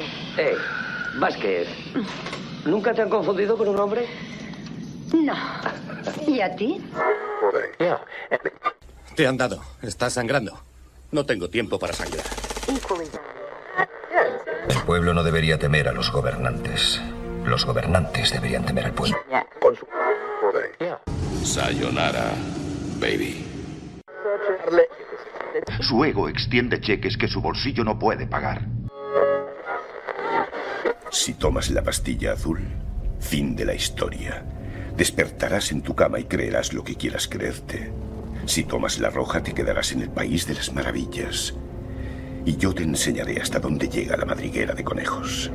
Eh, Vázquez, ¿nunca te han confundido con un hombre? No. ¿Y a ti? Te han dado. Estás sangrando. No tengo tiempo para sangrar. El pueblo no debería temer a los gobernantes. Los gobernantes deberían temer al pueblo. Sayonara, baby. Su ego extiende cheques que su bolsillo no puede pagar. Si tomas la pastilla azul, fin de la historia. Despertarás en tu cama y creerás lo que quieras creerte. Si tomas la roja, te quedarás en el país de las maravillas. Y yo te enseñaré hasta dónde llega la madriguera de conejos.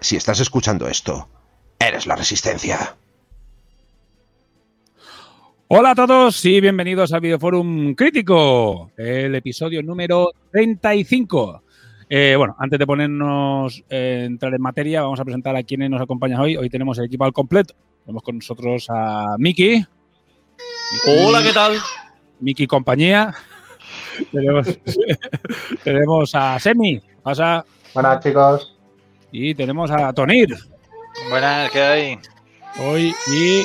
Si estás escuchando esto, eres la resistencia. Hola a todos y bienvenidos al Videoforum Crítico, el episodio número 35. Eh, bueno, antes de ponernos eh, entrar en materia, vamos a presentar a quienes nos acompañan hoy. Hoy tenemos el equipo al completo. Tenemos con nosotros a Miki. Hola, ¿qué tal? Miki compañía. tenemos, tenemos a Semi. Pasa. Buenas, chicos. Y tenemos a Tonir. Buenas, ¿qué hay? Hoy y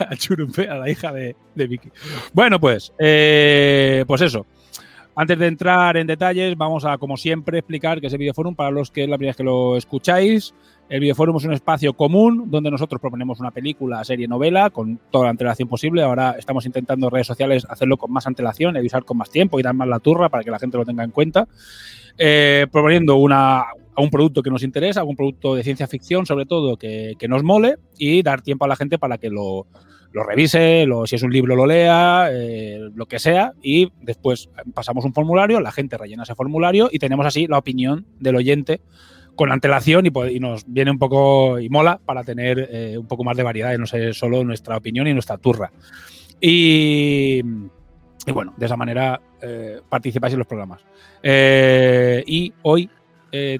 a Churumpe, a la hija de, de Vicky. Bueno, pues, eh, pues eso. Antes de entrar en detalles, vamos a, como siempre, explicar que es el Videoforum para los que es la primera vez que lo escucháis. El Videoforum es un espacio común donde nosotros proponemos una película, serie, novela con toda la antelación posible. Ahora estamos intentando en redes sociales hacerlo con más antelación, avisar con más tiempo y dar más la turra para que la gente lo tenga en cuenta. Eh, proponiendo una, un producto que nos interesa, algún producto de ciencia ficción, sobre todo, que, que nos mole y dar tiempo a la gente para que lo, lo revise, lo, si es un libro lo lea, eh, lo que sea, y después pasamos un formulario, la gente rellena ese formulario y tenemos así la opinión del oyente con antelación y, y nos viene un poco y mola para tener eh, un poco más de variedad y no ser solo nuestra opinión y nuestra turra. Y, bueno, de esa manera eh, participáis en los programas. Eh, y hoy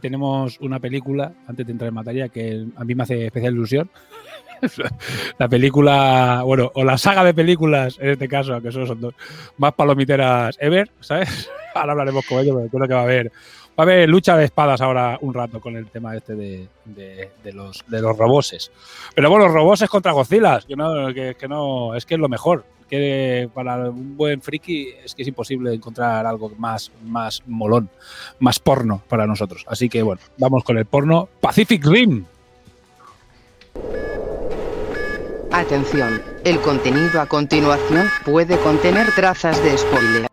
tenemos una película, antes de entrar en materia, que a mí me hace especial ilusión. la película, bueno, o la saga de películas, en este caso, que solo son dos, más palomiteras ever, ¿sabes? Ahora hablaremos con ellos, pero creo que va a haber, va a haber lucha de espadas ahora un rato con el tema este de, de, los, de los roboses. Pero bueno, roboses contra Godzilla, que no, que no, es que es lo mejor. Que para un buen friki es que es imposible encontrar algo más, más molón, más porno para nosotros. Así que bueno, vamos con el porno Pacific Rim. Atención, el contenido a continuación puede contener trazas de spoiler.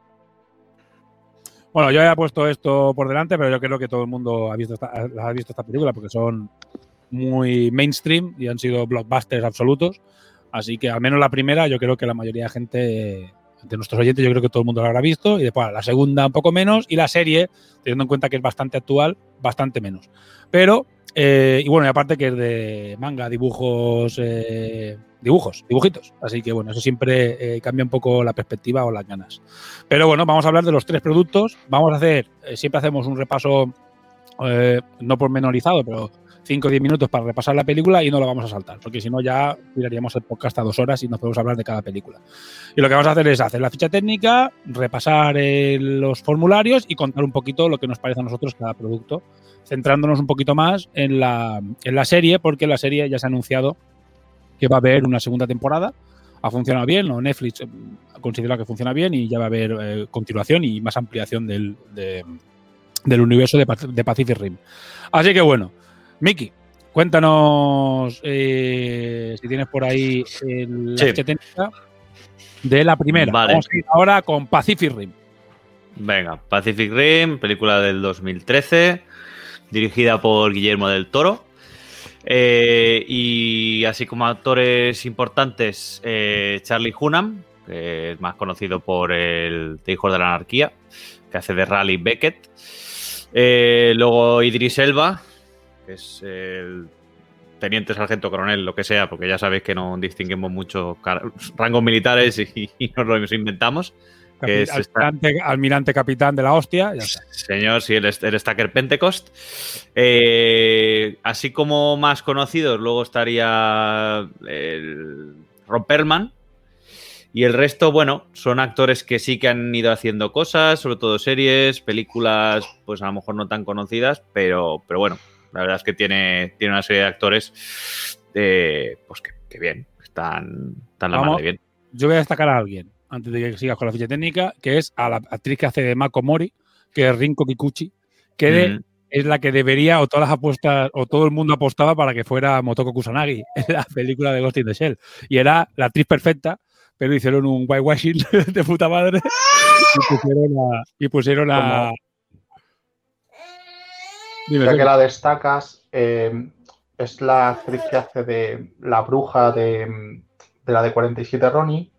Bueno, yo había puesto esto por delante, pero yo creo que todo el mundo ha visto esta, ha visto esta película porque son muy mainstream y han sido blockbusters absolutos. Así que al menos la primera, yo creo que la mayoría de gente de nuestros oyentes, yo creo que todo el mundo lo habrá visto. Y después la segunda un poco menos. Y la serie, teniendo en cuenta que es bastante actual, bastante menos. Pero, eh, y bueno, y aparte que es de manga, dibujos, eh, dibujos, dibujitos. Así que bueno, eso siempre eh, cambia un poco la perspectiva o las ganas. Pero bueno, vamos a hablar de los tres productos. Vamos a hacer, siempre hacemos un repaso, no pormenorizado, pero 5 o 10 minutos para repasar la película y no lo vamos a saltar, porque si no ya tiraríamos el podcast a dos horas y nos podemos hablar de cada película. Y lo que vamos a hacer es hacer la ficha técnica, repasar eh, los formularios y contar un poquito lo que nos parece a nosotros cada producto, centrándonos un poquito más en la, en la serie, porque la serie ya se ha anunciado que va a haber una segunda temporada. Ha funcionado bien, o Netflix ha considerado que funciona bien y ya va a haber eh, continuación y más ampliación del, de, del universo de, de Pacific Rim. Así que bueno, Miki, cuéntanos eh, si tienes por ahí el, Sí. la ficha técnica de la primera. Vale. Vamos a ir ahora con Pacific Rim. Venga, Pacific Rim, película del 2013, dirigida por Guillermo del Toro. Eh, y así como actores importantes, eh, Charlie Hunnam, que es más conocido por el de Hijos de la Anarquía, que hace de Raleigh Beckett. Eh, luego Idris Elba, que es el teniente, sargento, coronel, lo que sea, porque ya sabéis que no distinguimos mucho rangos militares y, y nos lo inventamos. Que es esta- almirante, capitán de la hostia. Ya está. Señor, sí, el, el Stacker Pentecost. Eh, así como más conocidos, luego estaría el Ron Perlman Y el resto, bueno, son actores que sí que han ido haciendo cosas, sobre todo series, películas, pues a lo mejor no tan conocidas, pero, pero bueno, la verdad es que tiene, tiene una serie de actores eh, pues que, que bien, están, están la Vamos. madre bien. Yo voy a destacar a alguien, antes de que sigas con la ficha técnica, que es a la actriz que hace de Mako Mori, que es Rinko Kikuchi, que de- Mm. es la que debería, o todas las apuestas, o todo el mundo apostaba para que fuera Motoko Kusanagi en la película de Ghost in the Shell. Y era la actriz perfecta, pero hicieron un whitewashing de puta madre y pusieron a. Y pusieron a Dime, Ya que la destacas, eh, es la actriz que hace de la bruja de, de la de 47 Ronnie,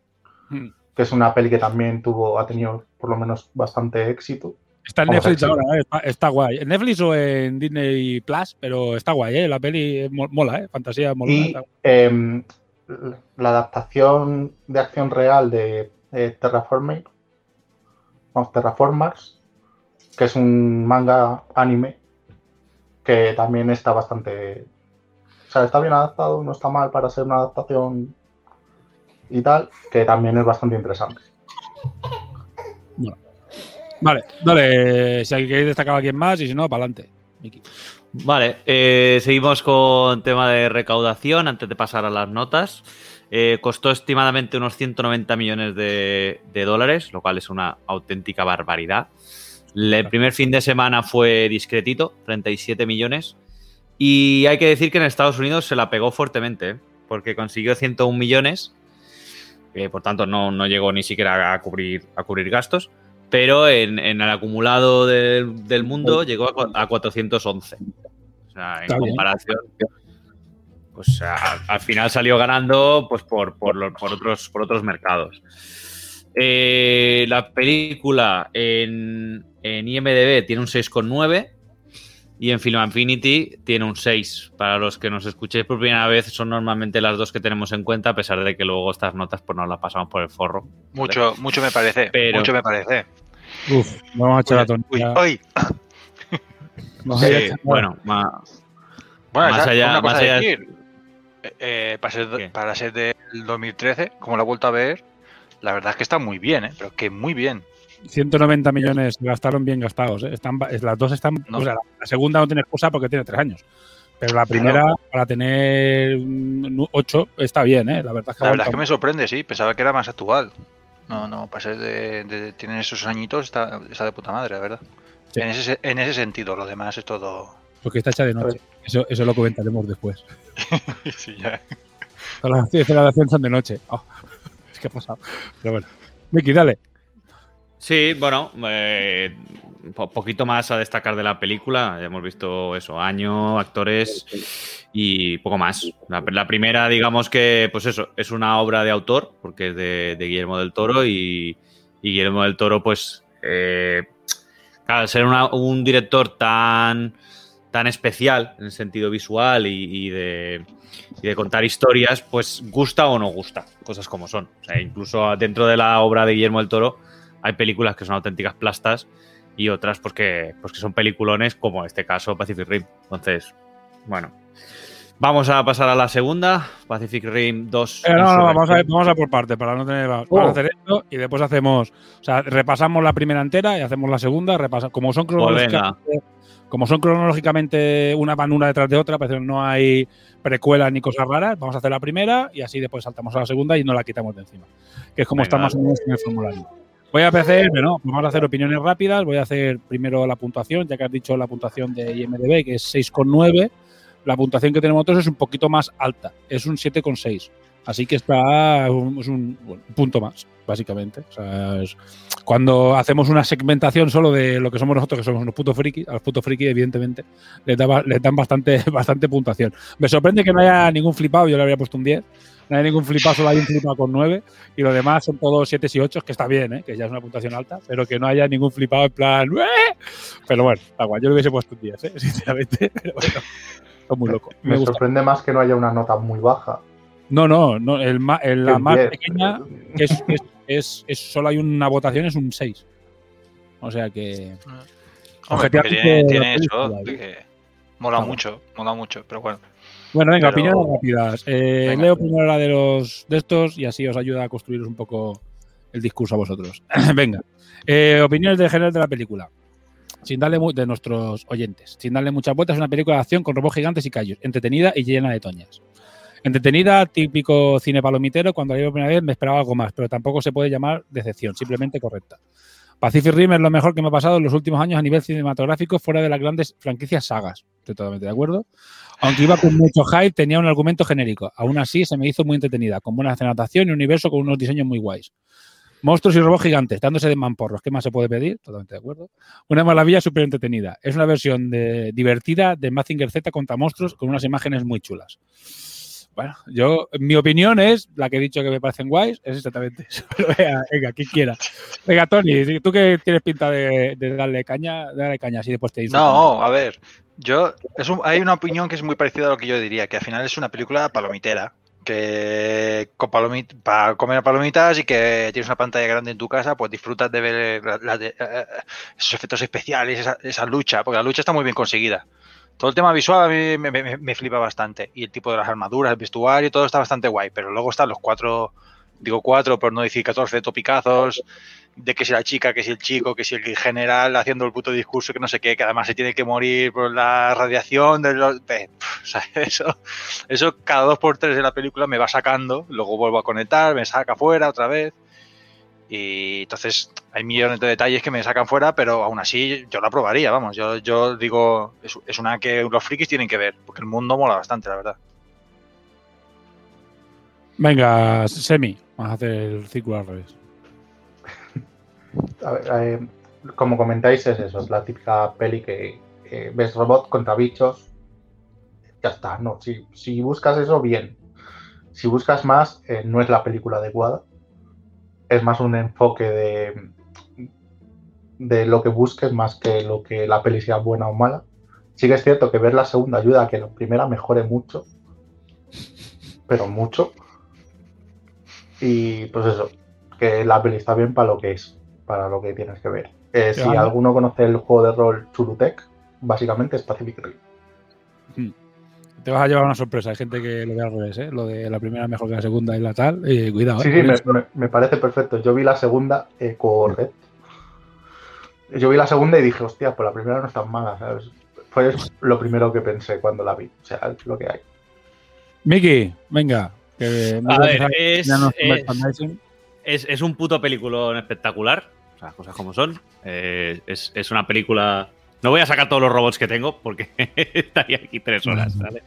Hmm. que es una peli que también tuvo, ha tenido por lo menos bastante éxito. Está en Vamos, Netflix ahora, ¿eh? está, está guay. En Netflix o en Disney Plus, pero está guay, ¿eh? La peli mo- mola, ¿eh? Fantasía mola. Y eh, la adaptación de acción real de, de Terraforming, vamos, Terraformers, que es un manga anime que también está bastante. O sea, está bien adaptado, no está mal para ser una adaptación y tal, que también es bastante interesante. Vale, dale, si queréis destacar a alguien más y si no, para adelante. Vale, eh, seguimos con tema de recaudación antes de pasar a las notas. Eh, costó estimadamente unos 190 millones de, de dólares, lo cual es una auténtica barbaridad. El primer fin de semana fue discretito, 37 millones. Y hay que decir que en Estados Unidos se la pegó fuertemente, ¿eh? porque consiguió 101 millones. eh, por tanto, no, no llegó ni siquiera a cubrir, a cubrir gastos. Pero en, en el acumulado del, del mundo llegó a, a 411. O sea, en Está bien. comparación, pues a- al final salió ganando pues por, por, los- por otros, por otros mercados. Eh, la película en, en IMDB tiene un 6,9 y en Film Affinity tiene un 6. Para los que nos escuchéis por primera vez, son normalmente las dos que tenemos en cuenta, a pesar de que luego estas notas pues nos las pasamos por el forro. Mucho, mucho me parece. Pero- Mucho me parece. Uf, vamos a echar la Uy, tontería. uy. A Sí, echar- bueno, Más allá- más allá- decir. Eh, eh, para, ser, de- para ser del 2013, como la he vuelto a ver, la verdad es que está muy bien, ¿eh? pero que muy bien. 190 millones gastaron bien gastados. ¿eh? Están, las dos están. No. O sea, la, segunda no tiene excusa porque tiene tres años. Pero la primera, para tener ocho, está bien, ¿eh? La verdad es que, La verdad es aguanta que me sorprende, sí. Pensaba que era más actual. No, no, para ser de, de- tienen esos añitos, está, está de puta madre, la verdad. En, ese, en ese sentido, lo demás es todo. Porque está hecha de noche. Eso, eso lo comentaremos después. sí, ya. Las acción son de noche. Oh, es que ha pasado. Pero bueno. Vicky, dale. Sí, bueno, eh, po- poquito más a destacar de la película. Ya hemos visto eso, año, actores y poco más. La, primera, digamos que, pues eso, es una obra de autor, porque es de, Guillermo del Toro y, Guillermo del Toro, pues, eh, claro, ser una- un director tan, tan especial en el sentido visual y, y de, y de contar historias, pues gusta o no gusta, cosas como son. O sea, incluso dentro de la obra de Guillermo del Toro hay películas que son auténticas plastas y otras pues que, pues que son peliculones, como en este caso Pacific Rim. Entonces, bueno. Vamos a pasar a la segunda, Pacific Rim 2. Eh, no, no, vamos a, vamos a por parte para no tener. Vamos Oh. a hacer esto y después hacemos. O sea, repasamos la primera entera y hacemos la segunda. Repasa, como son Pues cronológicamente. como son cronológicamente una van una detrás de otra, pero no hay precuelas ni cosas raras, vamos a hacer la primera y así después saltamos a la segunda y no la quitamos de encima. Que es como Venga, está más o menos en el formulario. Voy a hacer, no, vamos a hacer opiniones rápidas. Voy a hacer primero la puntuación, ya que has dicho la puntuación de IMDB, que es 6,9. La puntuación que tenemos nosotros es un poquito más alta, es un 7,6. Así que está un- es un, bueno, un punto más, básicamente. O sea, es- cuando hacemos una segmentación solo de lo que somos nosotros, que somos unos putos frikis, a los putos frikis, evidentemente, les, daba- les dan bastante, bastante puntuación. Me sorprende que no haya ningún flipado, yo le habría puesto un 10. No hay ningún flipado, solo hay un flipado con 9. Y los demás son todos 7 y 8, que está bien, ¿eh? que ya es una puntuación alta, pero que no haya ningún flipado en plan. "¡Eh!". Pero bueno, da igual, yo le hubiese puesto un 10, ¿eh? sinceramente. Pero bueno, está muy loco. Me, Me gusta. sorprende más que no haya una nota muy baja. No, no, no el el- la El más 10. pequeña, que es, es, es- es- solo hay una votación, es un 6. O sea que. Hombre, tiene, eso, que mola mucho, mola mucho, pero bueno. Bueno, venga, Pero- opiniones rápidas. Eh, Venga. leo primero la de los de estos y así os ayuda a construir un poco el discurso a vosotros. venga. Eh, opiniones de general de la película. Sin darle de nuestros oyentes. Sin darle muchas vueltas, es una película de acción con robots gigantes y callos. Entretenida y llena de toñas. Entretenida, típico cine palomitero. Cuando la vi por primera vez me esperaba algo más, pero tampoco se puede llamar decepción, simplemente correcta. Pacific Rim es lo mejor que me ha pasado en los últimos años a nivel cinematográfico fuera de las grandes franquicias sagas. Estoy totalmente de acuerdo. Aunque iba con mucho hype, tenía un argumento genérico. Aún así, se me hizo muy entretenida, con buena escenatación y un universo con unos diseños muy guays. Monstruos y robots gigantes, dándose de mamporros. ¿Qué más se puede pedir? Totalmente de acuerdo. Una maravilla súper entretenida. Es una versión de, divertida de Mazinger Z contra monstruos con unas imágenes muy chulas. Bueno, yo, mi opinión es la que he dicho que me parecen guays, es exactamente eso. Pero venga, venga, quien quiera. Venga, Tony, tú que tienes pinta de, darle caña, darle caña así después te dices. No, a ver, yo hay una opinión que es muy parecida a lo que yo diría, que al final es una película palomitera, que para comer palomitas y que tienes una pantalla grande en tu casa, pues disfrutas de ver de- eh, esos efectos especiales, esa, lucha, porque la lucha está muy bien conseguida. Todo el tema visual a mí me- me flipa bastante. Y el tipo de las armaduras, el vestuario, todo está bastante guay. Pero luego están los cuatro, digo cuatro, por no decir 14 topicazos, de que si la chica, que si el chico, que si el general haciendo el puto discurso, que no sé qué, que además se tiene que morir por la radiación de los... eso, eso cada dos por tres de la película me va sacando, luego vuelvo a conectar, me saca fuera otra vez. Y entonces hay millones de detalles que me sacan fuera, pero aún así yo la probaría, vamos. Yo, yo digo, es, es una que los frikis tienen que ver, porque el mundo mola bastante, la verdad. Venga, Semi, vamos a hacer el círculo al revés. Eh, como comentáis, es eso, es la típica peli que ves robot contra bichos. Ya está, no. Si, si buscas eso, bien. Si buscas más, eh, no es la película adecuada. Es más un enfoque de, de lo que busques más que lo que la peli sea buena o mala. Sí que es cierto que ver la segunda ayuda a que la primera mejore mucho. Pero mucho. Y pues eso, que la peli está bien para lo que es, para lo que tienes que ver. Eh, si alguno conoce el juego de rol Chulutec, básicamente es Pacific Rim. Te vas a llevar una sorpresa. Hay gente que lo ve al revés, ¿eh? Lo de la primera mejor que la segunda y la tal. Cuidado, Sí, ¿eh? sí, me, eso. me- me parece perfecto. Yo vi la segunda, eh, correcto. Yo vi la segunda y dije, hostia, pues la primera no es tan mala, ¿sabes? Fue lo primero que pensé cuando la vi. O sea, es lo que hay. Miki, venga. Que A ver, es, es- merchandising. es- es un puto peliculón espectacular. O sea, cosas como son. Eh, es, es una película. No voy a sacar todos los robots que tengo porque estaría aquí tres horas, ¿vale?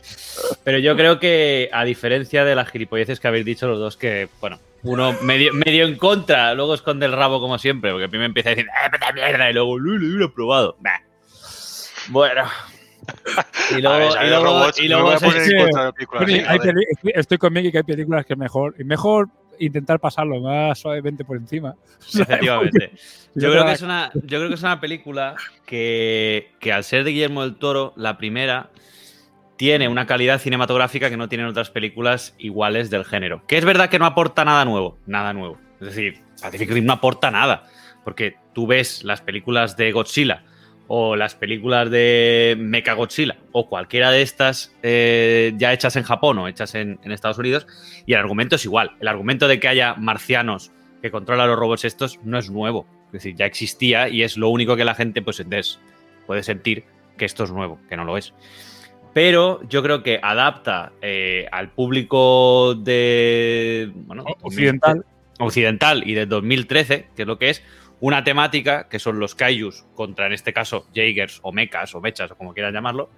Pero yo creo que, a diferencia de las gilipolleces que habéis dicho los dos, que, bueno, uno medio, medio en contra, luego esconde el rabo como siempre, porque primero empieza a decir, ¡eh, puta mierda! Y luego, lo, he probado. Bueno. Y luego, A ver, y luego, robots, y luego sí, hay estoy- estoy con Miki que hay películas que es mejor. Y mejor intentar pasarlo más suavemente por encima. Efectivamente. Yo Yo creo, creo que es una, yo creo que es una película que, que al ser de Guillermo del Toro, la primera tiene una calidad cinematográfica que no tienen otras películas iguales del género. Que es verdad que no aporta nada nuevo, nada nuevo. Es decir, Pacific Rim no aporta nada. Porque tú ves las películas de Godzilla o las películas de Mecha Godzilla o cualquiera de estas eh, ya hechas en Japón o hechas en, en Estados Unidos y el argumento es igual. El argumento de que haya marcianos que controlan los robots estos no es nuevo. Es decir, ya existía y es lo único que la gente pues puede sentir que esto es nuevo, que no lo es. Pero yo creo que adapta eh, al público de bueno, Occidental. occidental y de 2013, que es lo que es, una temática que son los kaijus contra, en este caso, Jaegers o mechas o mechas o como quieran llamarlo,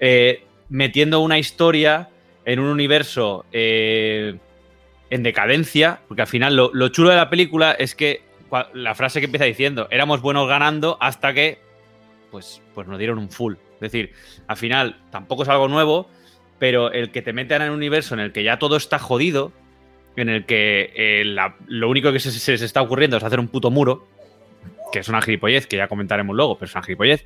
eh, metiendo una historia en un universo eh, en decadencia, porque al final lo, lo chulo de la película es que la frase que empieza diciendo, éramos buenos ganando hasta que pues, pues nos dieron un full. Es decir, al final tampoco es algo nuevo, pero el que te metan en un universo en el que ya todo está jodido, en el que eh, lo único que se, se- se está ocurriendo es hacer un puto muro, que es una gilipollez, que ya comentaremos luego, pero es una gilipollez,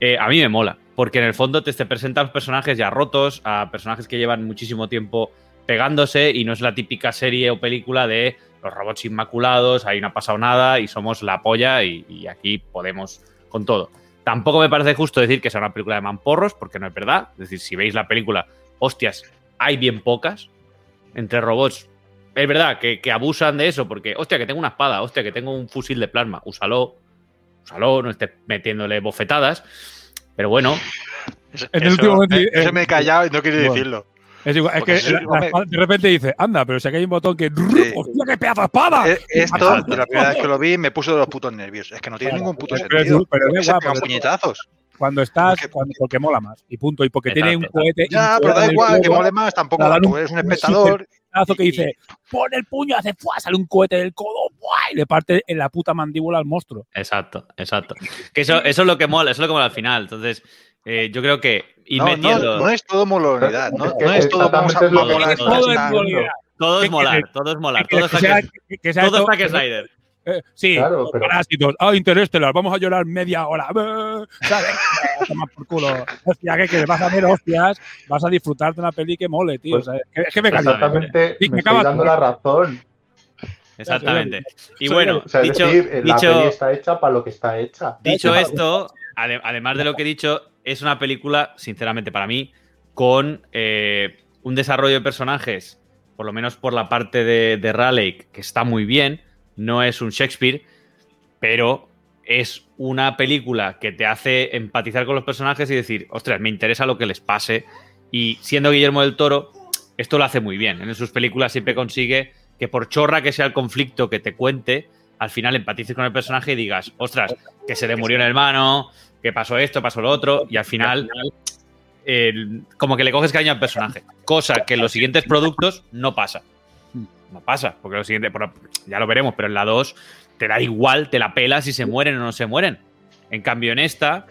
eh, a mí me mola, porque en el fondo te, te presentan personajes ya rotos, a personajes que llevan muchísimo tiempo pegándose y no es la típica serie o película de los robots inmaculados, ahí no ha pasado nada y somos la polla y, y aquí podemos con todo. Tampoco me parece justo decir que sea una película de mamporros, porque no es verdad. Es decir, si veis la película, hostias, hay bien pocas entre robots. Es verdad que, que abusan de eso porque, hostia, que tengo una espada, hostia, que tengo un fusil de plasma, úsalo, úsalo, no estés metiéndole bofetadas. Pero bueno, En el Eso- último momento, eh, eso me he callado y no quiero bueno. decirlo. Es igual, es que sí, la- espada de repente dice, anda, pero si aquí hay un botón que. ¡Hostia, qué pedazo de espada! Eh, Esto, de la primera vez que lo vi, me puso de los putos nervios. Es que no tiene Claro, ningún puto pero- pero- sentido. pero da Que se Cuando estás, cuando, porque mola más. Y punto. Y porque tiene un cohete. Ya, un pero da igual, que mole más, tampoco. Tú eres un espectador. pedazo que dice, pon el puño, hace ¡fua! sale un cohete del codo ¡buah! y le parte en la puta mandíbula al monstruo. exacto, exacto. Que eso, eso es lo que mola, eso es lo que mola al final. Entonces, eh, yo creo que ir No, no, metiendo. no es todo molonidad. No, no es todo vamos a molar, todo es molidad. Todo es molar, todo es molar, todo es Zack Snyder. Eh, sí, Claro, pero- parásitos. Ah, Interestelar, vamos a llorar media hora. ¿Sabes? Toma por culo. Hostia, que, que vas a ver hostias, vas a disfrutar de una peli que mole, tío. Pues- O sea, es que me callo. Exactamente, Sí, me me estoy dando la razón. Exactamente. Y bueno, O sea, es dicho, decir, la dicho- peli está hecha para lo que está hecha. Dicho esto, ade- además de lo que he dicho, es una película, sinceramente, para mí, con eh, un desarrollo de personajes, por lo menos por la parte de, de Raleigh, que está muy bien. No es un Shakespeare, pero es una película que te hace empatizar con los personajes y decir, ostras, me interesa lo que les pase. Y siendo Guillermo del Toro, esto lo hace muy bien. En sus películas siempre consigue que por chorra que sea el conflicto que te cuente, al final empatices con el personaje y digas, ostras, que se le murió un hermano, que pasó esto, pasó lo otro, y al final el- como que le coges cariño al personaje. Cosa que en los siguientes productos no pasa. No pasa, porque lo siguiente, ya lo veremos, pero en la 2 te da igual, te la pelas si se mueren o no se mueren. En cambio, en esta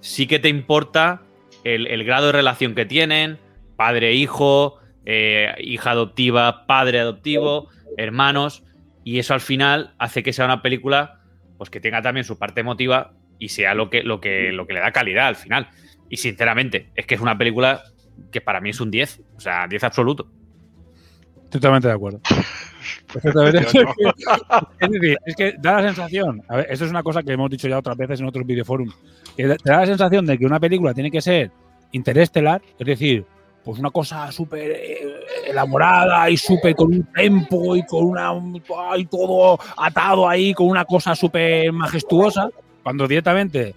sí que te importa el, el grado de relación que tienen, padre-hijo, eh, hija adoptiva, padre adoptivo, hermanos, y eso al final hace que sea una película pues que tenga también su parte emotiva y sea lo que, lo que, lo que le da calidad al final. Y sinceramente, es que es una película que para mí es un 10, o sea, 10 absoluto. Totalmente de acuerdo. Perfectamente. es, que, es decir, es que da la sensación, a ver, esto es una cosa que hemos dicho ya otras veces en otros videoforums, que te da la sensación de que una película tiene que ser interestelar, es decir, pues una cosa súper eh, elaborada y súper con un tempo y con una y todo atado ahí con una cosa súper majestuosa, cuando directamente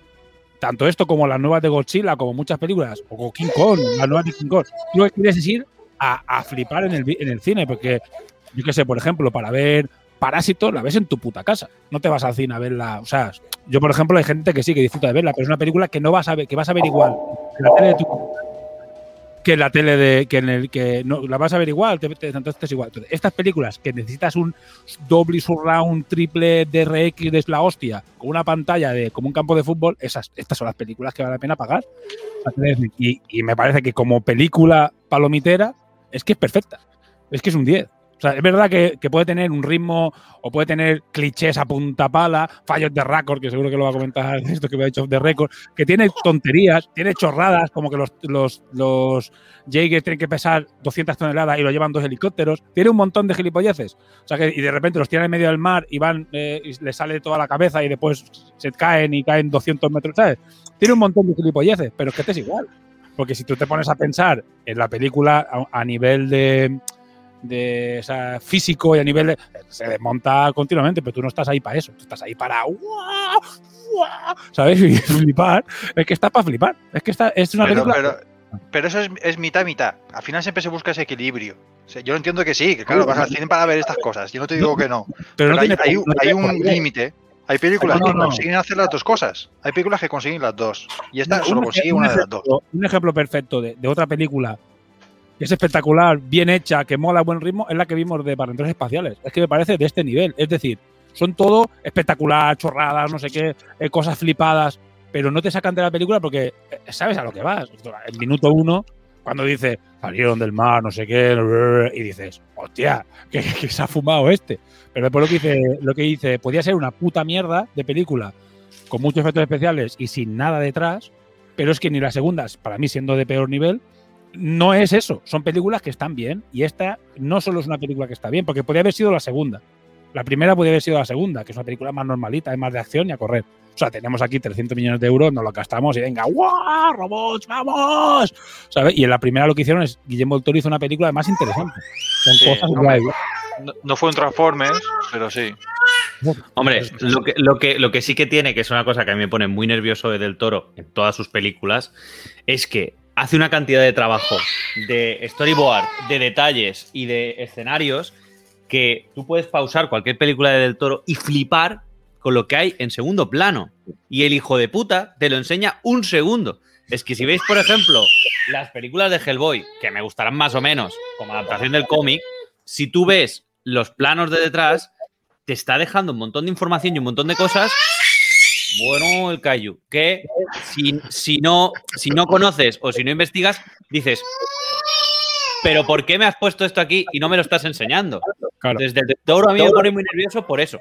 tanto esto como las nuevas de Godzilla, como muchas películas, o King Kong, las nuevas de King Kong, tú lo que quieres es ir a, flipar en el, en el cine, porque yo qué sé, por ejemplo, para ver Parásitos la ves en tu puta casa. No te vas al cine a verla. O sea, yo, por ejemplo, hay gente que sí que disfruta de verla, pero es una película que no vas a ver, que vas a ver igual en la tele de tu que en la tele de que en el que no la vas a ver igual, te, te- entonces es igual. Estas películas que necesitas un doble surround, triple DRX de la hostia, con una pantalla de como un campo de fútbol, esas estas son las películas que vale la pena pagar. Y, y me parece que como película palomitera es que es perfecta. Es que es un 10. O sea, es verdad que, puede tener un ritmo o puede tener clichés a punta pala, fallos de récord, que seguro que lo va a comentar esto que me ha dicho de récord, que tiene tonterías, tiene chorradas, como que los, los, los tienen que pesar 200 toneladas y lo llevan dos helicópteros. Tiene un montón de gilipolleces. O sea, que, y de repente los tiran en medio del mar y van, eh, y les sale toda la cabeza y después se caen y caen 200 metros, ¿sabes? Tiene un montón de gilipolleces, pero es que este es igual. Porque si tú te pones a pensar en la película a, a nivel de, de o sea, físico y a nivel de. Se desmonta continuamente, pero tú no estás ahí para eso. Tú estás ahí para. ¡guau! ¡guau! ¿Sabes? Y flipar. Es que está para flipar. Es que está, es una Pero, película. pero, pero eso es, es mitad mitad. Al final siempre se busca ese equilibrio. O sea, yo entiendo que sí, que claro, vas al cine para ver estas cosas. Yo no te digo que no. pero no hay, tiene- hay- no hay tiene un límite. Hay películas No, que no, consiguen hacer las dos cosas. Hay películas que consiguen las dos. Y esta solo consigue un una de las dos. Un ejemplo perfecto de, de otra película que es espectacular, bien hecha, que mola a buen ritmo, es la que vimos de Barrenderos Espaciales. Es que me parece de este nivel. Es decir, son todo espectacular, chorradas, no sé qué, eh, cosas flipadas, pero no te sacan de la película porque eh, sabes a lo que vas. En minuto uno, cuando dice salieron del mar, no sé qué, y dices, hostia, que, se ha fumado este. Pero después lo que dice, lo que dice, podía ser una puta mierda de película con muchos efectos especiales y sin nada detrás, pero es que ni las segundas, para mí siendo de peor nivel, no es eso. Son películas que están bien y esta no solo es una película que está bien, porque podría haber sido la segunda. La primera podría haber sido la segunda, que es una película más normalita, es más de acción y a correr. O sea, tenemos aquí 300 millones de euros, nos lo gastamos y venga, ¡guau! ¡Robots, vamos! ¿Sabes? Y en la primera lo que hicieron es Guillermo del Toro hizo una película más interesante. Con Sí, cosas no, no- no fue un Transformers, pero sí. Hombre, lo que, lo, que, lo que sí que tiene, que es una cosa que a mí me pone muy nervioso de Del Toro en todas sus películas, es que hace una cantidad de trabajo de storyboard, de detalles y de escenarios que tú puedes pausar cualquier película de Del Toro y flipar con lo que hay en segundo plano. Y el hijo de puta te lo enseña un segundo. Es que si veis, por ejemplo, las películas de Hellboy, que me gustarán más o menos como adaptación del cómic, si tú ves los planos de detrás, te está dejando un montón de información y un montón de cosas. Bueno, el Cayu, que si, si, no, si no conoces o si no investigas, dices, pero ¿por qué me has puesto esto aquí y no me lo estás enseñando? Claro. Desde el toro a mí me pone muy nervioso por eso.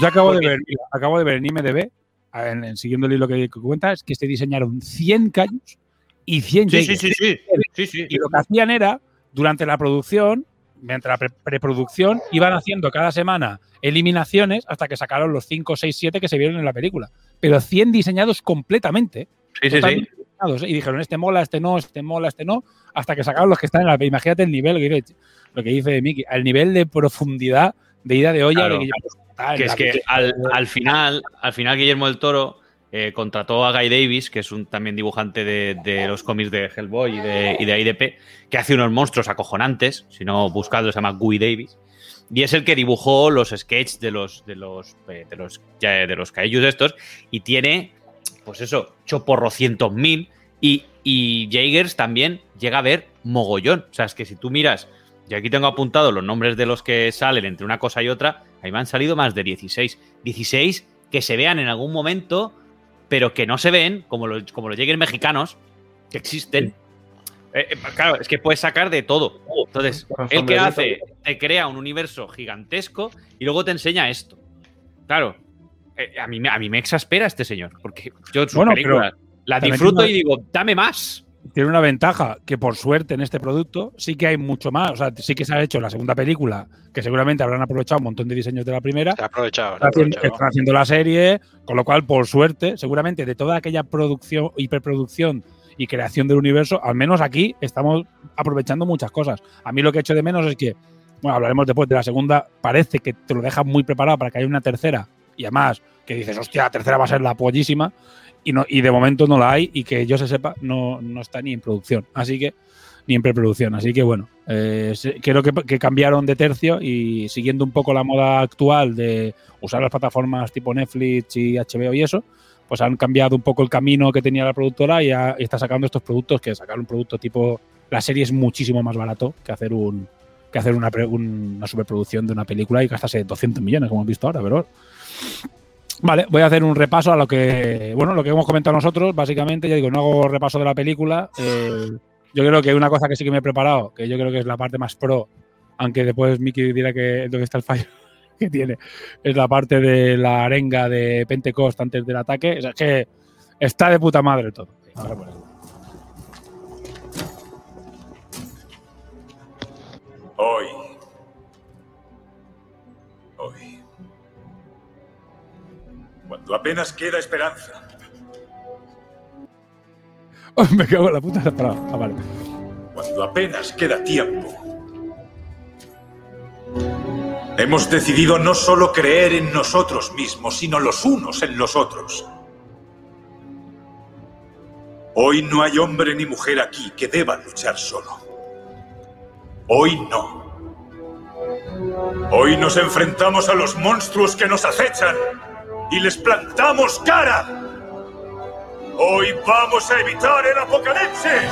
Yo acabo de ver, mira, acabo de ver en IMDB, en, en- siguiendo el hilo que, que cuentas, que se diseñaron 100 callos y 100 Sí, sí, sí, sí. Sí, sí. Y lo que hacían era, durante la producción, mientras la pre- preproducción, iban haciendo cada semana eliminaciones hasta que sacaron los 5, 6, 7 que se vieron en la película. Pero 100 diseñados completamente. Sí, sí, totalmente ¿eh? Y dijeron, este mola, este no, este mola, este no, hasta que sacaron los que están en la Imagínate el nivel, que dice- lo que dice Miki, el nivel de profundidad de ida de olla Claro. de Que es que al, al final, al final Guillermo del Toro eh, contrató a Guy Davis, que es un también dibujante de, de los cómics de Hellboy y de, y de IDP, que hace unos monstruos acojonantes, si no buscadlo, se llama Guy Davis. Y es el que dibujó los sketches de los de los eh, de los de los kaijus estos y tiene pues eso, choporrocientos mil y, y Jaegers también llega a ver mogollón. O sea, es que si tú miras, y aquí tengo apuntado los nombres de los que salen entre una cosa y otra, ahí me han salido más de 16. 16 que se vean en algún momento, pero que no se ven, como los, como los Jaegers mexicanos, que existen. Eh, eh, claro, es que puedes sacar de todo. Entonces, Con el que hace, te crea un universo gigantesco y luego te enseña esto. Claro, eh, a, mí, me- a mí me exaspera este señor, porque yo sus Bueno, películas las también disfruto y digo, dame más. tiene una ventaja que por suerte en este producto sí que hay mucho más. O sea, sí que se ha hecho la segunda película, que seguramente habrán aprovechado un montón de diseños de la primera. Se ha aprovechado. se ha Están aprovechado. están haciendo la serie, con lo cual, por suerte, seguramente de toda aquella producción, hiperproducción y creación del universo, al menos aquí estamos aprovechando muchas cosas. A mí lo que echo de menos es que, bueno, hablaremos después de la segunda, parece que te lo dejas muy preparado para que haya una tercera, y además que dices, hostia, la tercera va a ser la pollísima, y, no, y de momento no la hay, y que yo se sepa, no, no está ni en producción. Así que, ni en preproducción. Así que bueno, eh, creo que, cambiaron de tercio y siguiendo un poco la moda actual de usar las plataformas tipo Netflix y HBO y eso, pues han cambiado un poco el camino que tenía la productora y, ha- y está sacando estos productos que sacar un producto tipo la serie es muchísimo más barato que hacer un que hacer una, una superproducción de una película y gastarse 200 millones como hemos visto ahora, pero Vale, voy a hacer un repaso a lo que, bueno, lo que hemos comentado nosotros, básicamente, ya digo, no hago repaso de la película. eh, yo creo que una cosa que sí que me he preparado, que yo creo que es la parte más pro, aunque después Miki dirá que dónde está el fallo que tiene, es la parte de la arenga de Pentecost antes del ataque. O sea, es que está de puta madre todo. Pues. Hoy. Cuando apenas queda esperanza. Oh, me cago en la puta. Ah, vale. Cuando apenas queda tiempo. Hemos decidido no solo creer en nosotros mismos, sino los unos en los otros. Hoy no hay hombre ni mujer aquí que deba luchar solo. Hoy no. Hoy nos enfrentamos a los monstruos que nos acechan y les plantamos cara. Hoy vamos a evitar el apocalipsis.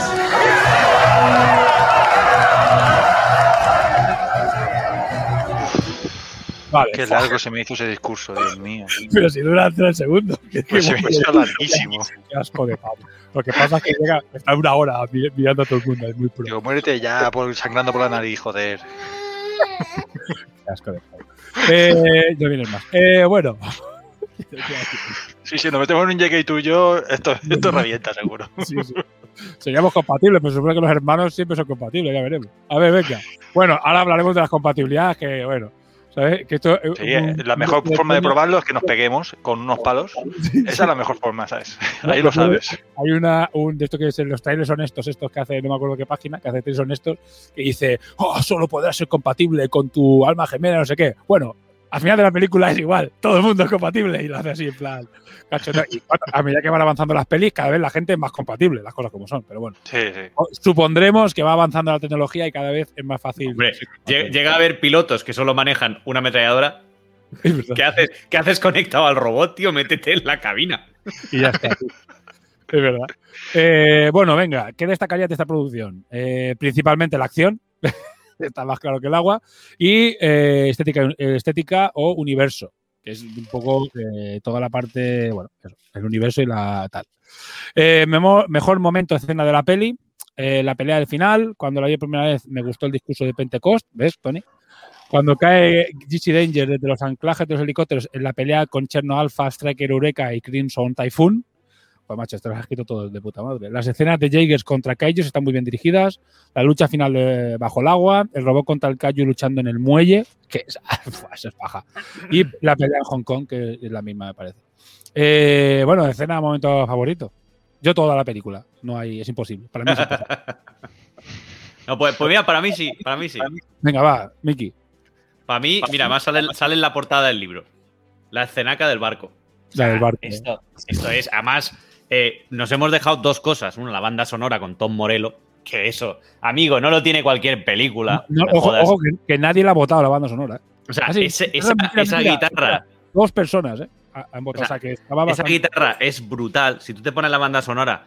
Vale. Qué largo se me hizo ese discurso, Dios mío. Pero si dura tres segundos. que- Pues se me hizo larguísimo. Qué asco de pavo. Lo que pasa es que llega, está una hora mi- mirando a todo el mundo. Es muy. Digo, muérete ya por, sangrando por la nariz, joder. Qué asco de pavo. Eh, no vienes más. Eh, bueno. Sí, sí, nos metemos en un llegue y tú y yo, esto, esto revienta seguro. Sí, sí. Seríamos compatibles, pero supone que los hermanos siempre son compatibles, ya veremos. A ver, venga. Bueno, ahora hablaremos de las compatibilidades, que bueno, ¿Sabes? Que esto, eh, Sí, un- la mejor un- forma de probarlo es que nos peguemos con unos palos. Esa es la mejor forma, ¿sabes? Ahí lo sabes. Hay una, un de esto que es los trailers honestos, estos que hace, no me acuerdo qué página, que hace trailers honestos, que dice, oh, solo podrás ser compatible con tu alma gemela, no sé qué. Bueno, al final de la película es igual, todo el mundo es compatible y lo hace así en plan cachondeo. Y bueno, a medida que van avanzando las pelis, cada vez la gente es más compatible, las cosas como son, pero bueno. Sí, sí. Supondremos que va avanzando la tecnología y cada vez es más fácil. Hombre, lle- llega a haber pilotos que solo manejan una ametralladora. ¿Qué haces, ¿Qué haces conectado al robot, tío? Métete en la cabina. Y ya está. es verdad. Eh, bueno, venga, ¿qué destacaría de esta producción? Eh, principalmente la acción, está más claro que el agua, y eh, estética, eh, estética o universo, que es un poco eh, toda la parte, bueno, el universo y la tal. Mejor momento escena de la peli, la pelea del final, cuando la vi por primera vez me gustó el discurso de Pentecost, ¿ves, Tony? Cuando cae GC Danger desde los anclajes de los helicópteros en la pelea con Cherno Alpha, Striker Eureka y Crimson Typhoon. Pues macho, esto lo has escrito todo de puta madre. Las escenas de Jaegers contra Kaijus están muy bien dirigidas. La lucha final de- bajo el agua. El robot contra el Kaiju luchando en el muelle. Que es, eso es paja. Y la pelea en Hong Kong, que es la misma, me parece. Eh, bueno, escena, momento favorito. Yo toda la película. No hay, es imposible. Para mí es imposible. No, pues, pues mira, para mí sí, para mí sí. Venga, va, Miki. Para mí, mira, más sale, sale en la portada del libro. La escenaca del barco. La del barco. Esto, esto es, además, eh, nos hemos dejado dos cosas. Una, la banda sonora con Tom Morello, que eso, amigo, no lo tiene cualquier película. No, ojo, ojo, que, que nadie le ha votado la banda sonora. ¿eh? O sea, Ah, ese- esa guitarra, Dos personas, ¿eh? Ha- Han votado. O O sea, sea, que estaba esa guitarra es brutal. Si tú te pones la banda sonora,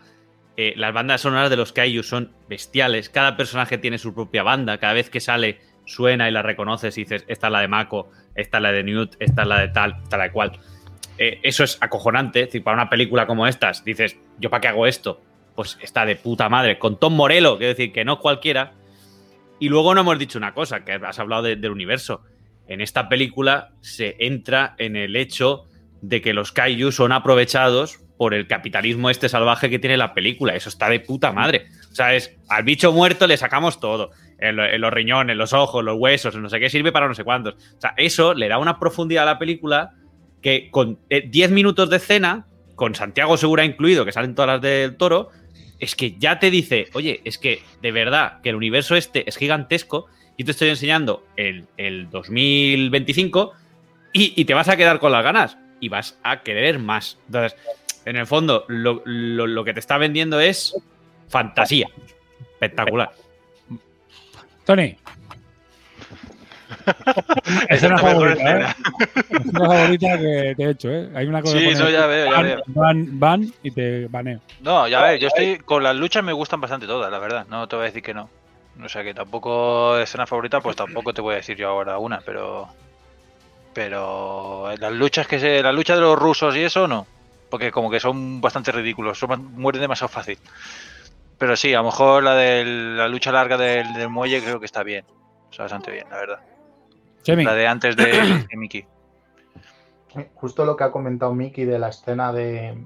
eh, las bandas sonoras de los Kaiju son bestiales. Cada personaje tiene su propia banda. Cada vez que sale, suena y la reconoces y dices, esta es la de Mako, esta es la de Newt, esta es la de tal, tal de cual. Eh, eso es acojonante. Es para una película como estas, dices, ¿yo para qué hago esto? Pues está de puta madre. Con Tom Morello, quiero decir, que no cualquiera. Y luego no hemos dicho una cosa, que has hablado de- del universo. En esta película se entra en el hecho de que los kaiju son aprovechados por el capitalismo este salvaje que tiene la película. Eso está de puta madre. O sea, es al bicho muerto le sacamos todo. Los riñones, los ojos, los huesos, no sé qué sirve para no sé cuántos. O sea, eso le da una profundidad a la película que con eh, 10 minutos de escena, con Santiago Segura incluido, que salen todas las del toro, es que ya te dice, oye, es que de verdad que el universo este es gigantesco y te estoy enseñando el, el 2025 y, y te vas a quedar con las ganas y vas a querer más. Entonces, en el fondo, lo, lo- lo que te está vendiendo es fantasía. Espectacular. Tony. Esa es la favorita, ¿eh? escena. Escena favorita que te he hecho, ¿eh? Hay una cosa Sí, que eso pone ya veo, ya ban y te baneo. No, ya ves, yo estoy con las luchas me gustan bastante todas, la verdad. No te voy a decir que no. O sea que tampoco escena favorita, pues tampoco te voy a decir yo ahora una, pero pero las luchas que se, la lucha de los rusos y eso no, porque como que son bastante ridículos, son, mueren demasiado fácil. Pero sí, a lo mejor la de la lucha larga del, del muelle creo que está bien, o sea, bastante bien, la verdad. Chemi. La de antes de, de Mickey. Justo lo que ha comentado Miki de la escena de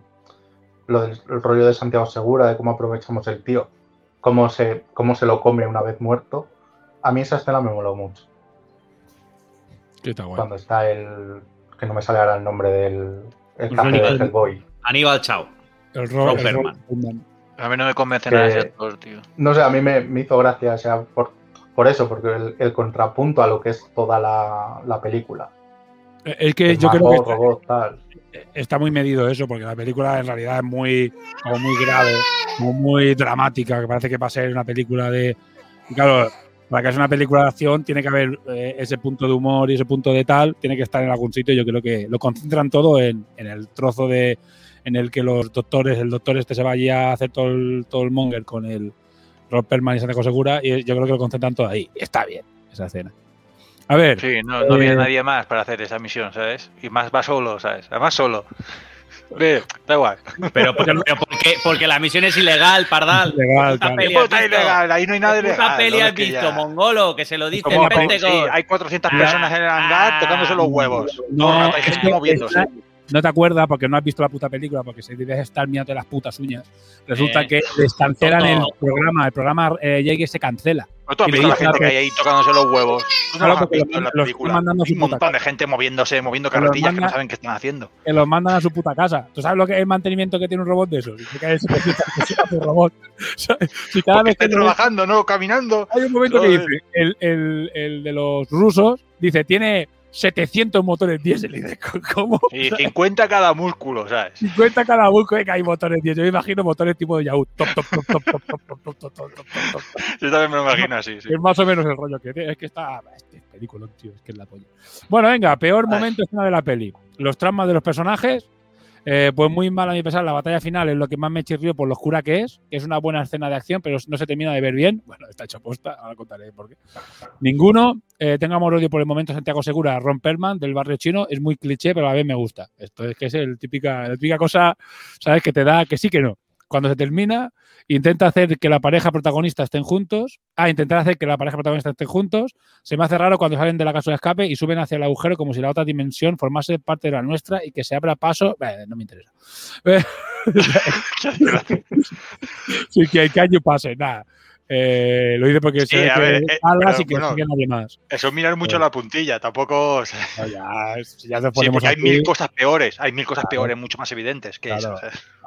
lo del el rollo de Santiago Segura, de cómo aprovechamos el tío, cómo se, cómo se lo come una vez muerto. A mí esa escena me moló mucho. Que está guay. Cuando está el. que no me sale ahora el nombre del. el El café Ronnie de Coleman. Hellboy. Aníbal Chao. El Ro- Ron el Perlman. Ron- A mí no me convence Que- nada ese actor, tío. No sé, a mí me, me hizo gracia, o sea, por, por eso, porque el, el contrapunto a lo que es toda la, la película. Es que El yo creo que está, tal. está muy medido eso, porque la película en realidad es muy, como muy grave, como muy dramática, que parece que va a ser una película de. claro, para que sea una película de acción tiene que haber eh, ese punto de humor y ese punto de tal, tiene que estar en algún sitio. Yo creo que lo concentran todo en, en el trozo de en el que los doctores, el doctor este se vaya a hacer todo el, todo el monger con el Rob Perlman y Santiago Segura, y yo creo que lo concentran todo ahí. Y está bien esa escena. A ver. Sí, no, no eh, viene nadie más para hacer esa misión, ¿sabes? Y más va solo, ¿sabes? Además solo. Ve, da igual. Pero, pero porque, porque la misión es ilegal, pardal. Ilegal, claro. peli ¿Qué has puta visto? ilegal? Ahí no hay nada ¿Qué ilegal. peli ¿no? has visto, ya- mongolo? Que se lo dice Como el sí, hay 400 Ah, personas en el hangar tocándose los huevos. No, rato, hay es gente que moviéndose. está- no te acuerdas porque no has visto la puta película, porque se debes estar mirando las putas uñas. Resulta Eh, que les cancelan el programa, el programa eh, Llegue se cancela. ¿No tú has visto la gente que hay ahí tocándose los huevos? ¿Tú no Claro, los has porque visto en la los- los película? están mandando a su Un montón de gente moviéndose, moviendo carretillas que no saben qué están haciendo. que los mandan a su puta casa. ¿Tú sabes lo que es el mantenimiento que tiene un robot de esos? Dice que hay 700 personas por robot. ¿Sabes? Si cada Porque vez que trabajando, ¿no? Caminando. Hay un momento que dice, el, el- el de los rusos, dice, tiene 700 motores diésel. Y dice, ¿cómo? Y 50 cada músculo, ¿sabes? 50 cada buco que hay motores diésel. Yo me imagino motores tipo de Yahoo. Top, top, top, top, top, top, top, top, top, top, top. Yo también me lo imagino así, sí. Es más o menos el rollo que tiene. Es que está. Este película, tío, es que es la polla. Bueno, venga, peor momento escena de la peli. Los traumas de los personajes. Eh, pues muy mal a mi pesar, la batalla final es lo que más me chirrió por lo oscura que es, es una buena escena de acción, pero no se termina de ver bien. Bueno, está hecho posta, ahora contaré por qué. Ninguno. Eh, tengo odio por el momento Santiago Segura, Ron Perlman, del barrio chino, es muy cliché, pero a la vez me gusta. Esto es que es el típica, la típica cosa, ¿sabes? Que te da que sí que no. Cuando se termina, intenta hacer que la pareja protagonista estén juntos. Ah, intentar hacer que la pareja protagonista estén juntos. Se me hace raro cuando salen de la casa de escape y suben hacia el agujero como si la otra dimensión formase parte de la nuestra y que se abra paso. No me interesa. sí, que hay que año pase, nada. Eh, lo hice porque Sí, sé a que ver, eh, alas pero y que bueno, sigue nadie más. Eso es mirar mucho la puntilla, tampoco. o sea, No, ya, si ya te sí, porque hay aquí, mil cosas peores, hay mil cosas Claro. peores, mucho más evidentes que Claro.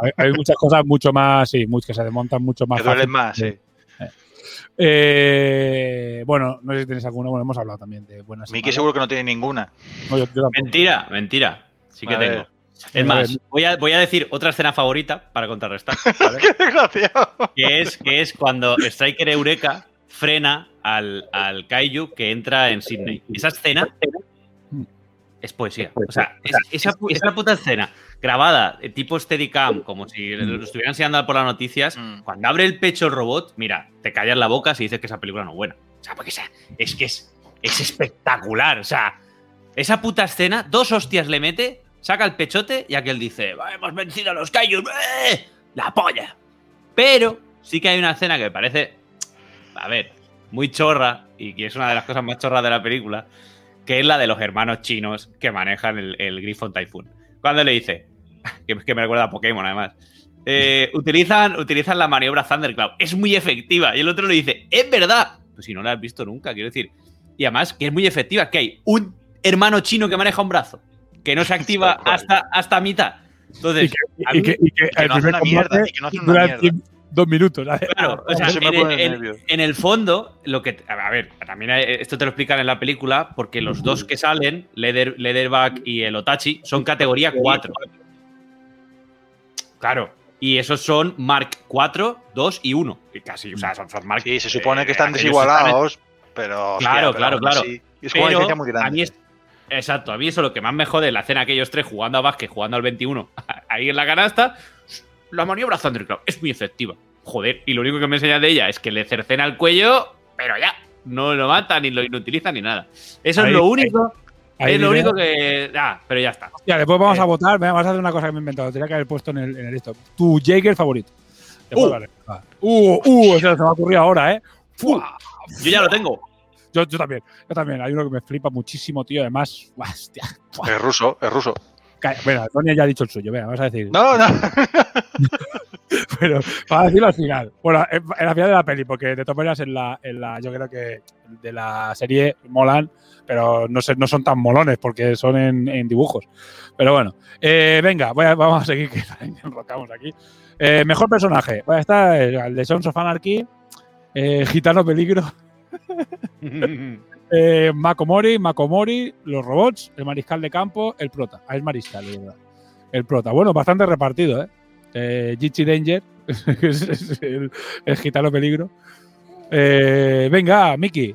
hay, hay muchas cosas mucho más, sí, muchas que se desmontan mucho más. Que duelen fácil. más, sí. Eh, bueno, no sé si tenéis alguna. Bueno, hemos hablado también de buenas. y Miki seguro que no tiene ninguna. No, yo- yo tampoco. Mentira, mentira. Sí que A tengo. ver. Es más, voy a, voy a decir otra escena favorita para contrarrestar. ¿vale? ¡Qué desgraciado! que, es, que es cuando Striker Eureka frena al, al Kaiju que entra en Sydney. Esa escena es poesía. O sea, es- esa, esa puta escena grabada tipo Steadicam, como si lo estuvieran enseñando por las noticias, Mm. cuando abre el pecho el robot, mira, te callas la boca si dices que esa película no es buena. O sea, porque es que es, es espectacular. O sea, esa puta escena, dos hostias le mete, saca el pechote y aquel dice, "Va, hemos vencido a los Kaiju. ¡eh! La polla. Pero sí que hay una escena que me parece, a ver, muy chorra y que es una de las cosas más chorras de la película, que es la de los hermanos chinos que manejan el, el Griffon Typhoon. Cuando le dice, que, que me recuerda a Pokémon además, eh, utilizan, utilizan la maniobra Thundercloud, es muy efectiva. Y el otro le dice, es verdad. Pues si no la has visto nunca, quiero decir. Y además que es muy efectiva, que hay un hermano chino que maneja un brazo, que no se activa hasta, hasta mitad. Entonces, a Y que, y que que el no hace primer una mierda, y que no hace una dura mierda. dos minutos. Claro, o sea, Se en, pone en- el fondo, lo que. A ver, también esto te lo explican en la película, porque los dos que salen, Leather, Leatherback y el Otachi, son categoría 4. Claro. Y esos son Mark 4, 2 y 1. Que casi, o sea, son, son Mark. Sí, se supone eh, que están aquellos desigualados, pero. hostia, Claro, pero claro, claro. así, Es como una Pero diferencia muy a grande. mí es- exacto, a mí eso lo que más me jode, la escena aquellos tres jugando a básquet, jugando al 21, ahí en la canasta, la maniobra Thundercloud es muy efectiva. Joder, y lo único que me enseña de ella es que le cercena el cuello, pero ya, no lo mata, ni lo inutiliza, ni nada. Eso Ahí- es lo único, ahí es lo único que... Ah, pero ya está. Ya, después vamos Eh. a votar. Venga, Vamos a hacer una cosa que me he inventado. Tenía que haber puesto en el, en el esto. Tu Jaeger favorito. Después Uh. vale. Va. Uh, uh, eso se me ha ocurrido ahora, ¿eh? Fua. Yo ya lo tengo. Yo, yo también, yo también. Hay uno que me flipa muchísimo, tío. Además, ¡buah, hostia. Es ruso, es ruso. Bueno, Antonio ya ha dicho el suyo. Venga, vamos a decir. No, no. Pero vamos a decirlo al final. Bueno, en en la final de la peli, porque de todas maneras en la, en la, yo creo que de la serie molan, pero no, sé, no son tan molones porque son en, en dibujos. Pero bueno, eh, venga, voy a- vamos a seguir que enrocamos aquí. Eh, mejor personaje. Bueno, está el el de Sons of Anarchy, eh, Gitano Peligro, eh, Makomori, Makomori, los robots, el mariscal de campo, el prota. Ah, es mariscal, de verdad. El prota. Bueno, bastante repartido, ¿eh? eh Gigi Danger, que es, es el, el gitano peligro. Eh, venga, Miki.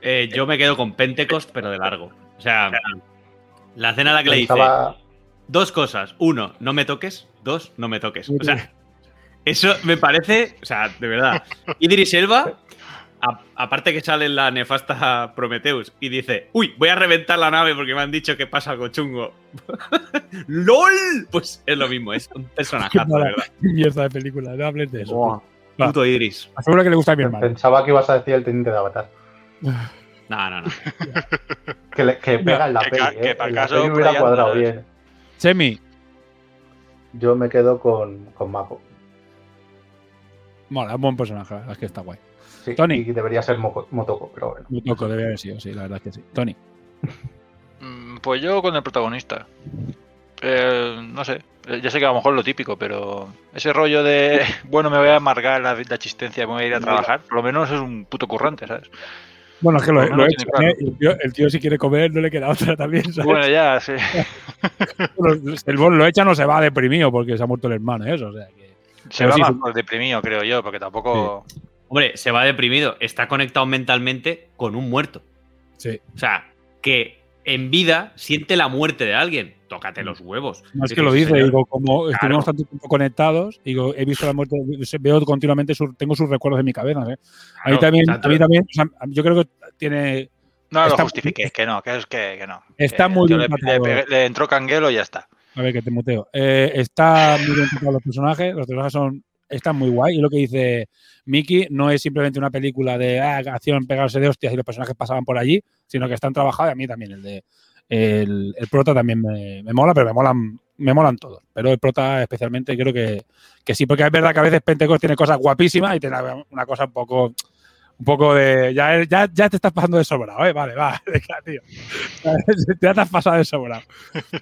Eh, yo me quedo con Pentecost, pero de largo. O sea, la escena en la que le dice... Pensaba- Dos cosas. Uno, no me toques. Dos, no me toques. O sea, eso me parece, o sea, de verdad. Idris Elba, a- aparte que sale la nefasta Prometheus y dice, uy, voy a reventar la nave porque me han dicho que pasa algo chungo. ¡LOL! Pues es lo mismo, es un verdad. mierda de película, no hables de eso. Buah, Va. Puto Idris. Seguro que le gusta a mi hermano. Pensaba que ibas a decir el teniente de Avatar. No, no, no. Que, le- que pega en la que peli. que eh. para En la caso hubiera cuadrado bien. Chemi, Yo me quedo con, con Mako. mola, es un buen personaje, la verdad es que está guay. Sí, Tony. Y debería ser Moco- Motoko, pero bueno. Muy poco debe haber sido, sí, la verdad es que sí. Tony. Mm, Pues yo con el protagonista. Eh, no sé, eh, ya sé que a lo mejor es lo típico, pero ese rollo de, bueno, me voy a amargar la, la existencia, me voy a ir a trabajar, por lo menos es un puto currante, ¿sabes? Bueno, es que lo, Por lo lo he hecho, tiene ¿eh? el, tío, el tío si quiere comer no le queda otra también. ¿sabes? Bueno, ya, sí. El bol lo echa no se va deprimido porque se ha muerto el hermano, ¿eh? eso. O sea, que, Se Pero va sí, más deprimido, creo yo, porque tampoco... Hombre, se va deprimido. Está conectado mentalmente con un muerto. Sí. O sea, que en vida siente la muerte de alguien. Tócate los huevos. No es que lo dice, "Señor". digo, como estuvimos Claro. tanto tiempo conectados, digo, he visto la muerte, veo continuamente, sus- tengo sus recuerdos en mi cabeza. ¿eh? A mí también, tanto- a mí también, o sea, yo creo que tiene. No está- lo justifiques, que no, que es que, que no. Está Que muy bien le, entró canguelo y ya está. A ver, que te muteo. Eh, está muy bien los personajes, los personajes son, están muy guay. Y lo que dice Mickey no es simplemente una película de ah, acción, pegarse de hostias y los personajes pasaban por allí, sino que están trabajados. Y a mí también el de el, el prota también me, me mola, pero me molan, me molan todos. Pero el prota especialmente creo que, que sí, porque es verdad que a veces Pentecost tiene cosas guapísimas y tiene una cosa un poco un poco de. Ya, ya, ya te estás pasando de sobrado, ¿eh? Vale, va, tío. Ya te has pasado de sobrado.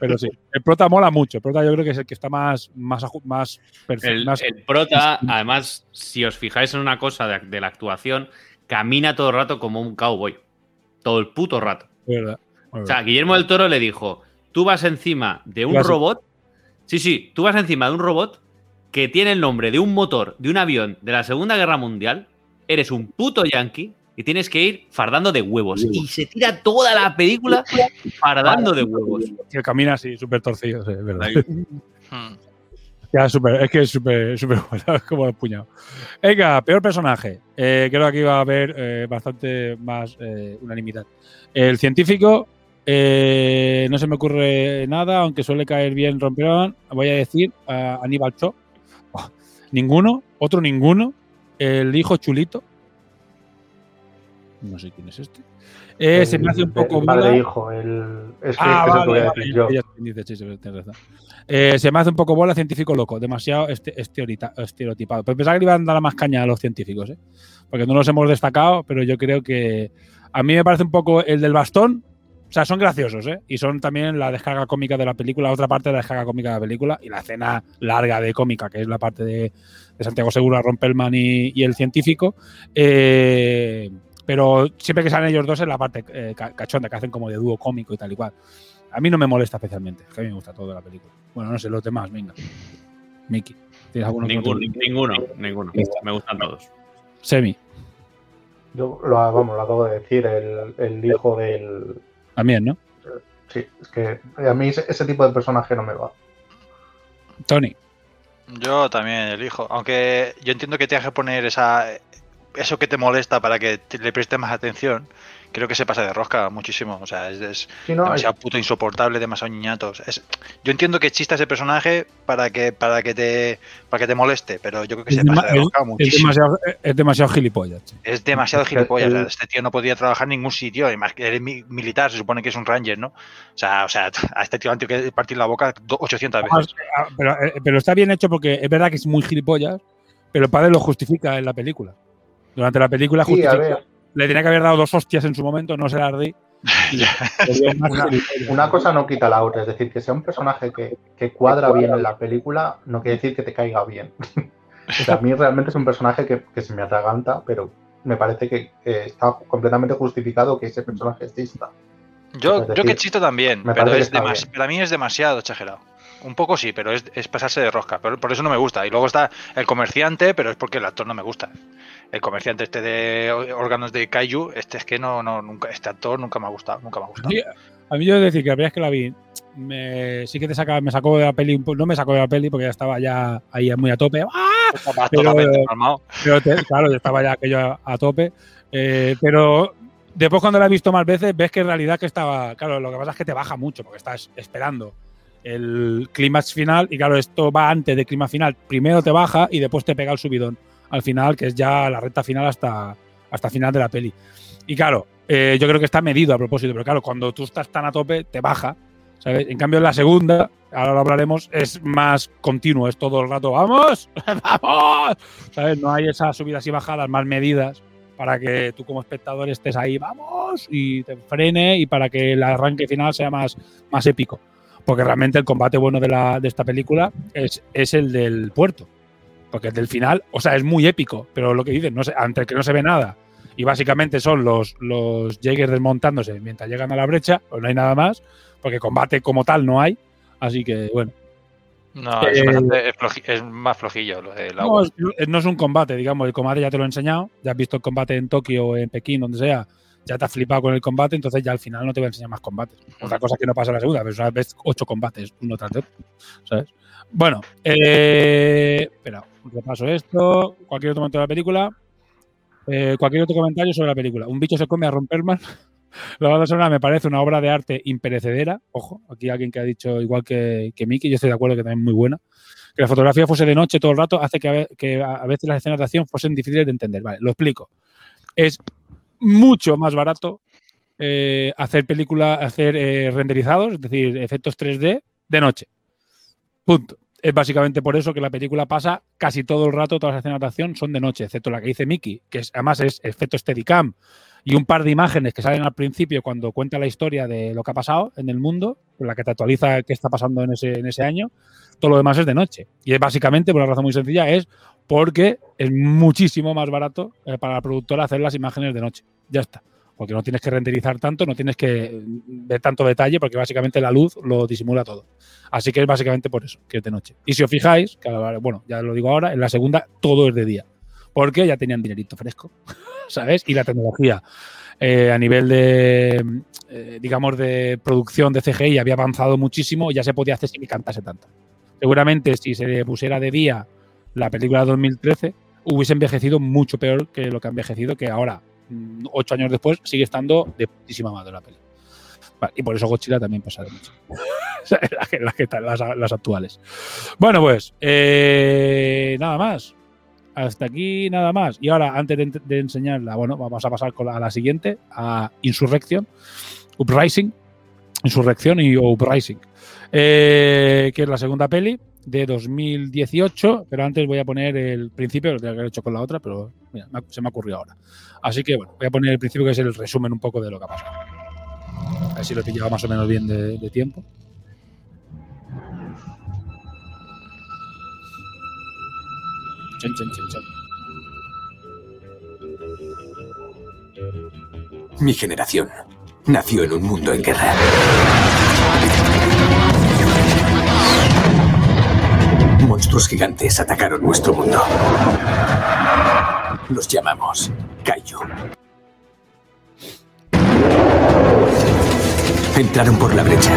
Pero sí, el prota mola mucho. El prota yo creo que es el que está más, más, más perfecto. El, más- el prota, además, si os fijáis en una cosa de, de la actuación, camina todo el rato como un cowboy. Todo el puto rato. Verdad, O sea. Guillermo del Toro le dijo: Tú vas encima de un robot. Sí, sí, tú vas encima de un robot que tiene el nombre de un motor de un avión de la Segunda Guerra Mundial. Eres un puto yankee y tienes que ir fardando de huevos. Y se tira toda la película fardando de huevos. Que camina así, súper torcido, sí, es verdad. Hmm. Ya, súper- es que es súper súper bueno, es como el puñado. Venga, peor personaje. Eh, creo que aquí va a haber eh, bastante más eh, unanimidad. El científico, eh, no se me ocurre nada, aunque suele caer bien romperón. Voy a decir a Aníbal Cho. Oh, ninguno, otro ninguno. El hijo chulito. No sé quién es este. Eh, se me hace un poco el padre hijo, el, es que Ah, es que vale, vale, yo. Eh, se me hace un poco bola científico loco, demasiado este, estereotipado. Pero pensaba que le iban a dar más caña a los científicos, ¿eh? porque no los hemos destacado, pero yo creo que a mí me parece un poco el del bastón. O sea, son graciosos, ¿eh? Y son también la descarga cómica de la película, otra parte de la descarga cómica de la película y la escena larga de cómica, que es la parte de, de Santiago Segura, Rompelman y, y el científico. Eh, pero siempre que salen ellos dos es la parte eh, ca- cachonda, que hacen como de dúo cómico y tal y cual. A mí no me molesta especialmente, es que a mí me gusta todo de la película. Bueno, no sé, los demás, venga. Miki, ¿tienes alguno que Ninguno, ninguno, ninguno. Me gustan todos. Semi, Yo lo, vamos, lo acabo de decir, el, el hijo del. También, ¿no? Sí, es que a mí ese, ese tipo de personaje no me va. Tony. Yo también elijo. Aunque yo entiendo que tienes que poner esa eso que te molesta para que te- le prestes más atención. Creo que se pasa de rosca muchísimo. O sea, es, es Sí, no, demasiado puto insoportable, demasiado niñatos. Es, yo entiendo que exista ese personaje para que, para que te para que te moleste, pero yo creo que Es, se pasa de es- rosca es muchísimo. demasiado, es demasiado gilipollas. Es demasiado Es gilipollas. el- o sea, Este tío no podía trabajar en ningún sitio. Y más que eres mi- militar, se supone que es un ranger, ¿no? O sea, o sea a este tío le han tenido que partir la boca do- 800 veces. Ah, Pero, eh, pero está bien hecho porque es verdad que es muy gilipollas, pero el padre lo justifica en la película. Durante la película Sí, a justifica. Le tenía que haber dado dos hostias en su momento, no se las di. Una, cosa no quita la otra, es decir, que sea un personaje que, que cuadra bien en la película no quiere decir que te caiga bien. o sea, a mí realmente es un personaje que, que se me atraganta, pero me parece que eh, está completamente justificado que ese personaje exista. Yo, yo que chiste también, pero es demas- para mí es demasiado exagerado. Un poco sí, pero es, es pasarse de rosca. Pero por eso no me gusta. Y luego está el comerciante, pero es porque el actor no me gusta. El comerciante este de órganos de Kaiju, este es que no, no, nunca, este actor nunca me ha gustado, nunca me ha gustado. Sí, a mí yo he de decir que la verdad es que la vi, me, sí que te saca, me sacó de la peli, no me sacó de la peli porque ya estaba ya ahí muy a tope. ¡Ah! Pero- te- claro, yo estaba ya aquello a, a tope. Eh, pero después cuando la he visto más veces, ves que en realidad que estaba. Claro, lo que pasa es que te baja mucho porque estás esperando el clímax final. Y claro, esto va antes del clímax final. Primero te baja y después te pega el subidón al final, que es ya la recta final hasta, hasta final de la peli. Y claro, eh, yo creo que está medido a propósito, pero claro, cuando tú estás tan a tope, te baja. ¿sabes? En cambio, en la segunda, ahora lo hablaremos, es más continuo, es todo el rato, ¡vamos! ¡Vamos! ¿Sabes? No hay esas subidas y bajadas más medidas para que tú como espectador estés ahí, ¡vamos! y te frene y para que el arranque final sea más, más épico. Porque realmente el combate bueno de, la, de esta película es, es el del puerto. Porque el del final, o sea, es muy épico, pero lo que dicen, no sé, ante que no se ve nada y básicamente son los, los Jaegers desmontándose mientras llegan a la brecha, pues no hay nada más, porque combate como tal no hay. Así que, bueno. No, es, Eh, es es más flojillo lo del No agua. es, no es un combate, digamos, el combate ya te lo he enseñado, ya has visto el combate en Tokio o en Pekín, donde sea, ya te has flipado con el combate, entonces ya al final no te voy a enseñar más combates. Otra cosa que no pasa en la segunda, pero una vez ocho combates, uno tras otro, ¿sabes? Bueno, eh, espera, repaso esto, cualquier otro momento de la película, eh, cualquier otro comentario sobre la película. Un bicho se come a Romperman. La banda sonora me parece una obra de arte imperecedera. Ojo, aquí alguien que ha dicho igual que, que Miki, yo estoy de acuerdo que también es muy buena. Que la fotografía fuese de noche todo el rato hace que a, veces las escenas de acción fuesen difíciles de entender. Vale, lo explico. Es mucho más barato eh, hacer película, hacer eh, renderizados, es decir, efectos 3D de noche. Punto. Es básicamente por eso que la película pasa casi todo el rato, todas las escenas de acción son de noche, excepto la que dice Mickey, que es, además es efecto Steadicam y un par de imágenes que salen al principio cuando cuenta la historia de lo que ha pasado en el mundo, la que te actualiza qué está pasando en ese, en ese año. Todo lo demás es de noche. Y es básicamente, por una razón muy sencilla, es porque es muchísimo más barato eh, para la productora hacer las imágenes de noche. Ya está. Porque no tienes que renderizar tanto, no tienes que ver tanto detalle, porque básicamente la luz lo disimula todo. Así que es básicamente por eso, que es de noche. Y si os fijáis, que, bueno, ya lo digo ahora, en la segunda todo es de día. Porque ya tenían dinerito fresco, ¿sabes? Y la tecnología eh, a nivel de, eh, digamos, de producción de CGI había avanzado muchísimo ya se podía hacer sin que cantase tanto. Seguramente si se pusiera de día la película de 2013, hubiese envejecido mucho peor que lo que ha envejecido, que ahora, ocho años después, sigue estando de putísima madre la peli. Y por eso Godzilla también pasa de mucho. las, actuales. Bueno, pues, eh, nada más. Hasta aquí nada más. Y ahora, antes de, enseñarla, bueno, vamos a pasar con a la siguiente, a Insurrection, Uprising, Insurrección y Uprising, eh, que es la segunda peli de 2018, pero antes voy a poner el principio, lo tenía que haber hecho con la otra, pero mira, se me ha ocurrido ahora. Así que bueno, voy a poner el principio que es el resumen un poco de lo que ha pasado. A ver si lo pillaba más o menos bien de, de tiempo. Chan, chan, chan, chan. Mi generación nació en un mundo en guerra. Monstruos gigantes atacaron nuestro mundo. Los llamamos Kaiju. Entraron por la brecha.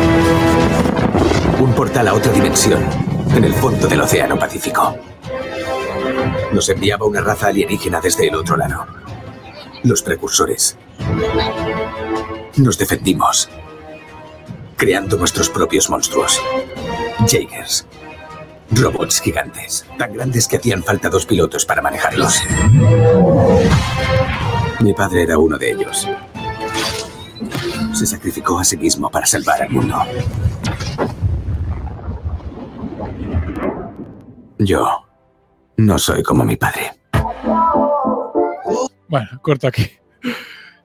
Un portal a otra dimensión, en el fondo del Océano Pacífico. Nos enviaba una raza alienígena desde el otro lado. Los precursores. Nos defendimos, creando nuestros propios monstruos. Jaegers. Robots gigantes, tan grandes que hacían falta dos pilotos para manejarlos. Mi padre era uno de ellos. Se sacrificó a sí mismo para salvar al mundo. Yo no soy como mi padre. Bueno, corto aquí.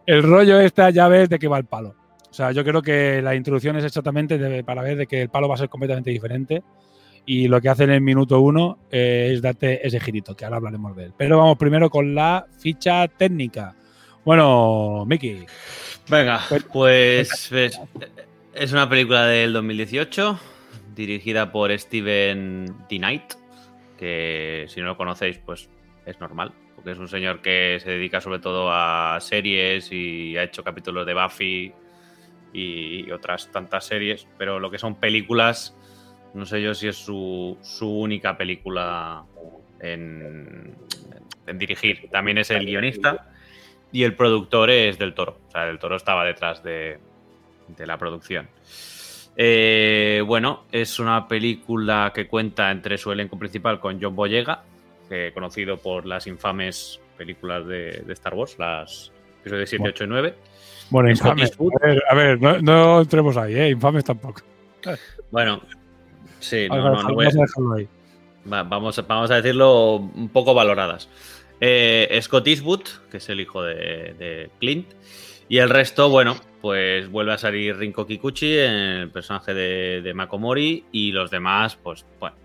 El rollo esta ya ves de que va el palo. O sea, yo creo que la introducción es exactamente de- para ver de que el palo va a ser completamente diferente. Y lo que hacen en el minuto uno eh, es darte ese girito, que ahora hablaremos de él. Pero vamos primero con la ficha técnica. Bueno, Miki. Venga, pues ves, es una película del 2018 dirigida por Steven D. Knight, que si no lo conocéis, pues es normal, porque es un señor que se dedica sobre todo a series y ha hecho capítulos de Buffy y otras tantas series, pero lo que son películas, no sé yo si es su, su única película en, en dirigir. También es el guionista y el productor es Del Toro. O sea, Del Toro estaba detrás de, de la producción. Eh, bueno, es una película que cuenta entre su elenco principal con John Boyega, conocido por las infames películas de, de Star Wars, las episodios 7, 8 y 9. Bueno, infames. A ver, a ver, no, no entremos ahí, ¿eh? Infames tampoco. Bueno, sí, no, no, no voy a- vamos a dejarlo ahí. Va- vamos, a- vamos a decirlo un poco valoradas. Eh, Scott Eastwood, que es el hijo de, de Clint, y el resto, bueno, pues vuelve a salir Rinko Kikuchi, el personaje de, de Makomori, y los demás, pues, bueno,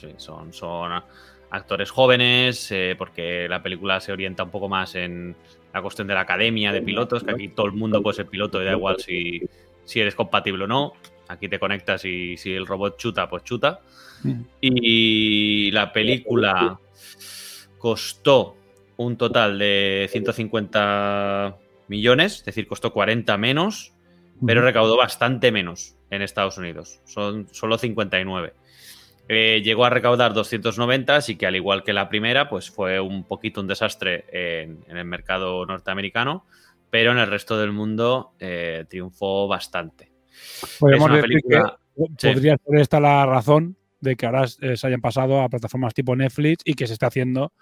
sí, son, son actores jóvenes, eh, porque la película se orienta un poco más en la cuestión de la academia de pilotos, que aquí todo el mundo puede ser piloto y da igual si, si eres compatible o no. Aquí te conectas y si el robot chuta, pues chuta. Y la película costó un total de 150 millones, es decir, costó 40 menos, pero recaudó bastante menos en Estados Unidos. Son solo 59. Eh, llegó a recaudar 290, así que al igual que la primera, pues fue un poquito un desastre en, en el mercado norteamericano, pero en el resto del mundo eh, triunfó bastante. Podemos decir película- que Sí. podría ser esta la razón de que ahora se hayan pasado a plataformas tipo Netflix y que se esté haciendo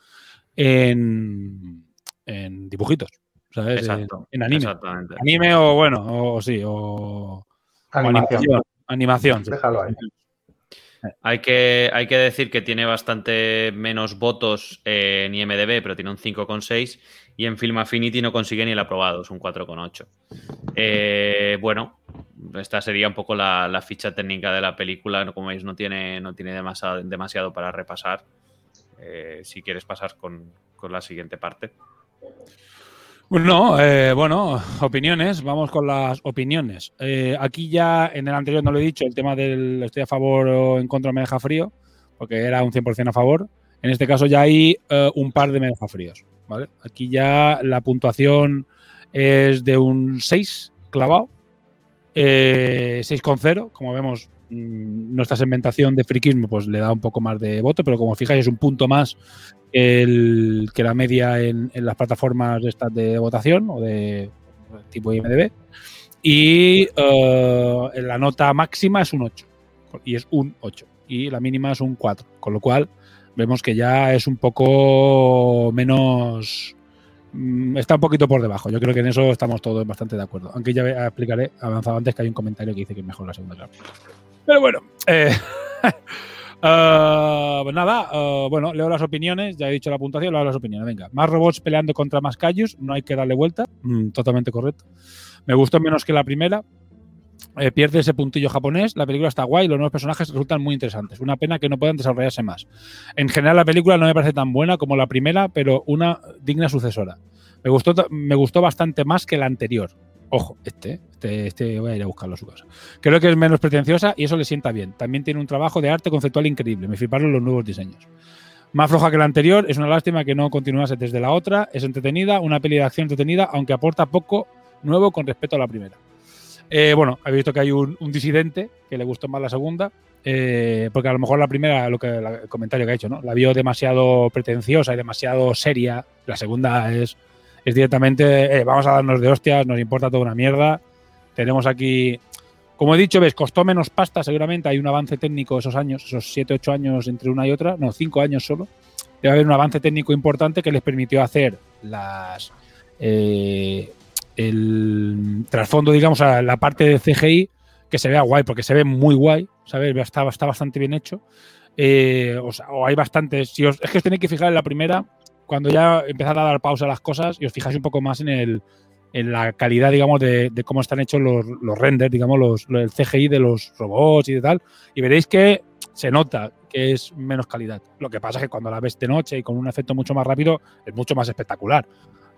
en, en dibujitos, ¿sabes? Exacto, En, en anime. exactamente. Anime o bueno, o sí, o, o Animación. Animación, sí. Déjalo ahí. Hay que, hay que decir que tiene bastante menos votos en IMDB, pero tiene un 5,6 y en Film Affinity no consigue ni el aprobado, es un 4,8. Eh, bueno, esta sería un poco la, la ficha técnica de la película. Como veis, no tiene, no tiene demasiado, demasiado para repasar. Eh, si quieres pasar con, con la siguiente parte. No, eh, bueno, opiniones. Vamos con las opiniones. Eh, aquí ya en el anterior no lo he dicho, el tema del estoy a favor o en contra me deja frío, porque era un 100% a favor. En este caso ya hay eh, un par de me deja fríos. ¿vale? Aquí ya la puntuación es de un 6 clavado, eh, 6,0. Como vemos, nuestra segmentación de friquismo pues, le da un poco más de voto, pero como fijáis es un punto más el, que la media en, las plataformas de de votación o de tipo IMDB. Y eh, la nota máxima es un 8. Y es un 8. Y la mínima es un 4. Con lo cual vemos que ya es un poco menos... mm, Está un poquito por debajo. Yo creo que en eso estamos todos bastante de acuerdo. Aunque ya explicaré, avanzado antes, que hay un comentario que dice que es mejor la segunda primera. Pero bueno, eh, eh, pues nada, eh, bueno, leo las opiniones, ya he dicho la puntuación, leo las opiniones. Venga, más robots peleando contra más callos, no hay que darle vuelta, Mm, totalmente correcto. Me gustó menos que la primera, eh, pierde ese puntillo japonés, la película está guay, los nuevos personajes resultan muy interesantes. Una pena que no puedan desarrollarse más. En general la película no me parece tan buena como la primera, pero una digna sucesora. Me gustó, me gustó bastante más que la anterior. Ojo, este, este, este voy a ir a buscarlo a su casa. Creo que es menos pretenciosa y eso le sienta bien. También tiene un trabajo de arte conceptual increíble. Me fliparon los nuevos diseños. Más floja que la anterior, es una lástima que no continuase desde la otra. Es entretenida, una peli de acción entretenida, aunque aporta poco nuevo con respecto a la primera. Eh, bueno, habéis visto que hay un, disidente que le gustó más la segunda, eh, porque a lo mejor la primera, lo que el comentario que ha hecho, ¿no? La vio demasiado pretenciosa y demasiado seria. La segunda es, es directamente, eh, vamos a darnos de hostias, nos importa toda una mierda. Tenemos aquí, como he dicho, ves, costó menos pasta, seguramente hay un avance técnico esos años, esos 7, 8 años entre una y otra, no, 5 años solo. Debe haber un avance técnico importante que les permitió hacer las el trasfondo, digamos, a la parte de CGI que se vea guay, porque se ve muy guay, ¿sabes? Está, está bastante bien hecho. Eh, o, sea, o hay bastantes. Si os, es que os tenéis que fijar en la primera, cuando ya empezar a dar pausa a las cosas y os fijáis un poco más en el en la calidad, digamos, de, de cómo están hechos los, los renders, digamos, los, el CGI de los robots y de tal, y veréis que se nota que es menos calidad. Lo que pasa es que cuando la ves de noche y con un efecto mucho más rápido, es mucho más espectacular.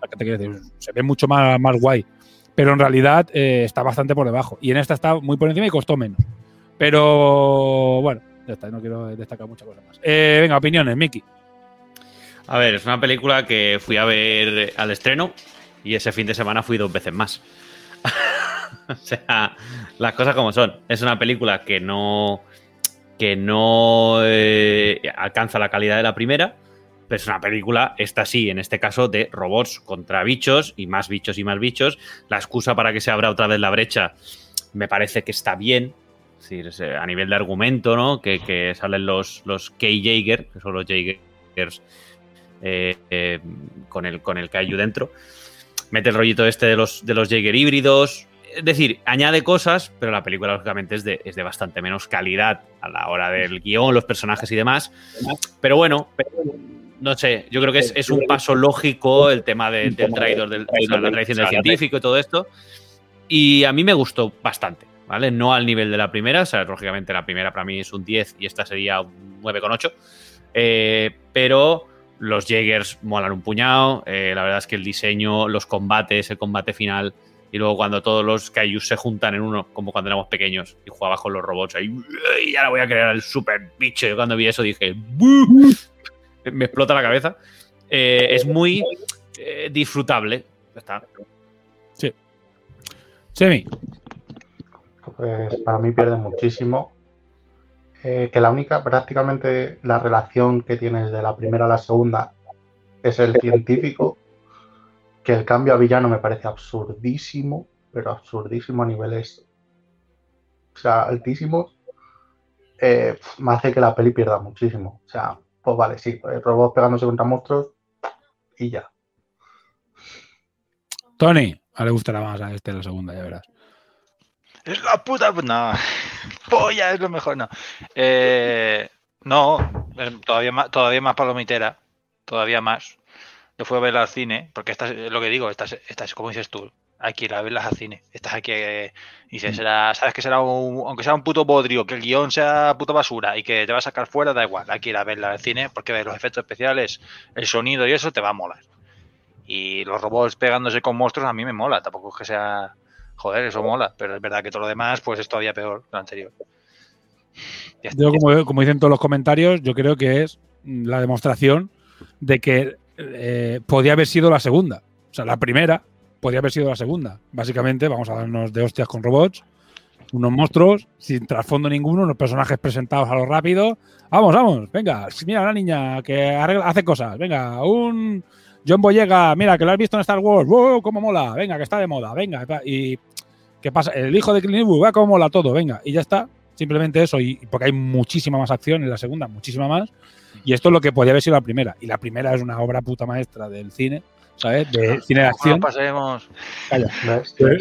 ¿Qué te decir? Se ve mucho más, más guay. Pero en realidad eh, está bastante por debajo. Y en esta está muy por encima y costó menos. Pero bueno, ya está, no quiero destacar muchas cosas más. Eh, venga, opiniones, Miki. A ver, es una película que fui a ver al estreno y ese fin de semana fui dos veces más. o sea, las cosas como son. Es una película que no que no eh, alcanza la calidad de la primera, es una película, esta sí, en este caso, de robots contra bichos y más bichos y más bichos. La excusa para que se abra otra vez la brecha me parece que está bien. Es eh, a nivel de argumento, ¿no? Que, que salen los, los K-Jaeger, que son los Jaegers eh, eh, con, el, con el Kaiju dentro. Mete el rollito este de los, de los Jaeger híbridos. es decir, añade cosas, pero la película, lógicamente, es de, es de bastante menos calidad a la hora del guion, los personajes y demás. Pero bueno, no sé, yo creo que es, es un paso lógico el tema de- del traidor, del, o sea, la traición del científico y todo esto. Y a mí me gustó bastante, ¿vale? No al nivel de la primera, o sea, lógicamente la primera para mí es un 10 y esta sería un 9,8. Eh, pero los Jaegers molan un puñado. eh, la verdad es que el diseño, los combates, el combate final. Y luego cuando todos los Kaijus se juntan en uno, como cuando éramos pequeños, y jugabas con los robots ahí, y ahora voy a crear el super bicho. Yo cuando vi eso dije, "Buh". Me explota la cabeza. Eh, es muy eh, disfrutable. Ya está. Sí. Semi. Pues para mí pierde muchísimo. Eh, que la única, prácticamente la relación que tienes de la primera a la segunda es el científico. Que el cambio a villano me parece absurdísimo, pero absurdísimo a niveles, o sea, altísimos. Eh, me hace que la peli pierda muchísimo. O sea, pues vale, sí, pues robots pegándose contra monstruos y ya. Tony, a le gustará más a este la segunda, ya verás. Es la puta. No. Polla es lo mejor, no. Eh, no, todavía más, todavía más palomitera. Todavía más. Yo fui a verla al cine, porque esta es lo que digo, esta es, esta es como dices tú. Hay que ir a verlas al cine. Estás aquí eh, y será, sabes que será un, aunque sea un puto bodrio, que el guion sea puta basura y que te va a sacar fuera, da igual. Hay que ir a verla al cine porque ves los efectos especiales, el sonido y eso te va a molar. Y los robots pegándose con monstruos a mí me mola. Tampoco es que sea. Joder, eso mola. Pero es verdad que todo lo demás, pues es todavía peor que lo anterior. Está. Yo, como, como dicen todos los comentarios, yo creo que es la demostración de que eh, podía haber sido la segunda. O sea, la primera podría haber sido la segunda. Básicamente, vamos a darnos de hostias con robots, unos monstruos, sin trasfondo ninguno, unos personajes presentados a lo rápido. Vamos, vamos, venga, mira la niña que hace cosas. Venga, un John Boyega, mira, que lo has visto en Star Wars. ¡Wow! ¡Cómo mola! Venga, que está de moda, venga. Y ¿qué pasa? El hijo de Clint Eastwood, va cómo mola todo, venga. Y ya está. Simplemente eso, y porque hay muchísima más acción en la segunda, muchísima más. Y esto es lo que podía haber sido la primera. Y la primera es una obra puta maestra del cine, ¿sabes? De cine de No acción. pasemos. Calla.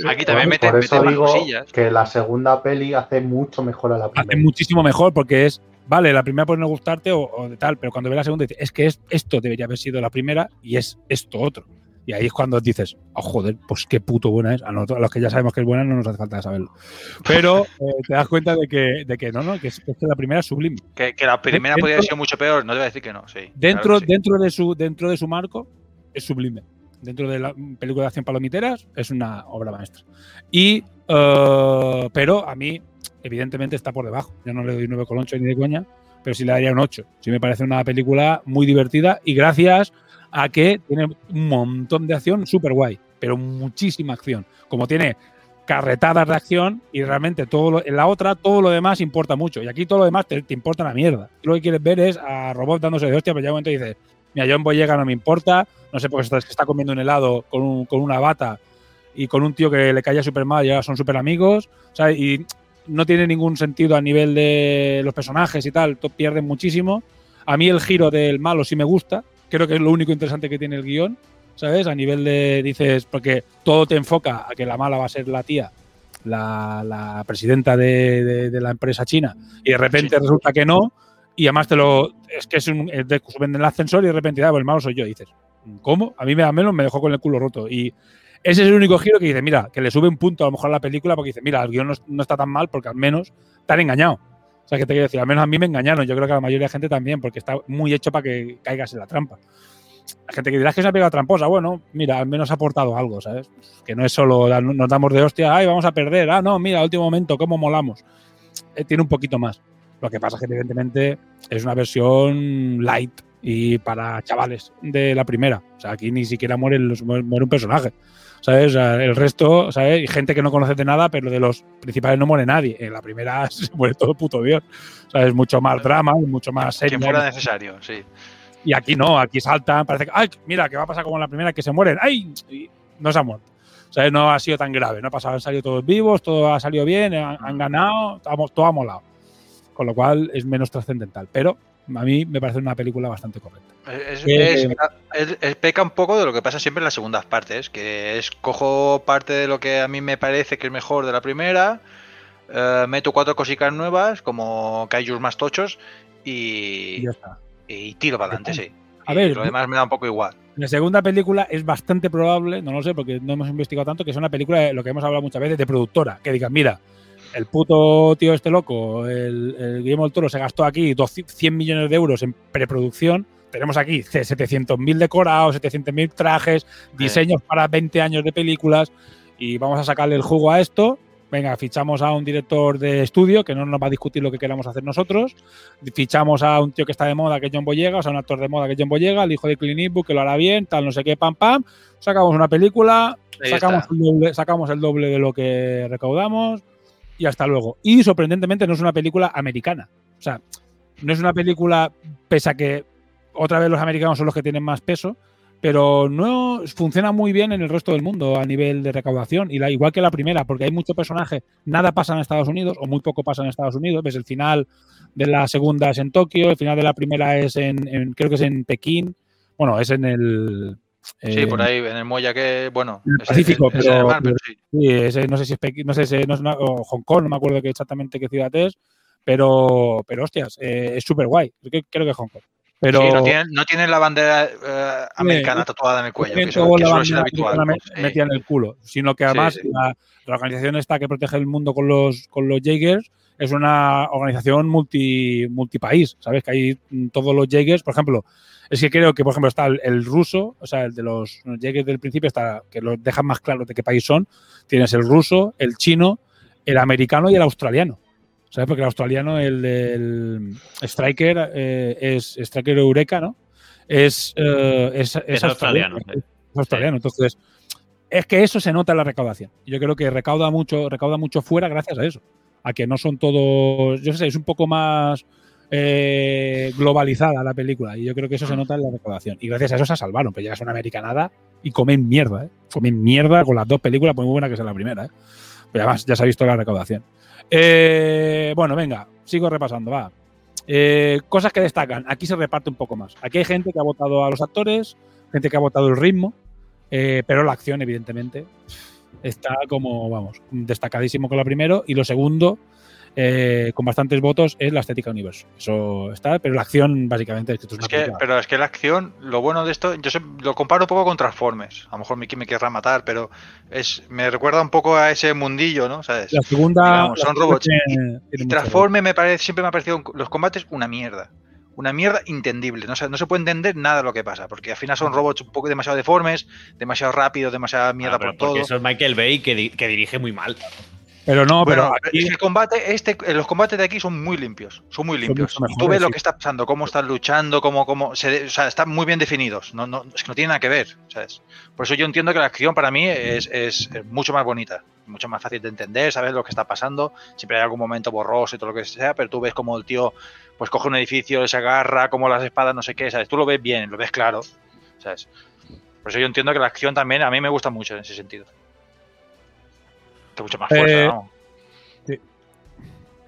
Aquí también meten- Por eso meten más digo cosillas. que la segunda peli hace mucho mejor a la hace primera. muchísimo mejor porque es, vale, la primera puede no gustarte o, o de tal, pero cuando ves la segunda dices, es que es, esto debería haber sido la primera y es esto otro. Y ahí es cuando dices, oh, joder, pues qué puto buena es. A, nosotros, a los que ya sabemos que es buena no nos hace falta saberlo. Pero eh, te das cuenta de que, de que no, no, que, es, que la primera es sublime. Que, que la primera podría haber sido mucho peor, no te voy a decir que no, sí. Dentro, claro sí. dentro, de su, dentro de su marco es sublime. Dentro de la película de acción palomiteras es una obra maestra. Y, eh, pero a mí, evidentemente, está por debajo. Yo no le doy 9,8 ni de coña, pero sí le daría un 8. Sí me parece una película muy divertida y gracias a que tiene un montón de acción súper guay, pero muchísima acción. Como tiene carretadas de acción y realmente todo lo- en la otra todo lo demás importa mucho y aquí todo lo demás te, te importa una mierda. Lo que quieres ver es a robots dándose de hostia, pero ya un momento dices, mira, John Boyega no me importa, no sé por qué está, está comiendo un helado con, un- con una bata y con un tío que le caía súper mal y ahora son súper amigos, ¿sabes? Y no tiene ningún sentido a nivel de los personajes y tal, pierden muchísimo. A mí el giro del malo sí me gusta, creo que es lo único interesante que tiene el guion, ¿sabes? A nivel de, dices, porque todo te enfoca a que la mala va a ser la tía, la, la presidenta de, de- de la empresa china, y de repente resulta que no, y además te lo, es que es un, es de, suben en el ascensor y de repente, ah, pues el malo soy yo, y dices, ¿cómo? A mí me da menos, me dejó con el culo roto, y ese es el único giro que dice, mira, que le sube un punto a lo mejor a la película porque dice, mira, el guion no, no está tan mal porque al menos te han engañado. O sea, que te quiero decir, al menos a mí me engañaron, yo creo que a la mayoría de gente también, porque está muy hecho para que caigas en la trampa. Hay gente que dirá "Es que se ha pegado tramposa. Bueno, mira, al menos ha aportado algo, ¿sabes? Que no es solo nos damos de hostia, ay, vamos a perder. Ah, no, mira, último momento, cómo molamos. Eh, tiene un poquito más. Lo que pasa es que, evidentemente, es una versión light y para chavales de la primera. O sea, aquí ni siquiera muere, los- muere un personaje. ¿Sabes? O sea, el resto, ¿sabes? Y gente que no conoce de nada, pero de los principales no muere nadie. En la primera se muere todo puto Dios. ¿Sabes? Mucho más drama mucho más serio. Quien fuera necesario, sí. Y aquí no, aquí saltan, parece que, ay, mira, que va a pasar como en la primera, que se mueren, ay, y no se han muerto. Sea, no ha sido tan grave, no ha pasado, han salido todos vivos, todo ha salido bien, han, han ganado, todo ha molado. Con lo cual es menos trascendental. Pero a mí me parece una película bastante correcta. Es, Eh, es- peca un poco de lo que pasa siempre en las segundas partes, que es cojo parte de lo que a mí me parece que es mejor de la primera, eh, meto cuatro cositas nuevas, como kaijus más tochos, y, ya está. y tiro para adelante, sí. A Y ver, lo demás me da un poco igual. La segunda película es bastante probable, no lo sé porque no hemos investigado tanto, que es una película de lo que hemos hablado muchas veces de productora. Que digan, mira, el puto tío este loco, el, el Guillermo del Toro, se gastó aquí 200 100 millones de euros en preproducción. Tenemos aquí 700.000 decorados, 700.000 trajes, diseños para 20 años de películas y vamos a sacarle el jugo a esto. Venga, fichamos a un director de estudio que no nos va a discutir lo que queramos hacer nosotros. Fichamos a un tío que está de moda, que es John Boyega, o sea, un actor de moda que es John Boyega, el hijo de Clint Eastwood, que lo hará bien, tal, no sé qué, pam, pam. Sacamos una película, Ahí sacamos está. el, doble, sacamos el doble de lo que recaudamos y hasta luego. Y sorprendentemente no es una película americana. O sea, no es una película, pese a que otra vez los americanos son los que tienen más peso, pero no funciona muy bien en el resto del mundo a nivel de recaudación. Y la, igual que la primera, porque hay mucho personaje, nada pasa en Estados Unidos, o muy poco pasa en Estados Unidos. Ves, el final de la segunda es en Tokio, el final de la primera es en, en- creo que es en Pekín. Bueno, es en el. Sí, eh, por ahí, en el Moya que, bueno, en el es- Pacífico, es- es el pero, mar, pero pero- sí, ese- no sé si es no sé si no es una- o Hong Kong, no me acuerdo exactamente qué ciudad es, pero, pero hostias, eh, es súper guay. Creo que es Hong Kong. Pero Sí, no tienen, no tienen la bandera eh, americana tatuada en el cuello, que eso, que bandera habitual. metida en el culo, sino que además la organización esta que protege el mundo con los con los Jaegers es una organización multi multipaís, ¿sabes? Que hay mm, todos los Jaegers, por ejemplo, es que creo que por ejemplo está el, el ruso, o sea, el de los Jaegers del principio está que los dejan más claro de qué país son. Tienes el ruso, el chino, el americano y el australiano. ¿Sabes? Porque el australiano, el Striker, eh, es Striker Eureka, ¿no? Es, eh, es, es Es australiano, sí. Es australiano. Entonces, es que eso se nota en la recaudación. Yo creo que recauda mucho, recauda mucho fuera gracias a eso. A que no son todos. Yo sé, es un poco más eh, globalizada la película. Y yo creo que eso se nota en la recaudación. Y gracias a eso se salvaron. Pero llegas a una americanada y comen mierda, ¿eh? Comen mierda con las dos películas, pues muy buena que sea la primera, ¿eh? Pero además ya se ha visto la recaudación. Eh, bueno, venga, sigo repasando, va. Eh, cosas que destacan. Aquí se reparte un poco más. Aquí hay gente que ha votado a los actores, gente que ha votado el ritmo, pero la acción, evidentemente, está como, vamos, destacadísimo con lo primero. Y lo segundo, eh, con bastantes votos, es la estética universo. Eso está, pero la acción, básicamente, es que esto es una que, pero es que la acción, lo bueno de esto, yo se- lo comparo un poco con Transformers. A lo mejor Miki me querrá matar, pero es me recuerda un poco a ese mundillo, ¿no? ¿Sabes? La segunda. Digamos, la son robots. tiene- Y- tiene Y mucho Transforme me parece, siempre me ha parecido los combates una mierda. Una mierda entendible. No se, no se puede entender nada de lo que pasa. Porque al final son robots un poco demasiado deformes, demasiado rápidos, demasiada mierda Ah, por todo. porque eso es Michael Bay que, di- que dirige muy mal. Pero no, Bueno, pero aquí. el combate, este, los combates de aquí son muy limpios, son muy Son limpios. mucho Y tú mejores, ves lo que está pasando, cómo están luchando, cómo, cómo se, o sea, están muy bien definidos. No, no, es que no tiene nada que ver, ¿sabes? Por eso yo entiendo que la acción para mí es, es- es mucho más bonita, mucho más fácil de entender, sabes lo que está pasando. Siempre hay algún momento borroso y todo lo que sea, pero tú ves como el tío pues coge un edificio, se agarra, como las espadas, no sé qué, ¿sabes? Tú lo ves bien, lo ves claro, ¿sabes? Por eso yo entiendo que la acción también a mí me gusta mucho en ese sentido. Tiene mucha más fuerza, Eh, ¿no?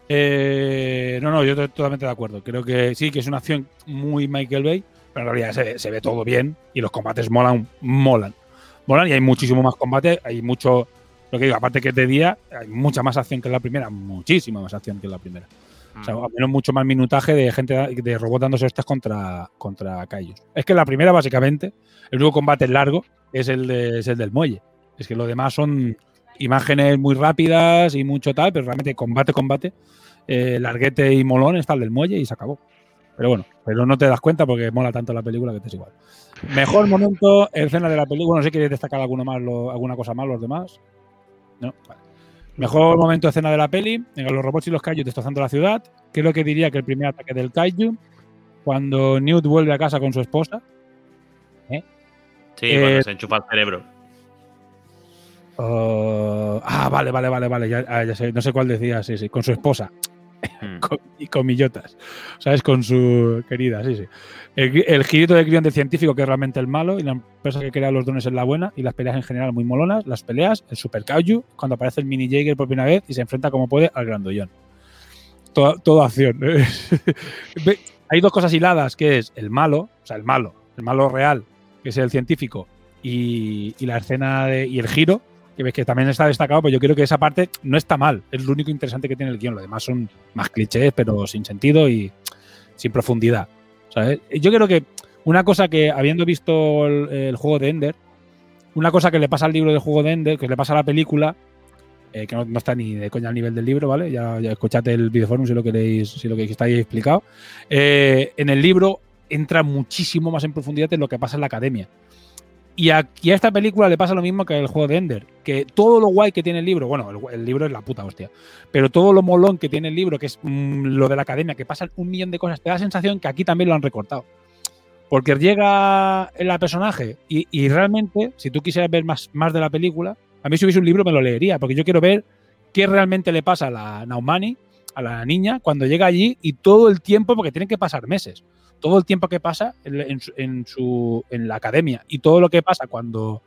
Eh, no, no, yo estoy totalmente de acuerdo. Creo que sí, que es una acción muy Michael Bay, pero en realidad se, ve- se ve todo bien y los combates molan, molan. Molan y hay muchísimo más combate, hay mucho, lo que digo, aparte que es de día, hay mucha más acción que en la primera, muchísima más acción que en la primera. O sea, al menos mucho más minutaje de gente de robots dándose hostias contra, contra Kaijus. Es que la primera, básicamente, el único combate largo es el, de- es el del muelle. Es que lo demás son imágenes muy rápidas y mucho tal, pero realmente combate, combate, eh, larguete y molón está el del muelle y se acabó. Pero bueno, pero no te das cuenta porque mola tanto la película que te es igual. Mejor momento, escena de la película. No sé si quieres destacar alguno más, lo- alguna cosa más los demás. No, vale. Mejor momento, escena de la peli. Venga, los robots y los kaiju destrozando la ciudad. ¿Qué es lo que diría que el primer ataque del kaiju? Cuando Newt vuelve a casa con su esposa. ¿Eh? Sí, Eh, cuando se enchufa el cerebro. Uh, ah, vale, vale, vale, vale. Ya, ah, ya sé, no sé cuál decía, sí, sí. Con su esposa. Hmm. Con- y con millotas. ¿Sabes? Con su querida, sí, sí. El, el girito de guion científico, que es realmente el malo, y la empresa que crea los dones es la buena, y las peleas en general muy molonas. Las peleas, el Super Kaiju, cuando aparece el Mini Jaeger por primera vez y se enfrenta como puede al Grandullón. Todo, todo acción. Ve, hay dos cosas hiladas, que es el malo, o sea, el malo, el malo real, que es el científico, y, y la escena de, y el giro, que ves que también está destacado, pues yo creo que esa parte no está mal. Es lo único interesante que tiene el guion. Lo demás son más clichés, pero sin sentido y sin profundidad. Yo creo que una cosa que, habiendo visto el, juego de Ender, una cosa que le pasa al libro del juego de Ender, que le pasa a la película, eh, que no, está ni de coña al nivel del libro, ¿vale? Ya, ya escuchate el videoforum si lo queréis, si lo que está ahí explicado. Eh, en el libro entra muchísimo más en profundidad en lo que pasa en la academia. Y a esta película le pasa lo mismo que el juego de Ender, que todo lo guay que tiene el libro, bueno, el, el libro es la puta hostia, pero todo lo molón que tiene el libro, que es mm, lo de la academia, que pasan un millón de cosas, te da la sensación que aquí también lo han recortado. Porque llega el personaje y, y realmente, si tú quisieras ver más, más de la película, a mí si hubiese un libro me lo leería, porque yo quiero ver qué realmente le pasa a la Naumani, a la niña, cuando llega allí y todo el tiempo, porque tienen que pasar meses, todo el tiempo que pasa en, en su, en, su, en la academia y todo lo que pasa cuando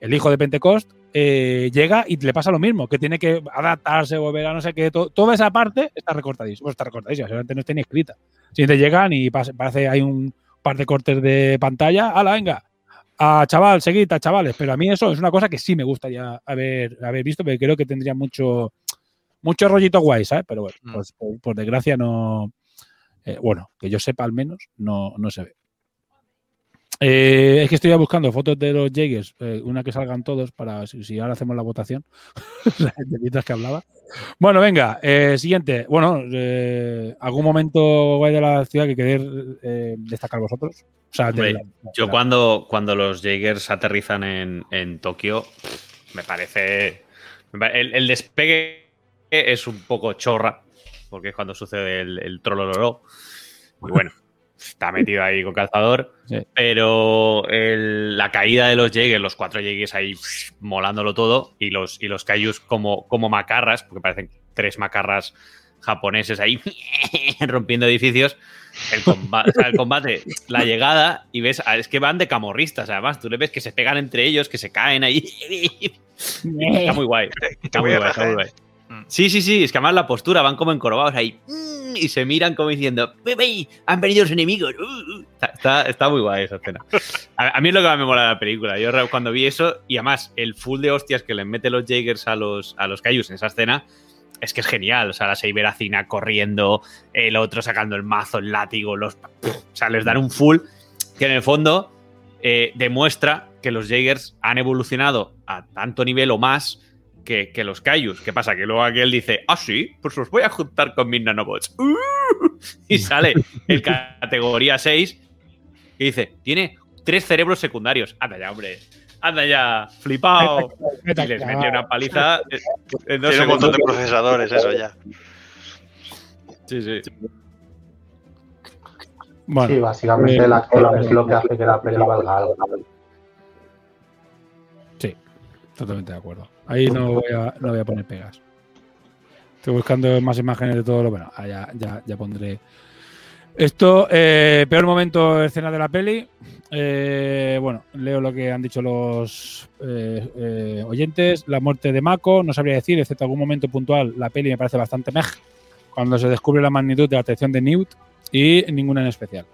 el hijo de Pentecost eh, llega y le pasa lo mismo, que tiene que adaptarse, volver a no sé qué, to, toda esa parte está recortadísima, pues está recortadísima, seguramente no está ni escrita. Si te llegan y pasa, parece hay un par de cortes de pantalla, ¡hala, venga! A chaval, seguid a chavales, pero a mí eso es una cosa que sí me gustaría haber, haber visto, porque creo que tendría mucho, mucho rollito guay, ¿sabes? Pero bueno, Mm. pues, por, por desgracia no. Eh, bueno, que yo sepa al menos, no, no se ve. Eh, es que estoy ya buscando fotos de los Jaegers, eh, una que salgan todos para si, si ahora hacemos la votación, mientras que hablaba. Bueno, venga, eh, siguiente. Bueno, ¿algún momento guay de la ciudad que queréis destacar vosotros? O sea, de Hombre, la- yo la- cuando, cuando los Jaegers aterrizan en, en Tokio, me parece. el despegue es un poco chorra, porque es cuando sucede el, el trolololo. Y bueno, está metido ahí con calzador. Sí. Pero el- la caída de los Jaegers, los cuatro Jaegers ahí pff, molándolo todo, y los, y los Kaijus como, como macarras, porque parecen tres macarras japoneses ahí rompiendo edificios. El combate, el combate, la llegada, y ves, es que van de camorristas, además, tú le ves que se pegan entre ellos, que se caen ahí. Está muy guay. Está muy está guay. Sí, sí, sí, es que además la postura, van como encorvados ahí mm, y se miran como diciendo, "Ve, ve, han venido los enemigos. uh, uh". Está, está- muy guay esa escena. A, mí es lo que me mola de la película. Yo cuando vi eso, y además el full de hostias que le mete los Jaegers a los, a los Kaijus en esa escena, es que es genial. O sea, la Seiberacina corriendo, el otro sacando el mazo, el látigo, los. O sea, les dan un full que en el fondo eh, demuestra que los Jaegers han evolucionado a tanto nivel o más que, que los Kaijus. ¿Qué pasa? Que luego aquel dice, ah, sí, pues los voy a juntar con mis nanobots. ¡Uh! Y sale el categoría 6 y dice, tiene tres cerebros secundarios. Anda ya, hombre. Anda ya, flipado. Y les mete una paliza. en- en dos Tiene un montón de procesadores, eso ya. Sí, sí. Bueno, sí, básicamente eh, la acción es lo que hace que la peli valga algo. Sí, totalmente de acuerdo. Ahí no voy a, no voy a poner pegas. Estoy buscando más imágenes de todo lo bueno. Ah, ya, ya, ya pondré. Esto, eh, peor momento, escena de la peli. Eh, bueno, leo lo que han dicho los eh, eh, oyentes. La muerte de Mako, no sabría decir, excepto algún momento puntual, la peli me parece bastante mej. Cuando se descubre la magnitud de la atención de Newt y ninguna en especial.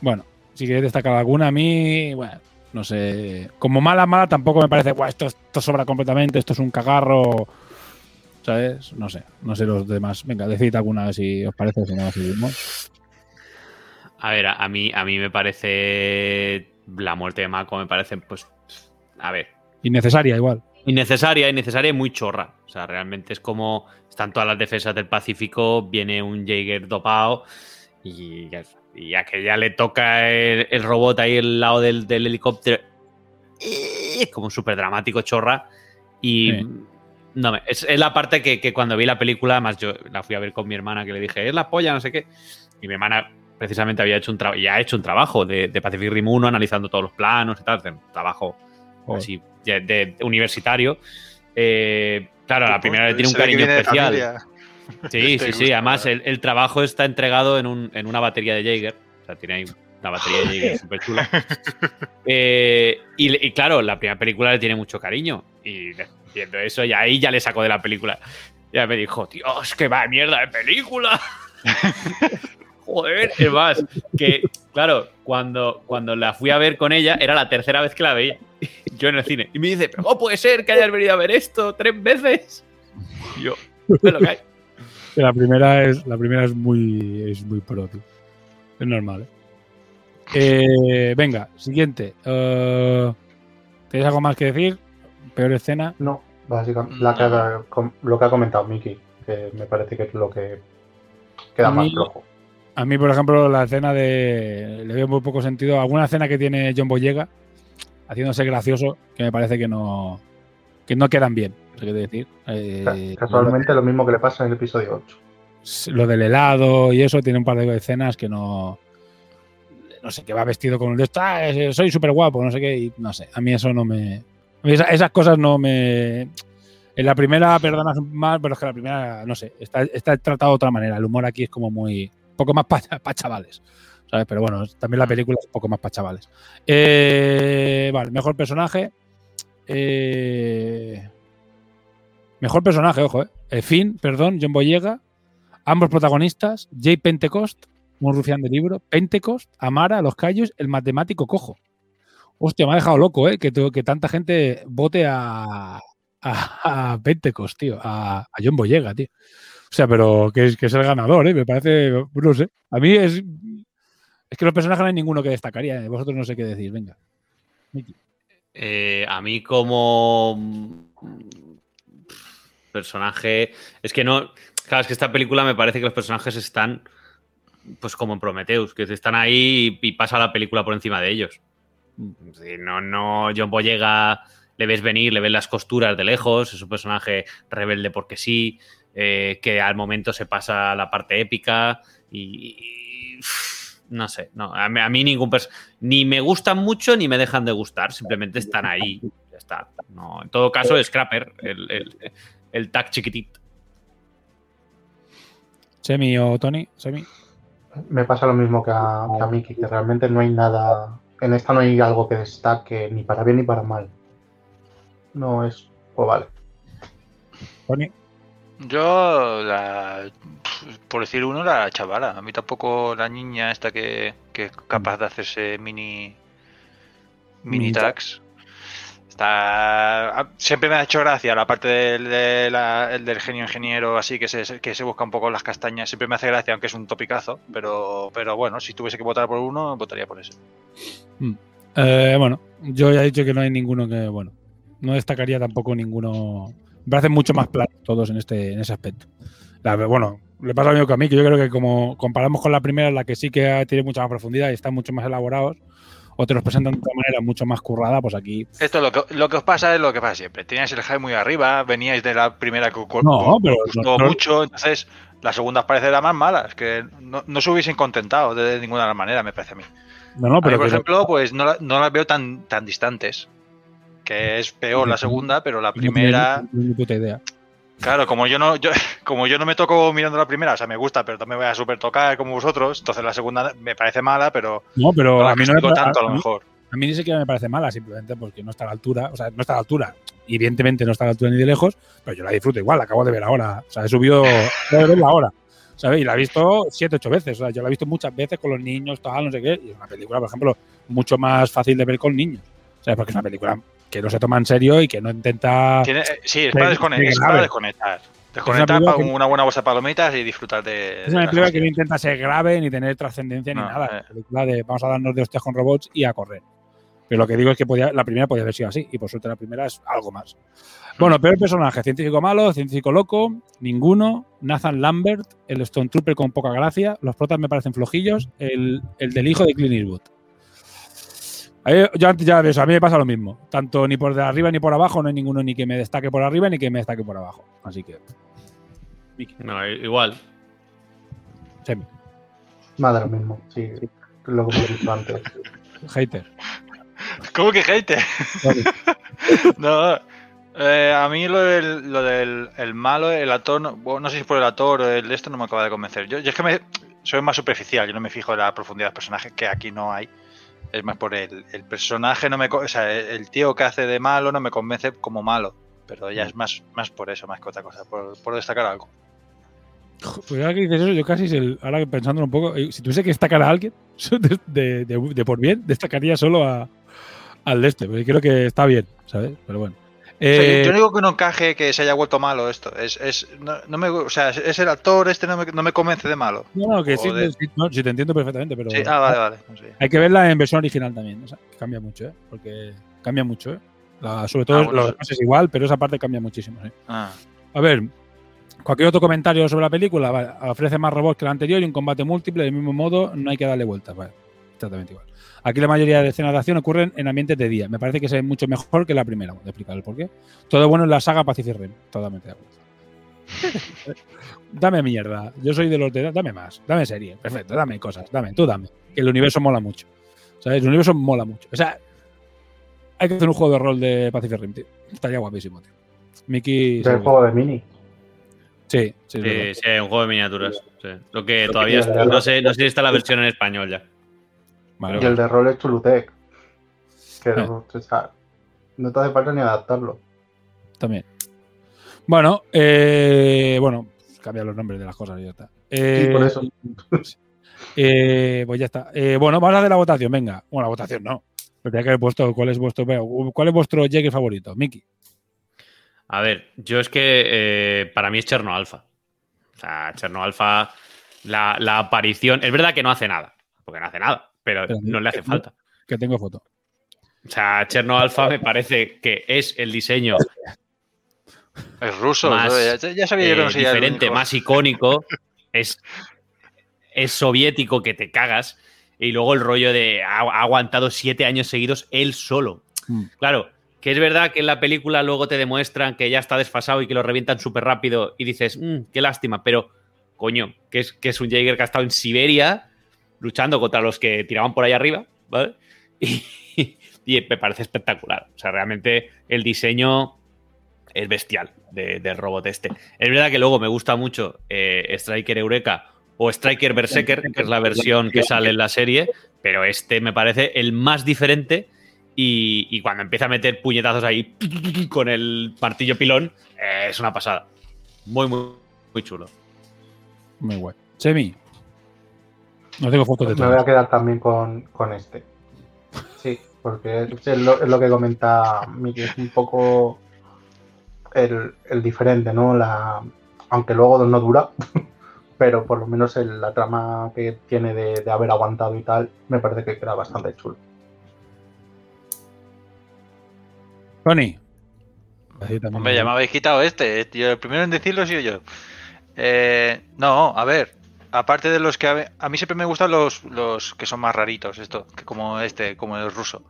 Bueno, si queréis destacar alguna, a mí, bueno, no sé. Como mala, mala tampoco me parece, "Buah, esto, esto sobra completamente, esto es un cagarro. ¿Sabes? No sé, no sé los demás. Venga, decid alguna si os parece, si no, seguimos. A ver, a, a mí, a mí me parece. La muerte de Mako me parece, pues. A ver. Innecesaria, igual. Innecesaria, innecesaria y muy chorra. O sea, realmente es como. Están todas las defensas del Pacífico, viene un Jaeger dopado y, ya- y a que ya le toca el, el robot ahí al lado del, del helicóptero. eh, Como súper dramático, chorra. Y. Sí. No, me- es, es la parte que, que cuando vi la película, además yo la fui a ver con mi hermana, que le dije, es la polla, no sé qué. Y mi hermana precisamente había hecho un trabajo, y ha hecho un trabajo de, de Pacific Rim 1, analizando todos los planos y tal, de un trabajo Joder. así de, de universitario. Eh, claro, la primera le tiene un cariño de especial. Sí, Te sí, sí. Además, el, el trabajo está entregado en, un- en una batería de Jaeger. O sea, tiene ahí una batería de Jaeger súper chula. Eh, y, y claro, la primera película le tiene mucho cariño. Y viendo eso, y ahí ya le sacó de la película. Ya me dijo, Dios, que va mierda de película. Joder, es más, que claro, cuando, cuando la fui a ver con ella, era la tercera vez que la veía. Yo en el cine. Y me dice, pero ¿cómo puede ser que hayas venido a ver esto tres veces? Y yo, me lo cae. La primera es, la primera es muy, es muy pro, tío. Es normal. ¿eh? Eh, venga, siguiente. Eh, ¿Tienes algo más que decir? Peor escena. No, básicamente la que ha- com- lo que ha comentado Miki, que me parece que es lo que queda A más mí- flojo. A mí, por ejemplo, la escena de. Le veo muy poco sentido. Alguna escena que tiene John Boyega haciéndose gracioso, que me parece que no. Que no quedan bien, que decir. Eh, Casualmente lo mismo que le pasa en el episodio 8. lo del helado y eso tiene un par de escenas que no. No sé, que va vestido con el de esto, "Ah, soy súper guapo, no sé qué, y no sé. A mí eso no me. a mí esa- esas cosas no me. En la primera perdonas más, pero es que la primera, no sé, está, está tratado de otra manera. El humor aquí es como muy. un poco más para chavales. ¿Sabes? Pero bueno, también la película es un poco más para chavales. Eh, vale, mejor personaje. Eh, mejor personaje, ojo, eh. Eh, Finn, perdón, John Boyega. Ambos protagonistas, Jay Pentecost, un rufián de libro, Pentecost, Amara, Los Callos, el matemático cojo. Hostia, me ha dejado loco, ¿eh? Que, que tanta gente vote a, Pentecost, tío, a, a John Boyega, tío. O sea, pero que es, el ganador, ¿eh? Me parece, no sé. A mí es... Es que los personajes no hay ninguno que destacaría. Vosotros no sé qué decir, venga. Miki. Eh, a mí como mm, personaje, es que no, claro, es que esta película me parece que los personajes están, pues como en Prometheus, que están ahí y, pasa la película por encima de ellos. No, no, John Boyega le ves venir, le ves las costuras de lejos, es un personaje rebelde porque sí, eh, que al momento se pasa la parte épica y, no sé, no, a mí, a mí ningún ni me gustan mucho ni me dejan de gustar, simplemente están ahí, ya está. No, en todo caso, Scrapper, el, el, el tag chiquitito. Semi o Tony, Semi. Me pasa lo mismo que a, que a Miki, que realmente no hay nada. En esta no hay algo que destaque ni para bien ni para mal. No es. Pues vale. Tony. Yo, la, por decir uno, la chavala. A mí tampoco la niña esta que, que es capaz de hacerse mini mini Mini tags. Está, siempre me ha hecho gracia la parte del, de la- el del genio ingeniero, así que se, que se busca un poco las castañas. Siempre me hace gracia, aunque es un topicazo. Pero, pero bueno, si tuviese que votar por uno, votaría por ese. Mm. Eh, bueno, yo ya he dicho que no hay ninguno que, bueno, no destacaría tampoco ninguno. Me parecen mucho más planos todos en este en ese aspecto. La- bueno, le pasa lo mismo que a mí, que yo creo que como comparamos con la primera, la que sí que tiene mucha más profundidad y están mucho más elaborados, o te los presentan de otra manera mucho más currada, pues aquí. Esto lo que, lo que os pasa es lo que pasa siempre. Teníais el hype muy arriba, veníais de la primera que No, pero gustó no- mucho, entonces la segunda os parece la más mala. Es que no, no se hubiesen contentado de ninguna manera, me parece a mí. No, no, mí, pero por ejemplo, pues no, no las veo tan, tan distantes. Que es peor la segunda, pero la no tengo primera. ni puta idea. Claro, como yo no, yo, como yo no me toco mirando la primera, o sea, me gusta, pero no me voy a super tocar como vosotros, entonces la segunda me parece mala, pero No, pero a mí no me tanto a lo mejor. A mí ni siquiera me parece mala, simplemente porque no está a la altura. O sea, no está a la altura. Evidentemente no está a la altura ni de lejos, pero yo la disfruto igual, la acabo de ver ahora. O sea, he subido, de verla ahora. ¿Sabes? Y la he visto siete, ocho veces. O sea, yo la he visto muchas veces con los niños, tal, no sé qué. Y es una película, por ejemplo, mucho más fácil de ver con niños. ¿Sabes? Porque es una película que no se toma en serio y que no intenta. Tiene- eh, sí, es para, descone- que es grave. para desconectar. Desconectar película para que- una buena bolsa de palomitas y disfrutar de. Es una película que no intenta ser grave ni tener trascendencia ni nada. eh. Película de vamos a darnos de hostias con robots y a correr. Pero lo que digo es que podía, la primera podía haber sido así, y por suerte la primera es algo más. Bueno, peor personaje, científico malo, científico loco, ninguno, Nathan Lambert, el Stone Trooper con poca gracia, los protas me parecen flojillos, el, el del hijo de Clint Eastwood. Yo antes ya ves, a mí me pasa lo mismo. Tanto ni por de arriba ni por abajo, no hay ninguno ni que me destaque por arriba ni que me destaque por abajo. Así que. No, igual. Semi. Más de lo mismo, sí. Lo que hemos dicho antes. Hater. ¿Cómo que hater? no, eh, a mí lo del, lo del el malo, el actor, no, bueno, no sé si por el actor o el de esto no me acaba de convencer. Yo, yo es que me, soy más superficial, yo no me fijo en la profundidad del personaje, que aquí no hay. Es más por el, el personaje, no me, co- o sea, el, el tío que hace de malo no me convence como malo. Pero ya es más, más por eso, más que otra cosa, por, por destacar algo. Pues ahora que dices eso, yo casi, es el- ahora que pensándolo un poco, eh, si tuviese que destacar a alguien de, de- de- de por bien, destacaría solo a, al de este, porque creo que está bien, ¿sabes? Pero bueno. O sea, yo- Eh, yo no digo que no encaje que se haya vuelto malo esto. Es, es, no, no me, o sea, es el actor este no me, no me convence de malo. no, no, que sí, sí, no, sí, te entiendo perfectamente, pero Sí, ah, vale, vale. sé. hay que verla en versión original también, o sea, cambia mucho, ¿eh? Porque cambia mucho, ¿eh? La- sobre todo Ah, bueno, lo sí. demás es igual, pero esa parte cambia muchísimo, ¿sí? Ah. A ver, cualquier otro comentario sobre la película, vale, ofrece más robots que la anterior y un combate múltiple, del mismo modo, no hay que darle vueltas, vale, exactamente igual. Aquí la mayoría de escenas de acción ocurren en ambientes de día. Me parece que es mucho mejor que la primera. Voy a explicar el porqué. Todo bueno en la saga Pacific Rim. Totalmente de acuerdo. dame mierda. Yo soy de los de. Dame más. Dame serie. Perfecto. Dame cosas. Dame. Tú dame. Que el universo mola mucho. ¿Sabes? El universo mola mucho. O sea, hay que hacer un juego de rol de Pacific Rim, tío. Estaría guapísimo, tío. Mickey. Del juego de Mini. Sí, sí, Sí, sí, un juego de miniaturas. sí. Lo que Lo todavía que- está- no sé, no sé si está la versión en español ya. Y el de rol es Chulutec. Que Eh. no, o sea, no te hace falta ni adaptarlo. También. Bueno, eh, bueno, cambia los nombres de las cosas y ya está. Eh, por eso. eh, pues ya está. Eh, bueno, vamos a hacer la votación, venga. Bueno, la votación no. Pero tenía que haber puesto cuál es vuestro, cuál es vuestro Jäger favorito, Miki. A ver, yo es que eh, para mí es Cherno Alfa. O sea, Cherno Alfa, la, la aparición. Es verdad que no hace nada, porque no hace nada, pero Pero no le hace que- falta. Que tengo foto. O sea, Cherno Alfa me parece que es el diseño Es ruso. más ¿no? ya, ya sabía yo que no eh, sería el diferente, más icónico. es, es soviético que te cagas. Y luego el rollo de ha, ha aguantado siete años seguidos él solo. Mm. Claro, que es verdad que en la película luego te demuestran que ya está desfasado y que lo revientan súper rápido y dices, "Mm, qué lástima, pero coño, que es, que es un Jaeger que ha estado en Siberia luchando contra los que tiraban por ahí arriba, ¿vale? Y, me parece espectacular. O sea, realmente el diseño es bestial de- del robot este. Es verdad que luego me gusta mucho eh, Striker Eureka o Striker Berserker, que es la versión que sale en la serie, pero este me parece el más diferente y, y cuando empieza a meter puñetazos ahí con el martillo pilón, eh, es una pasada. Muy, muy, muy chulo. Muy guay. Semi. No tengo fotos de Me voy a quedar también con, con este. Sí, porque es lo, es lo que comenta Miki, es un poco el, el diferente, ¿no? La, aunque luego no dura, pero por lo menos el- la trama que tiene de, de haber aguantado y tal, me parece que queda bastante chulo. Tony. Me habéis quitado este. eh, Yo, el primero en decirlo he sido yo. Eh, no, a ver. Aparte de los que a, a mí siempre me gustan los, los que son más raritos, esto, que como este, como el ruso.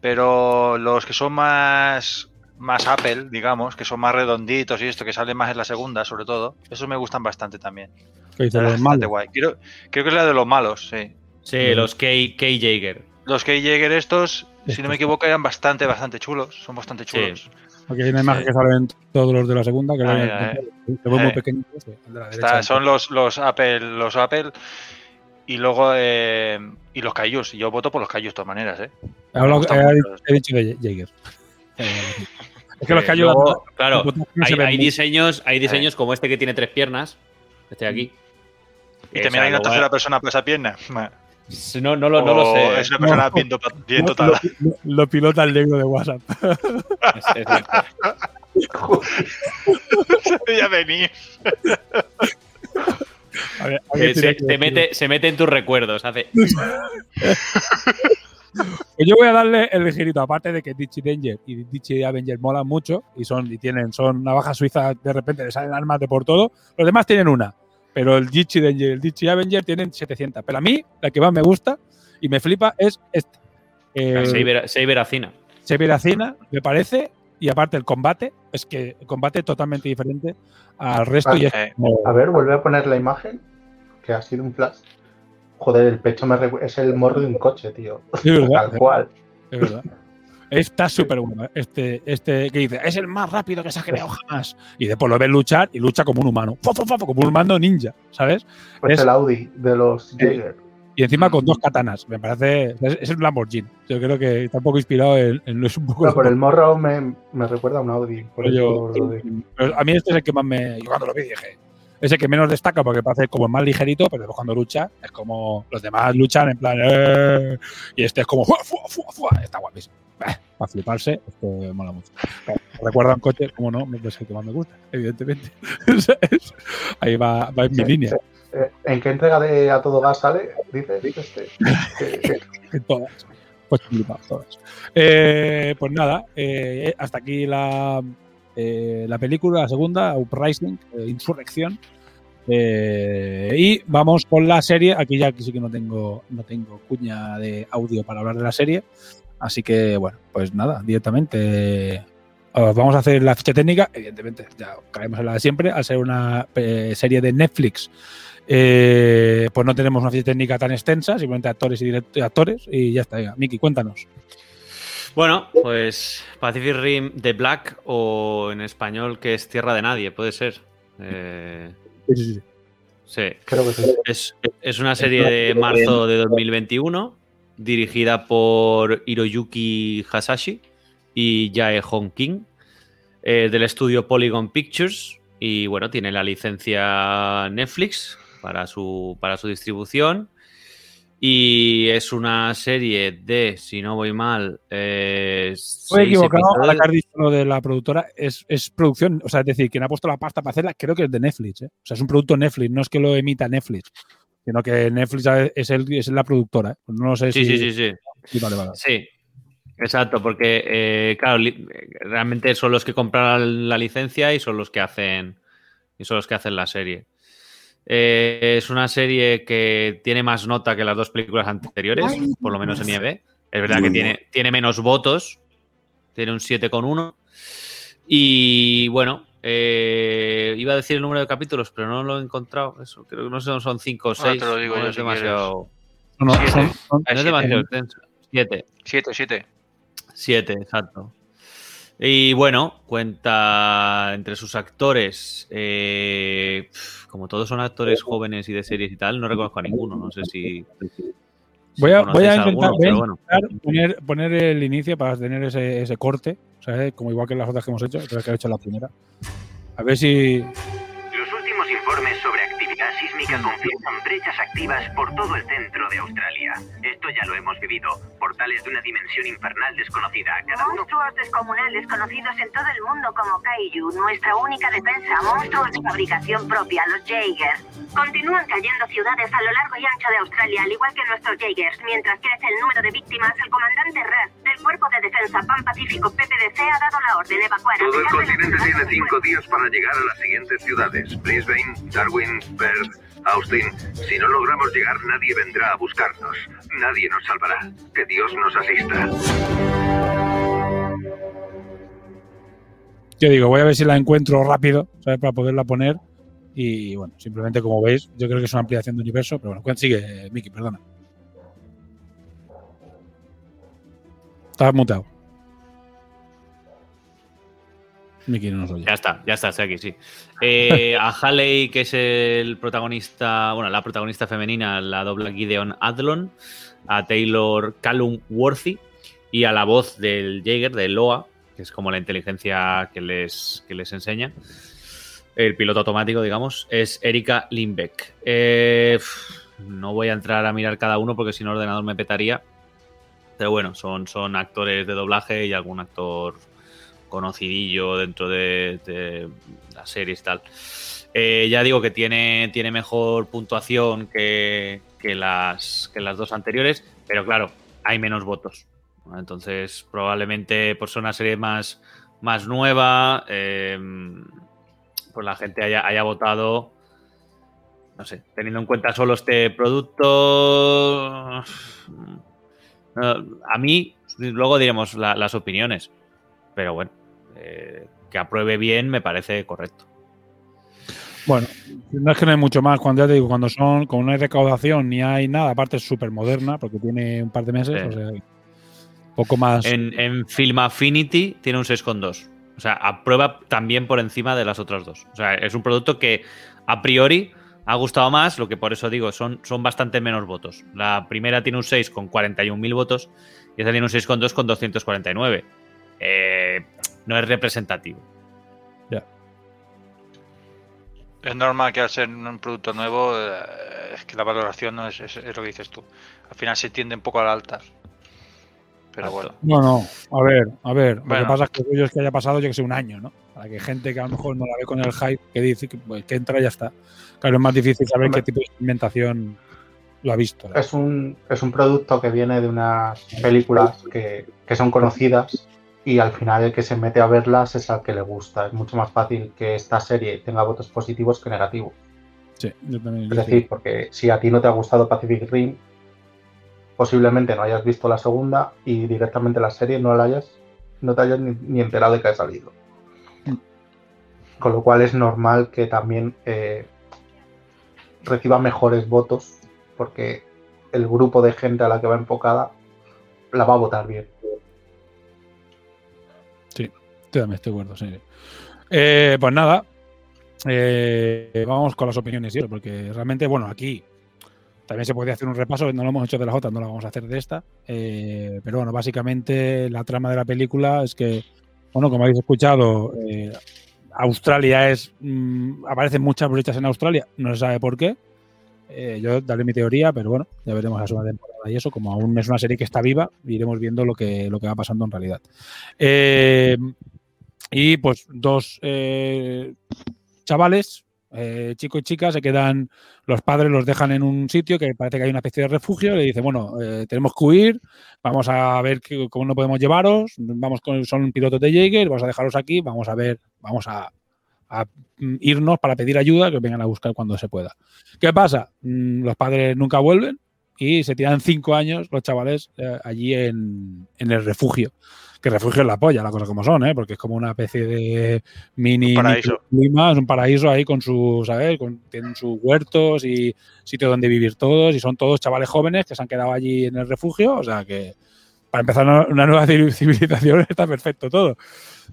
Pero los que son más más Apple, digamos, que son más redonditos y esto, que salen más en la segunda, sobre todo, esos me gustan bastante también. ¿Qué dices, La verdad los es bastante malos? guay. Creo, creo que es la de los malos, sí. Sí, los K, K Jaeger. Los que Jäger estos, si no me equivoco, eran bastante, bastante chulos. Son bastante chulos. Aquí hay una imagen que salen todos los de la segunda, que se ve muy Eh. pequeño. ese, el de la Está- derecha. son los, los Apple, los Apple y luego eh, y los Cayus. Yo voto por los Cayus de todas maneras, ¿eh? He, hablado- gustan he- mucho. he dicho de Jaeger. es que los Eh, luego, claro, no hay, diseños, hay diseños como este que tiene tres piernas, este de aquí. Y también hay una tercera persona por esa pierna. No, no, lo, no lo sé. ¿eh? Es una persona No. bien, bien Lo- dotada. Lo, lo pilota el negro de WhatsApp. Se veía venir. A ver, se, mete, se mete en tus recuerdos. Hace. Pues yo voy a darle el ligerito, aparte de que Ditchy Danger y Ditchy Avenger molan mucho y son y tienen son navajas suizas, de repente le salen armas de por todo. Los demás tienen una, pero el Ditchy Danger y el Ditchy Avenger tienen 700. Pero a mí, la que más me gusta y me flipa es esta. Eh, Saber, Saber Acina. se ve la cena, me parece, y aparte el combate, es que el combate es totalmente diferente al resto. y es Eh, A ver, vuelve a poner la imagen, que ha sido un flash. Joder, el pecho me es el morro de un coche, tío. Es verdad. Tal cual. Es verdad. Está súper bueno. ¿eh? Este, este que dice, es el más rápido que se ha creado jamás. Y después lo ves luchar y lucha como un humano. Fo, fo, fo, fo, como un humano ninja, ¿sabes? Pues Es- el Audi de los Jaeger. Y encima con dos katanas. Me parece. Es, es un Lamborghini. Yo creo que está un poco inspirado en. en- es un poco Bueno, por el morro me, me recuerda a un Audi. Por de- pero a mí este es el que más me. Yo cuando lo vi dije. es el que menos destaca porque parece como más ligerito, pero después cuando lucha es como los demás luchan en plan "Eh", y este es como "Fua, fua, fua, fua". está guapísimo. Para fliparse, esto mola mucho. Recuerda un coche, como no, es el que más me gusta, evidentemente. Ahí va, va en mi línea. Eh, ¿En qué entrega de A Todo Gas sale? Dice, dice este. En todas. Pues flipados, todas. Eh, pues nada, eh, hasta aquí la, eh, la película, la segunda, Uprising, eh, Insurrección. Eh, y vamos con la serie. Aquí ya sí que no tengo, no tengo cuña de audio para hablar de la serie. Así que, bueno, pues nada, directamente os vamos a hacer la ficha técnica. Evidentemente, ya caemos en la de siempre. Al ser una eh, serie de Netflix, eh, pues no tenemos una ficha técnica tan extensa, simplemente actores y actores. Y ya está. Venga, Miki, cuéntanos. Bueno, pues Pacific Rim The Black o en español que es Tierra de Nadie, puede ser. Eh, Sí, sí, sí. sí. Creo que sí. Es, es una serie de marzo de 2021 dirigida por Hiroyuki Hasashi y Jae Hong King eh, del estudio Polygon Pictures y bueno, tiene la licencia Netflix para su, para su distribución y es una serie de, si no voy mal, eh, Estoy equivocado, episodios. que has dicho lo de la productora, es, es producción, o sea, es decir, quien ha puesto la pasta para hacerla, creo que es de Netflix, ¿eh? O sea, es un producto Netflix, no es que lo emita Netflix, sino que Netflix es, el, es la productora, ¿eh? Pues no lo sé Sí, si... sí, sí, sí. Sí, vale, vale. Sí, exacto, porque eh, claro, realmente son los que compraron la licencia y son los que hacen y son los que hacen la serie. Eh, es una serie que tiene más nota que las dos películas anteriores, por lo menos en IMDb. Es verdad que tiene, tiene menos votos, tiene un 7,1. Y bueno, eh, iba a decir el número de capítulos, pero no lo he encontrado. Eso, creo que no sé, son 5 o Ahora 6. te lo digo no yo es si demasiado. No, no, Siete. son- son- No es siete. demasiado extenso. 7. Siete, siete. Siete, exacto. Y bueno, cuenta entre sus actores, eh, como todos son actores jóvenes y de series y tal, no reconozco a ninguno. No sé si. Voy a, voy a intentar, alguno, voy a pero bueno. poner, poner el inicio para tener ese, ese corte, ¿sabes? Como igual que las otras que hemos hecho, creo que he hecho la primera. A ver si... sísmica confirman brechas activas por todo el centro de Australia. Esto ya lo hemos vivido. Portales de una dimensión infernal desconocida. Cada uno Monstruos descomunales conocidos en todo el mundo como Kaiju, nuestra única defensa, monstruos de fabricación propia, los Jaegers. Continúan cayendo ciudades a lo largo y ancho de Australia, al igual que nuestros Jaegers. Mientras crece el número de víctimas, el comandante Red del Cuerpo de Defensa Pan Pacífico PPDC ha dado la orden de evacuar a Todo el continente tiene cinco días para llegar a las siguientes ciudades: Brisbane, Darwin, Perth, Austin. Si no logramos llegar, nadie vendrá a buscarnos. Nadie nos salvará. Que Dios nos asista. Yo digo, voy a ver si la encuentro rápido, ¿sabes? Para poderla poner. Y bueno, simplemente como veis, yo creo que es una ampliación de universo, pero bueno, sigue, Miki, perdona. Estás mutado. No. Ya está, ya está, estoy aquí, sí. Eh, a Haley, que es el protagonista, bueno, la protagonista femenina, la dobla Gideon Adlon, a Taylor Callum Worthy y a la voz del Jaeger, de Loa, que es como la inteligencia que les, que les enseña, el piloto automático, digamos, es Erika Lindbeck. Eh, no voy a entrar a mirar cada uno porque si no el ordenador me petaría. Pero bueno, son, son actores de doblaje y algún actor conocidillo dentro de, de las series y tal. Eh, ya digo que tiene, tiene mejor puntuación que, que las, que las dos anteriores, pero claro, hay menos votos. Entonces, probablemente por ser una serie más, más nueva, eh, pues la gente haya, haya votado, no sé, teniendo en cuenta solo este producto. A mí, luego diremos la- las opiniones, pero bueno, eh, que apruebe bien me parece correcto. Bueno, no es que no hay mucho más. Cuando ya te digo, cuando son, como no hay recaudación ni hay nada, aparte es súper moderna porque tiene un par de meses, Sí. o sea, poco más. En, en Film Affinity tiene un 6,2. O sea, aprueba también por encima de las otras dos. O sea, es un producto que a priori ha gustado más, lo que por eso digo, son, son bastante menos votos. La primera tiene un 6 con 41.000 votos y esta tiene un 6,2 con 249. Eh, no es representativo. Ya. Es normal que al ser un producto nuevo, eh, es que la valoración no es, es- es lo que dices tú. Al final se tiende un poco a la alta. Pero bueno. No, no, a ver, a ver. Lo que pasa es que es que haya pasado, yo que sé, un año, ¿no? Para que gente que a lo mejor no la ve con el hype, que dice que, pues, que entra y ya está. Claro, es más difícil saber Hombre. qué tipo de experimentación lo ha visto. ¿no? Es un, es un producto que viene de unas películas que, que son conocidas y al final el que se mete a verlas es al que le gusta. Es mucho más fácil que esta serie tenga votos positivos que negativos. Sí, yo también. Es decir, porque si a ti no te ha gustado Pacific Rim, posiblemente no hayas visto la segunda y directamente la serie no la hayas, no te hayas ni, ni enterado de que ha salido. Con lo cual es normal que también eh, reciba mejores votos porque el grupo de gente a la que va enfocada la va a votar bien. Sí, también estoy de acuerdo, sí. Eh, pues nada, eh, vamos con las opiniones, eso, porque realmente, bueno, aquí también se podría hacer un repaso, no lo hemos hecho de las otras, no lo vamos a hacer de esta. eh, pero bueno, básicamente la trama de la película es que, bueno, como habéis escuchado, Australia es. mm, aparecen muchas brechas en Australia, no se sabe por qué. Yo daré mi teoría, pero bueno, ya veremos la segunda temporada y eso. Como aún es una serie que está viva, iremos viendo lo que, lo que va pasando en realidad. Y pues dos eh, chavales, eh, chico y chica, se quedan, los padres los dejan en un sitio que parece que hay una especie de refugio, le dicen, bueno, eh, tenemos que huir, vamos a ver qué- cómo no podemos llevaros, vamos con, son pilotos de Jaeger, vamos a dejaros aquí, vamos a ver, vamos a, mm, irnos para pedir ayuda, que vengan a buscar cuando se pueda. ¿Qué pasa? Mm, Los padres nunca vuelven y se tiran cinco años los chavales eh, allí en, en el refugio. Que refugio es la polla, la cosa como son, ¿eh? porque es como una especie de mini paraíso. microclima, es un paraíso ahí con sus, ¿sabes? Con, tienen sus huertos y sitio donde vivir todos y son todos chavales jóvenes que se han quedado allí en el refugio, o sea que para empezar una, nueva civilización está perfecto todo.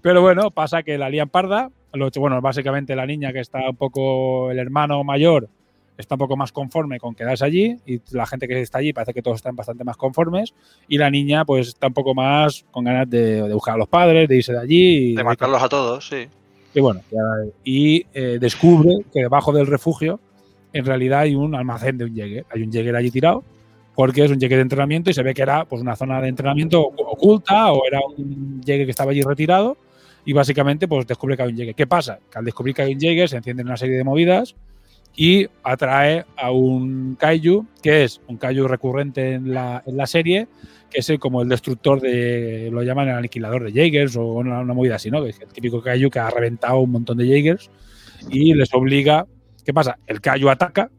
Pero bueno, pasa que la lían parda, bueno, básicamente la niña que está un poco, el hermano mayor está un poco más conforme con quedarse allí y la gente que está allí parece que todos están bastante más conformes y la niña pues está un poco más con ganas de, de buscar a los padres, de irse de allí y De matarlos a todos, sí. y bueno, y eh, descubre que debajo del refugio en realidad hay un almacén de un Jäger. Hay un Jäger allí tirado porque es un Jäger de entrenamiento y se ve que era pues una zona de entrenamiento ocu- oculta o era un Jäger que estaba allí retirado y básicamente pues descubre que hay un Jäger. ¿Qué pasa? Que al descubrir que hay un Jäger se encienden una serie de movidas y atrae a un Kaiju que es un Kaiju recurrente en la, en la serie que es como el destructor de, lo llaman el aniquilador de Jaegers o una, movida así, ¿no? Es el típico Kaiju que ha reventado un montón de Jaegers y les obliga. ¿Qué pasa? El Kaiju ataca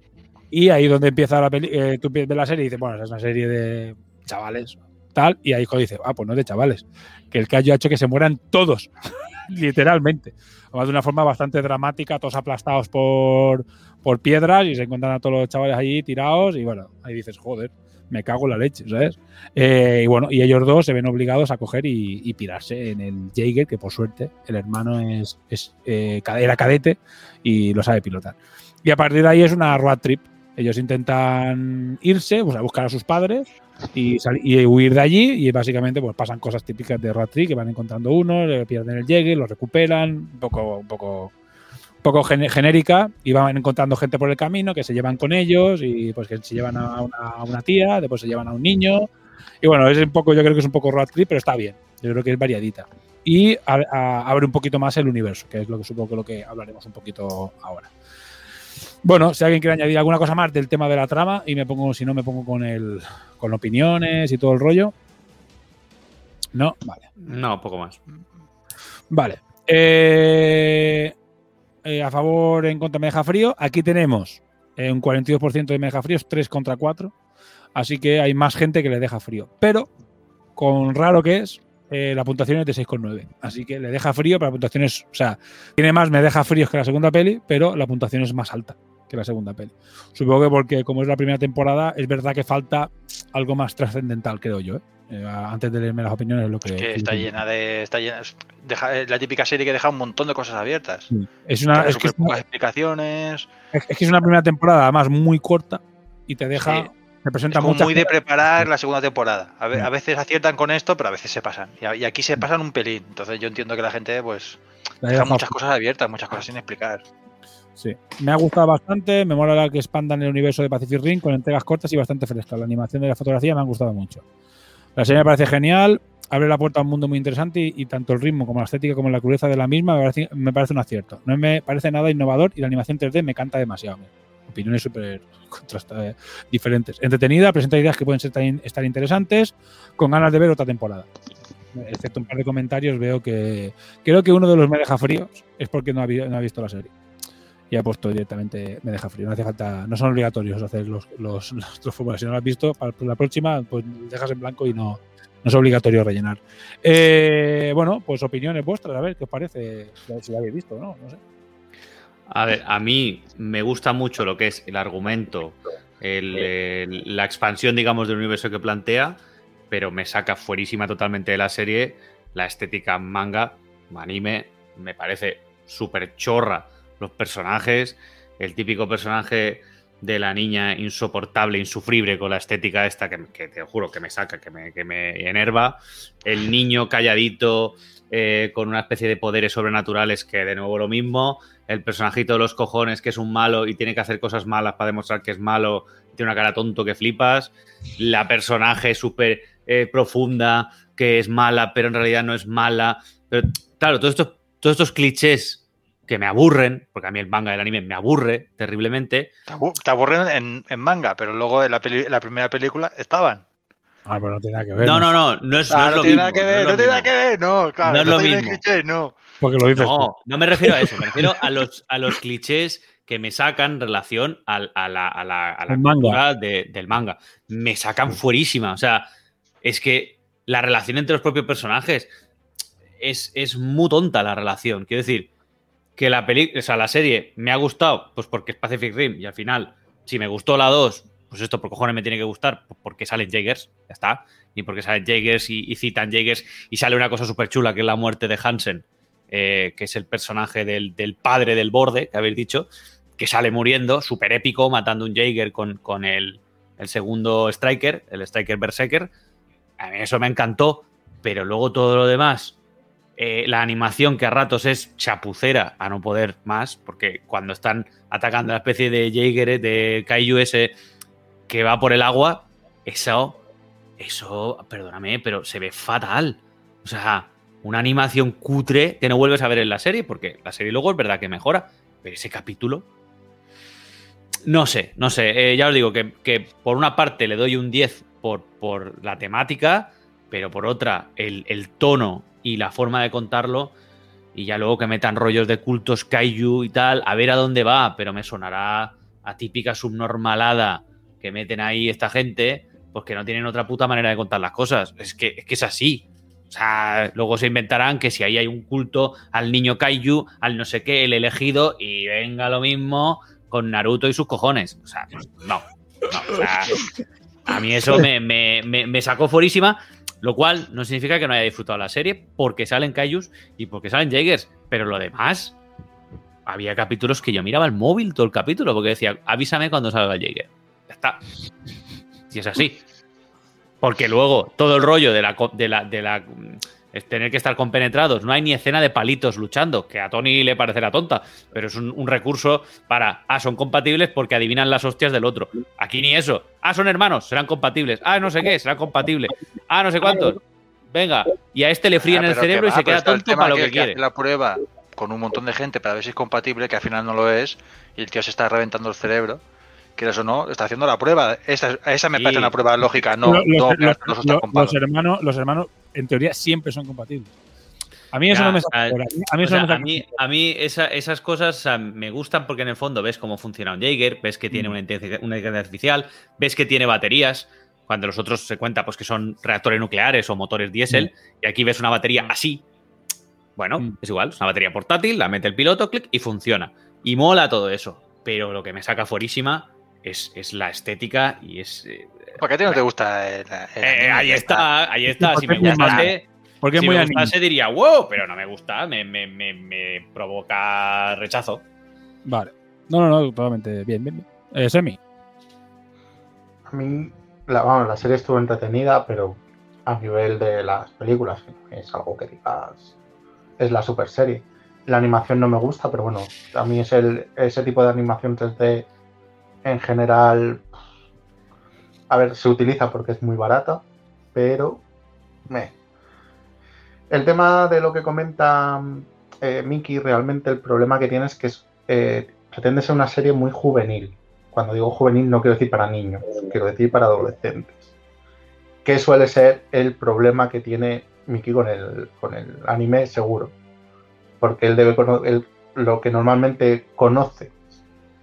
y ahí donde empieza la peli, eh, tú ves la serie y dices, bueno, es una serie de chavales, tal, y ahí dice, ah, pues no de chavales, que el Kaiju ha hecho que se mueran todos, literalmente. Además, de una forma bastante dramática, todos aplastados por, por piedras y se encuentran a todos los chavales allí tirados y bueno, ahí dices, joder, me cago en la leche, ¿sabes? Eh, y bueno, y ellos dos se ven obligados a coger y, pirarse en el Jaeger, que por suerte el hermano es, es eh, era cadete y lo sabe pilotar. Y a partir de ahí es una road trip. Ellos intentan irse, a buscar a sus padres y, y huir de allí y básicamente pues pasan cosas típicas de road trip que van encontrando uno, le pierden el Jaeger, lo recuperan, un poco, un poco un poco gen- genérica y van encontrando gente por el camino que se llevan con ellos y pues que se llevan a una, a una tía, después se llevan a un niño y bueno, es un poco, yo creo que es un poco road trip, pero está bien, yo creo que es variadita y a- a- abre un poquito más el universo, que es lo que supongo que lo que hablaremos un poquito ahora. Bueno, si alguien quiere añadir alguna cosa más del tema de la trama y me pongo, si no me pongo con el con opiniones y todo el rollo. No, vale. No, poco más. Vale. Eh, eh, a favor, en contra, me deja frío. Aquí tenemos eh, un 42% de me deja fríos, 3 contra 4. Así que hay más gente que le deja frío. Pero, con raro que es, eh, la puntuación es de 6,9. Así que le deja frío, pero la puntuación es. O sea, tiene más me deja fríos que la segunda peli, pero la puntuación es más alta que la segunda peli. Supongo que porque, como es la primera temporada, es verdad que falta algo más trascendental, creo yo. ¿eh? Eh, antes de leerme las opiniones, es lo que. Que está llena de. Está llena, deja- es la típica serie que deja un montón de cosas abiertas. Es una. Es que es una- explicaciones. Es, es que es una primera temporada, además, muy corta y te deja. Sí. Te presenta Es como muchas muy de preparar la segunda temporada. A, ve- Sí. a veces aciertan con esto, pero a veces se pasan. Y, a- y aquí se pasan un pelín. Entonces yo entiendo que la gente, pues, La deja muchas cosas abiertas, muchas cosas sin explicar. Sí, me ha gustado bastante, me mola la que expandan el universo de Pacific Rim con entregas cortas y bastante frescas. La animación de la fotografía me ha gustado mucho. La serie me parece genial, abre la puerta a un mundo muy interesante y, y tanto el ritmo como la estética como la crudeza de la misma me parece, me parece un acierto. No me parece nada innovador y la animación 3D me canta demasiado. Opiniones súper diferentes. Entretenida, presenta ideas que pueden ser tan- estar interesantes, con ganas de ver otra temporada. Excepto un par de comentarios, veo que creo que uno de los me deja fríos es porque no ha, visto la serie. Y ha puesto directamente me deja frío. No hace falta, no son obligatorios hacer los, los. Si no lo has visto, para la próxima, pues dejas en blanco y no, no es obligatorio rellenar. Eh, bueno, pues opiniones vuestras, a ver qué os parece. Si lo habéis visto, ¿no? No sé. A ver, a mí me gusta mucho lo que es el argumento, el- el- la expansión, digamos, del universo que plantea, pero me saca fuerísima totalmente de la serie la estética manga, anime, me parece súper chorra los personajes, el típico personaje de la niña insoportable, insufrible con la estética esta que, que te juro que me saca, que me, que me enerva, el niño calladito eh, con una especie de poderes sobrenaturales que de nuevo lo mismo, el personajito de los cojones que es un malo y tiene que hacer cosas malas para demostrar que es malo, tiene una cara tonto que flipas, la personaje súper eh, profunda que es mala pero en realidad no es mala, pero claro, todos estos, todos estos clichés que me aburren, porque a mí el manga del anime me aburre terriblemente. Te abu- te aburren en, manga, pero luego en la primera película estaban. Ah, pero no tiene nada que ver. No, no, no, no es, no es no lo tiene mismo. nada que ver, es no lo tiene nada que ver, no, claro. No es lo mismo. clichés, no. Porque lo dices No, tú. no me refiero a eso, me refiero a los, a los clichés que me sacan en relación al- a, la, a la, a la manga. de- del manga. Me sacan fuerísima. O sea, es que la relación entre los propios personajes es, es muy tonta la relación. Quiero decir, que la peli, o sea, la serie me ha gustado, pues porque es Pacific Rim, y al final, si me gustó la 2, pues esto por cojones me tiene que gustar, porque salen Jaegers, ya está. Y porque salen Jaegers y, citan Jaegers y sale una cosa súper chula que es la muerte de Hansen, eh, que es el personaje del, del padre del borde, que habéis dicho, que sale muriendo, súper épico, matando un Jaeger con, con el, el segundo Striker, el Striker Berserker. A mí eso me encantó, pero luego todo lo demás, eh, la animación que a ratos es chapucera a no poder más, porque cuando están atacando a la especie de Jaeger, de Kaiju que va por el agua, eso, eso, perdóname, pero se ve fatal. O sea, una animación cutre que no vuelves a ver en la serie, porque la serie luego es verdad que mejora, pero ese capítulo... No sé, no sé. eh, ya os digo que, que por una parte le doy un 10 por, por la temática, pero por otra, el, el tono y la forma de contarlo, y ya luego que metan rollos de cultos kaiju y tal, a ver a dónde va, pero me sonará a típica subnormalada que meten ahí esta gente, pues que no tienen otra puta manera de contar las cosas. Es que es, que es así. O sea, luego se inventarán que si ahí hay un culto al niño kaiju, al no sé qué, el elegido, y venga lo mismo con Naruto y sus cojones. O sea, no. a mí eso me, me- me- me sacó fuerísima, lo cual no significa que no haya disfrutado la serie, porque salen Kaijus y porque salen Jaegers, pero lo demás, había capítulos que yo miraba el móvil todo el capítulo, porque decía, avísame cuando salga el Jaeger. Está. Si es así. Porque luego todo el rollo de la, co- de la, de la es tener que estar compenetrados, no hay ni escena de palitos luchando, que a Tony le parecerá tonta, pero es un, un recurso para, ah, son compatibles porque adivinan las hostias del otro. Aquí ni eso. Ah, son hermanos, serán compatibles. Ah, no sé qué, serán compatibles. Ah, no sé cuántos. Venga, y a este le fríen Ah, el cerebro y se queda tonto para lo que que quiere. la prueba con un montón de gente para ver si es compatible, que al final no lo es, y el tío se está reventando el cerebro. Quieras o no, está haciendo la prueba. Esa, esa me Sí. parece una prueba lógica. No, Los- no, los, los- hermanos, los hermanos, en teoría, siempre son compatibles. A mí eso Ya, no me fuera. A mí eso sea, no me a mí, a mí esa- esas cosas o sea, me gustan porque en el fondo ves cómo funciona un Jaeger, ves que Mm. tiene una inteligencia, una inteligencia artificial, ves que tiene baterías, cuando los otros se cuenta pues que son reactores nucleares o motores diésel, Mm. y aquí ves una batería así. Bueno, es igual, es una batería portátil, la mete el piloto, clic, y funciona. Y mola todo eso. Pero lo que me saca fuerísima es, es la estética y es... eh, ¿Por qué a ti no te gusta el, el eh, anime? ahí está, ahí está. porque Si me es muy gustase. Porque si muy me gustase diría, wow, pero no me gusta, me, me- me- me provoca rechazo. Vale. No, no, no, totalmente bien, bien, bien. Eh, Semi. A mí, la, vamos, la serie estuvo entretenida, pero a nivel de las películas, que no es algo que digas, es la super serie. La animación no me gusta, pero bueno, a mí es el, ese tipo de animación 3D en general. A ver, se utiliza porque es muy barata, pero. Me. El tema de lo que comenta eh, Mickey, realmente el problema que tiene es que es, eh, pretende ser una serie muy juvenil. Cuando digo juvenil no quiero decir para niños, quiero decir para adolescentes. Que suele ser el problema que tiene Mickey con el, con el anime seguro. Porque él debe cono- él- lo que normalmente conoce,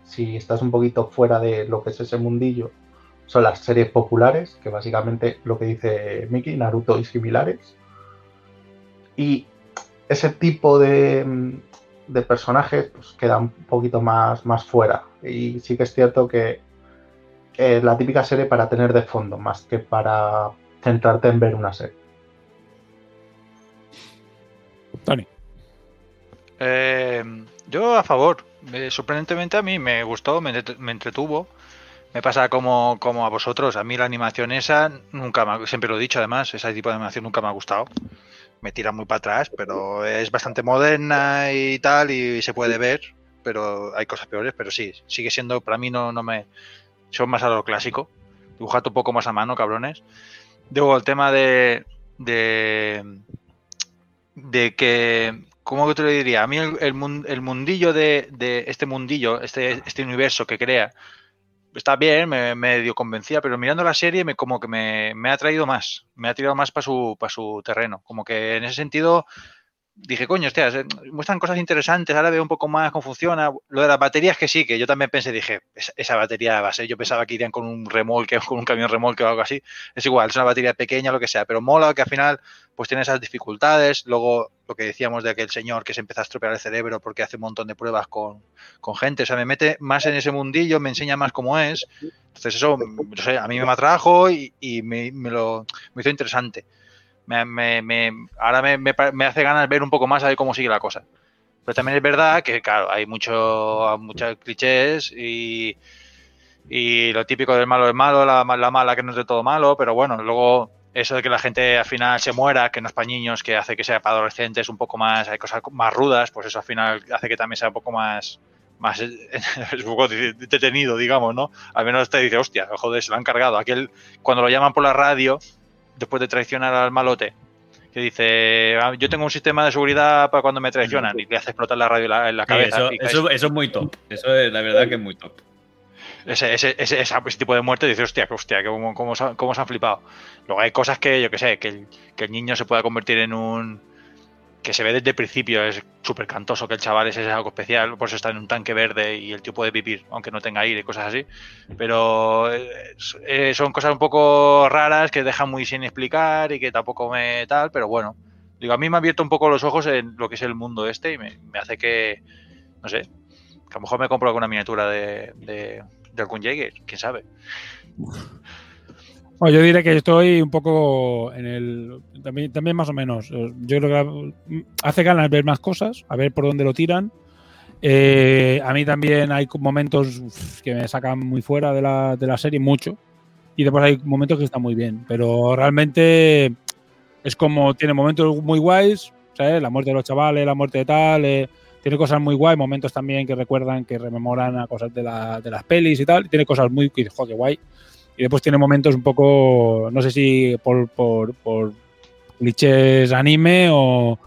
si estás un poquito fuera de lo que es ese mundillo, son las series populares, que básicamente lo que dice Mickey, Naruto y similares. Y ese tipo de, mm, de personajes pues, queda un poquito más, más fuera. Y sí que es cierto que es la típica serie para tener de fondo, más que para centrarte en ver una serie. Tony. Eh, yo a favor. Sorprendentemente a mí me gustó, me, entre- me entretuvo. Me pasa como, como a vosotros. A mí la animación esa nunca me siempre lo he dicho además, ese tipo de animación nunca me ha gustado. Me tira muy para atrás, pero es bastante moderna y tal, y se puede ver, pero hay cosas peores, pero sí, sigue siendo, para mí no, no me... Son más a lo clásico. Dibujad un poco más a mano, cabrones. Luego el tema de... de de que, ¿cómo que te lo diría? A mí el, el mun- el mundillo de, este mundillo, este, este universo que crea, está bien, me medio convencía, pero mirando la serie me como que me, me ha traído más, me ha tirado más para su, terreno. Como que en ese sentido dije, coño, hostias, eh, muestran cosas interesantes, ahora veo un poco más cómo funciona. Lo de las baterías que sí, que yo también pensé, dije, esa, esa batería va a ser, yo pensaba que irían con un remolque, con un camión remolque o algo así. Es igual, es una batería pequeña, lo que sea, pero mola que al final pues tiene esas dificultades. Luego lo que decíamos de aquel señor que se empieza a estropear el cerebro porque hace un montón de pruebas con, con gente. O sea, me mete más en ese mundillo, me enseña más cómo es. Entonces eso, no sé, a mí me atrajo y, y me, me lo me hizo interesante. Me, me- ahora me, hace ganas ver un poco más a ver cómo sigue la cosa. Pero también es verdad que, claro, hay mucho, muchos clichés y, y lo típico del malo es malo, la, la mala que no es de todo malo, pero bueno, luego eso de que la gente al final se muera, que no es para niños, que hace que sea para adolescentes un poco más, hay cosas más rudas, pues eso al final hace que también sea un poco más, más es un poco detenido, digamos, ¿no? Al menos te dice, hostia, joder, se lo han cargado. Aquel, cuando lo llaman por la radio, después de traicionar al malote, que dice, "Ah, yo tengo un sistema de seguridad para cuando me traicionan y le hace explotar la radio en la, Sí, cabeza. eso, eso- eso es muy top. Eso es la verdad que es muy top. Ese, ese, ese, ese tipo de muerte dice, hostia, hostia, cómo, cómo cómo se han flipado. Luego hay cosas que, yo que sé, que el, que el niño se pueda convertir en un... que se ve desde el principio, es súper cantoso, que el chaval ese es algo especial, por eso está en un tanque verde y el tío puede vivir, aunque no tenga aire y cosas así. Pero eh, es- eh, son cosas un poco raras que dejan muy sin explicar y que tampoco me tal, pero bueno. Digo, a mí me ha abierto un poco los ojos en lo que es el mundo este y me, hace que, no sé, que a lo mejor me compro alguna miniatura de, de algún Jaeger, quién sabe. Bueno, yo diré que estoy un poco en el. También, también más o menos. Eh, Yo creo que hace ganas ver más cosas, a ver por dónde lo tiran. Eh, a mí también hay momentos que me sacan muy fuera de la, de la serie, mucho. Y después hay momentos que están muy bien. Pero realmente es como. Tiene momentos muy guays, ¿sabes? La muerte de los chavales, la muerte de tal. eh, tiene cosas muy guay, momentos también que recuerdan, que rememoran a cosas de, la- de las pelis y tal. Tiene cosas muy. que dices, "Jo, qué guay. Y después tiene momentos un poco, no sé si por, por, por clichés anime o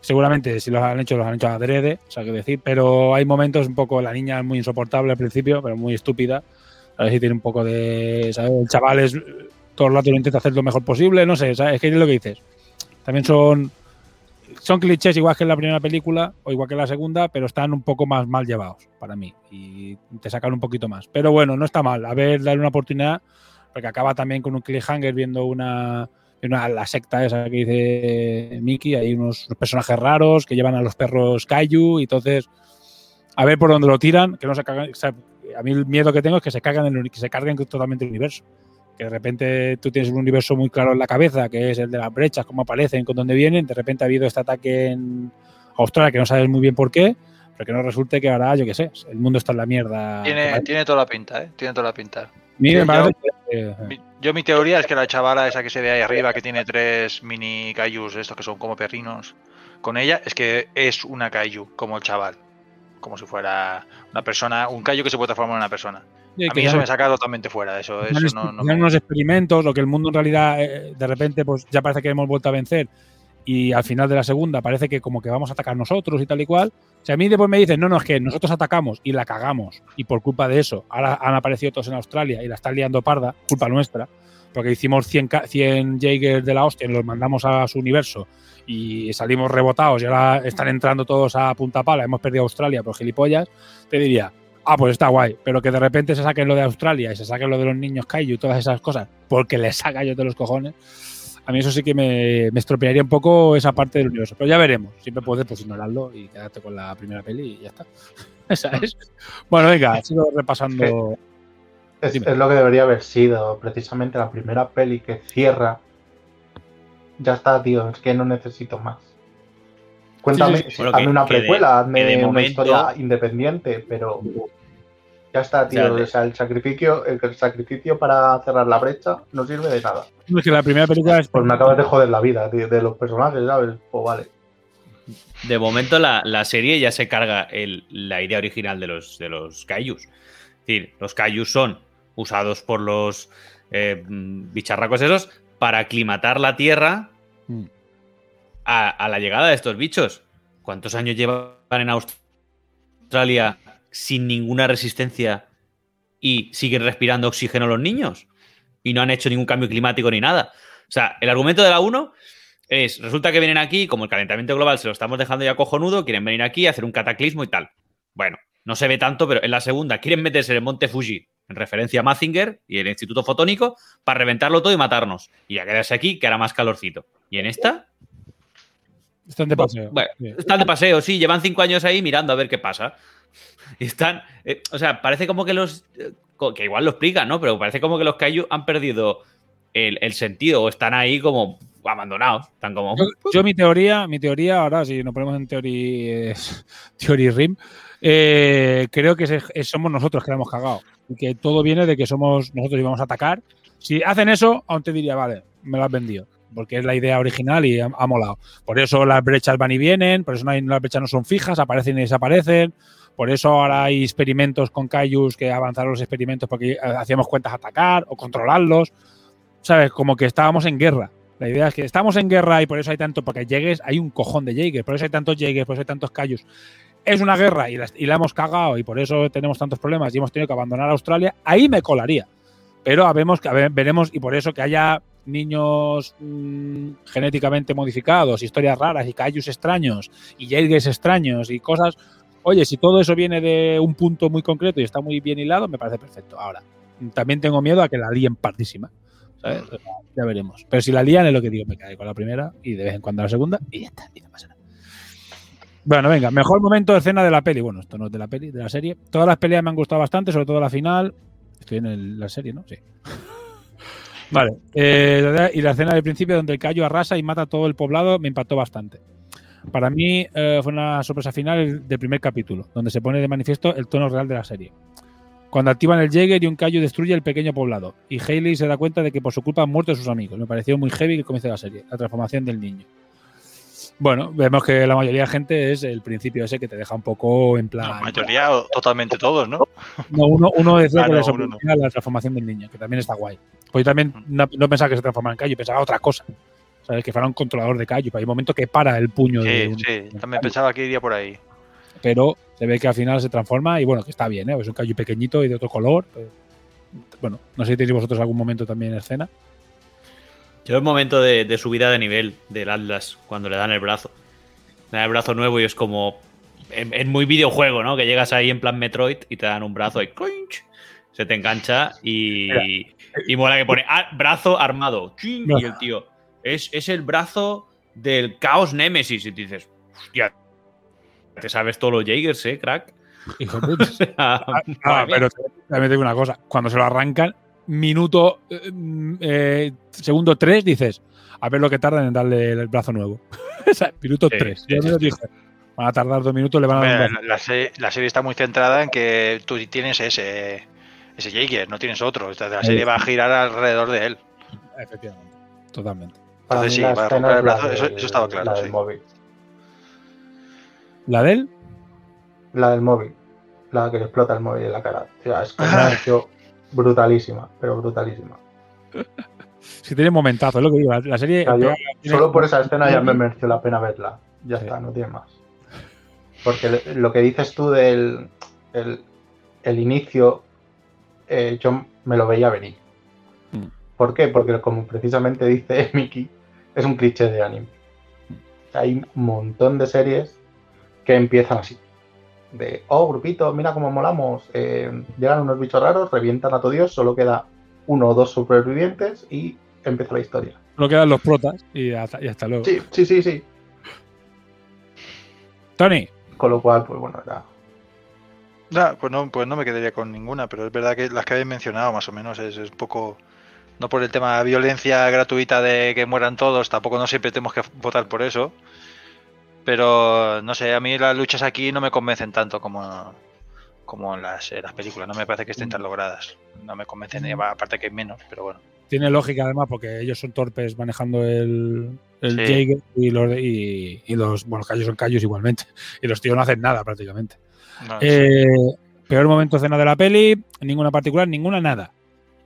seguramente si los han hecho, los han hecho adrede, o sea, que decir, pero hay momentos un poco, la niña es muy insoportable al principio, pero muy estúpida. A ver si tiene un poco de, ¿sabes? El chaval es, todo el rato lo intenta hacer lo mejor posible, no sé, ¿sabes? Es que es lo que dices. También son, son clichés igual que en la primera película o igual que en la segunda, pero están un poco más mal llevados para mí y te sacan un poquito más. Pero bueno, no está mal. A ver, darle una oportunidad, porque acaba también con un cliffhanger viendo una, una la secta esa que dice Mickey, hay unos, personajes raros que llevan a los perros Kaiju y entonces a ver por dónde lo tiran, que no se a mí el miedo que tengo es que se cagan el que se carguen totalmente el universo. Que de repente tú tienes un universo muy claro en la cabeza, que es el de las brechas, cómo aparecen, con dónde vienen. De repente ha habido este ataque en Australia que no sabes muy bien por qué, pero que no resulte que ahora, yo qué sé, el mundo está en la mierda. Tiene, tiene toda la pinta, ¿eh? Tiene toda la pinta. mí me Yo- parece yo- que- Mi- Yo mi teoría es que la chavala esa que se ve ahí arriba, que tiene tres mini kaijus, estos que son como perrinos, con ella es que es una kaiju, como el chaval. Como si fuera una persona, un kaiju que se puede transformar en una persona. Sí, A mí eso me saca totalmente fuera. Eso, eso no, no unos experimentos, lo que el mundo en realidad eh, de repente pues ya parece que hemos vuelto a vencer y al final de la segunda parece que como que vamos a atacar nosotros y tal y cual. Si a mí después me dicen, no, no, es que nosotros atacamos y la cagamos y por culpa de eso ahora han aparecido todos en Australia y la están liando parda, culpa nuestra, porque hicimos 100, ca- 100 Jaegers de la hostia y los mandamos a su universo y salimos rebotados y ahora están entrando todos a punta pala, hemos perdido a Australia por gilipollas, te diría, ah, pues está guay, pero que de repente se saquen lo de Australia y se saquen lo de los niños Kaiju y todas esas cosas, porque les saca yo de los cojones, a mí eso sí que me, me estropearía un poco esa parte del universo. Pero ya veremos, siempre puedes pues ignorarlo y quedarte con la primera peli y ya está. Esa es. Bueno, venga, sigo repasando. Es, lo que debería haber sido, precisamente la primera peli que cierra. Ya está, tío, es que no necesito más. Cuéntame, Sí, sí, sí. sí, Bueno, hazme que- una que de- precuela, hazme de una momento- historia independiente, pero ya está, tío. O sea, de- O sea, el sacrificio, el, sacrificio para cerrar la brecha no sirve de nada. Es que la primera película es. Pues me acabas de joder la vida tío, de los personajes, ¿sabes? Pues vale. De momento la, la serie ya se carga el- la idea original de los, de los kaijus. Es decir, los kaijus son usados por los eh, bicharracos esos para aclimatar la Tierra Mm. a, a la llegada de estos bichos. ¿Cuántos años llevan en Australia sin ninguna resistencia y siguen respirando oxígeno los niños? Y no han hecho ningún cambio climático ni nada. O sea, el argumento de la 1 es, resulta que vienen aquí, como el calentamiento global se lo estamos dejando ya cojonudo, quieren venir aquí a hacer un cataclismo y tal. Bueno, no se ve tanto, pero en la segunda quieren meterse en el monte Fuji, en referencia a Mazinger y el Instituto Fotónico, para reventarlo todo y matarnos. Y a quedarse aquí, que hará más calorcito. ¿Y en esta? Están de paseo. Bueno, están de paseo, sí, llevan cinco años ahí mirando a ver qué pasa. Y están, eh, o sea, parece como que los, eh, que igual lo explican, ¿no? Pero parece como que los Kaiju han perdido el, el sentido o están ahí como abandonados. Están como... Yo, yo mi teoría, mi teoría, ahora si nos ponemos en teoría, teoría rim, eh, creo que somos nosotros que la hemos cagado. Y que todo viene de que somos nosotros y vamos a atacar. Si hacen eso, aún te diría, vale, me lo has vendido. Porque es la idea original y ha, ha molado. Por eso las brechas van y vienen, por eso no hay- las brechas no son fijas, aparecen y desaparecen. Por eso ahora hay experimentos con Kaijus que avanzaron los experimentos porque hacíamos cuentas atacar o controlarlos. ¿Sabes? Como que estábamos en guerra. La idea es que estamos en guerra y por eso hay tanto, porque llegues, hay un cojón de Jaegers, por eso hay tantos Jaegers, por eso hay tantos Kaijus. Es una guerra y la, y la hemos cagado y por eso tenemos tantos problemas y hemos tenido que abandonar Australia. Ahí me colaría. Pero habemos, veremos y por eso que haya niños mm, genéticamente modificados, historias raras y Kaijus extraños y Jaegers extraños y cosas. Oye, si todo eso viene de un punto muy concreto y está muy bien hilado, me parece perfecto. Ahora, también tengo miedo a que la líen partísima. Ya veremos. Pero si la lían es lo que digo, me cae con la primera y de vez en cuando la segunda y ya está, y no pasa nada. Bueno, venga, mejor momento de escena de la peli. Bueno, esto no es de la peli, de la serie. Todas las peleas me han gustado bastante, sobre todo la final. Estoy en el- la serie, ¿no? Sí. Vale. eh, y la escena del principio donde el callo arrasa y mata a todo el poblado me impactó bastante. Para mí eh, fue una sorpresa final del primer capítulo, donde se pone de manifiesto el tono real de la serie. Cuando activan el Jäger y un callo destruye el pequeño poblado, y Hayley se da cuenta de que por su culpa han muerto sus amigos. Me pareció muy heavy el comienzo de la serie, la transformación del niño. Bueno, vemos que la mayoría de gente es el principio ese que te deja un poco en plan. La mayoría, o totalmente todos, ¿no? No, uno, uno decía Ah, que no, uno sorprendía la transformación del niño, que también está guay. Pues yo también no, no pensaba que se transformara en callo, pensaba otra cosa. ¿Sabes? Que fuera un controlador de callo. Pero hay un momento que para el puño de Sí, un- sí, también pensaba que iría por ahí. Pero se ve que al final se transforma y bueno, que está bien, ¿eh? Es un callo pequeñito y de otro color. pero- bueno, no sé si tenéis vosotros algún momento también en escena. Yo el momento de, de subida de nivel del Atlas, cuando le dan el brazo. Le dan el brazo nuevo y es como. En, en muy videojuego, ¿no? Que llegas ahí en plan Metroid y te dan un brazo y ¡clinch! se te engancha y. Y mola que pone ah, brazo armado. ¡chin! Y el tío. Es, es el brazo del Chaos Nemesis. Y te dices, hostia, te sabes todos los Jaegers, ¿eh, crack? Hijo de puta. O sea, Ah, mía. pero también te digo una cosa, cuando se lo arrancan, minuto, eh, eh, segundo 3, dices, a ver lo que tardan en darle el brazo nuevo. O sea, minuto Sí, 3. sí, Yo sí, me lo sí. dije, van a tardar dos minutos, le van a dar la, serie, la serie está muy centrada en que tú tienes ese, ese Jaeger, no tienes otro. Entonces, la Ahí serie va a girar alrededor de él. Efectivamente, totalmente. Sí, para romper el eso, estaba claro. la del sí. móvil. ¿La del? La del móvil. La que le explota el móvil en la cara. O sea, es hecho brutalísima, pero brutalísima. Si tiene momentazo, es lo que digo. La, serie. O sea, yo- tiene- solo por esa escena ya me mereció la pena verla. Ya está, no tiene más. Porque lo que dices tú del el, el inicio, eh, yo me lo veía venir. Mm. ¿Por qué? Porque como precisamente dice Miki, es un cliché de anime. Hay un montón de series que empiezan así. De, oh, grupito, mira cómo molamos. eh, llegan unos bichos raros, revientan a todo Dios, solo queda uno o dos supervivientes y empieza la historia. No quedan los protas y hasta, y hasta luego. Sí, sí, sí, sí. Tony. Con lo cual, pues bueno, era. No, pues no, pues no me quedaría con ninguna, pero es verdad que las que habéis mencionado más o menos es, es un poco, no por el tema de violencia gratuita de que mueran todos, tampoco no siempre tenemos que votar por eso, pero no sé, a mí las luchas aquí no me convencen tanto como, como en las, en las películas, no me parece que estén tan logradas, no me convencen, aparte que hay menos, pero bueno. Tiene lógica además porque ellos son torpes manejando el, el Sí. Y los, y, y los, bueno, los callos son callos igualmente. Y los tíos no hacen nada prácticamente. No, Eh, Peor momento escena de la peli, ninguna particular, ninguna nada.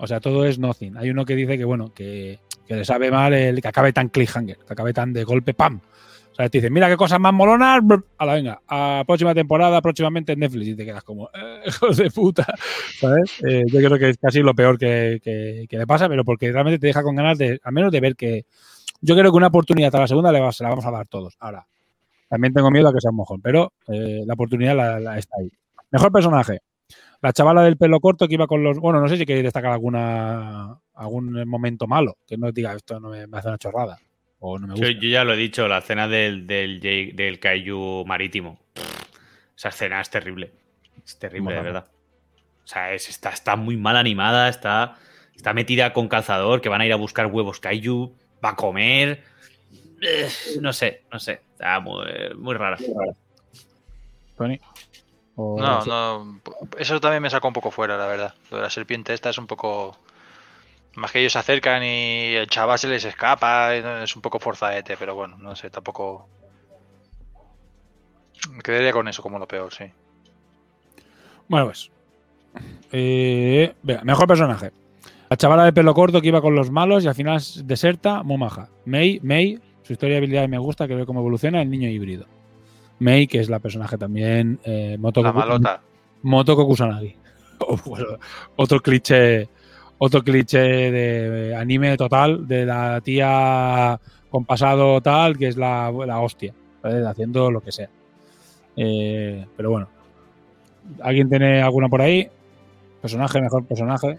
O sea, todo es nothing. Hay uno que dice que, bueno, que, le sabe mal el que acabe tan cliffhanger, que acabe tan de golpe, ¡pam! O sea, te dicen, mira qué cosas más molonas, a la venga, a próxima temporada, próximamente en Netflix, y te quedas como, "Eh, hijos de puta, ¿sabes? Eh, yo creo que es casi lo peor que, le pasa, pero porque realmente te deja con ganas de, al menos de ver que, yo creo que una oportunidad a la segunda le va- se la vamos a dar todos. Ahora, también tengo miedo a que sea un mojón, pero eh, la oportunidad la está ahí. Mejor personaje. La chavala del pelo corto que iba con los. Bueno, no sé si queréis destacar alguna algún momento malo. Que no diga esto no me, me hace una chorrada. O no me gusta. yo ya lo he dicho, la escena del, del, Kaiju marítimo. Esa escena es terrible. Es terrible, de verdad. O sea, es- está, está muy mal animada, está, está metida con calzador, que van a ir a buscar huevos Kaiju, va a comer. Eh, No sé, no sé. Está muy, muy rara. Tony. O- No, no, eso también me saca un poco fuera, la verdad. Lo de la serpiente esta es un poco... Más que ellos se acercan y el chaval se les escapa, es un poco forzadete, pero bueno, no sé, tampoco... Me quedaría con eso como lo peor, sí. Bueno, pues. Eh, venga, mejor personaje. La chavala de pelo corto que iba con los malos y al final deserta, muy maja. Mei, Mei, su historia de habilidades me gusta, que ve cómo evoluciona el niño híbrido. Mei, que es la personaje también. Eh, Motoko, La malota. Motoko Kusanagi. O, bueno, otro cliché. Otro cliché de anime total de la tía con pasado tal, que es la, la hostia, haciendo lo que sea. Eh, pero bueno, ¿Alguien tiene alguna por ahí? Personaje, mejor personaje.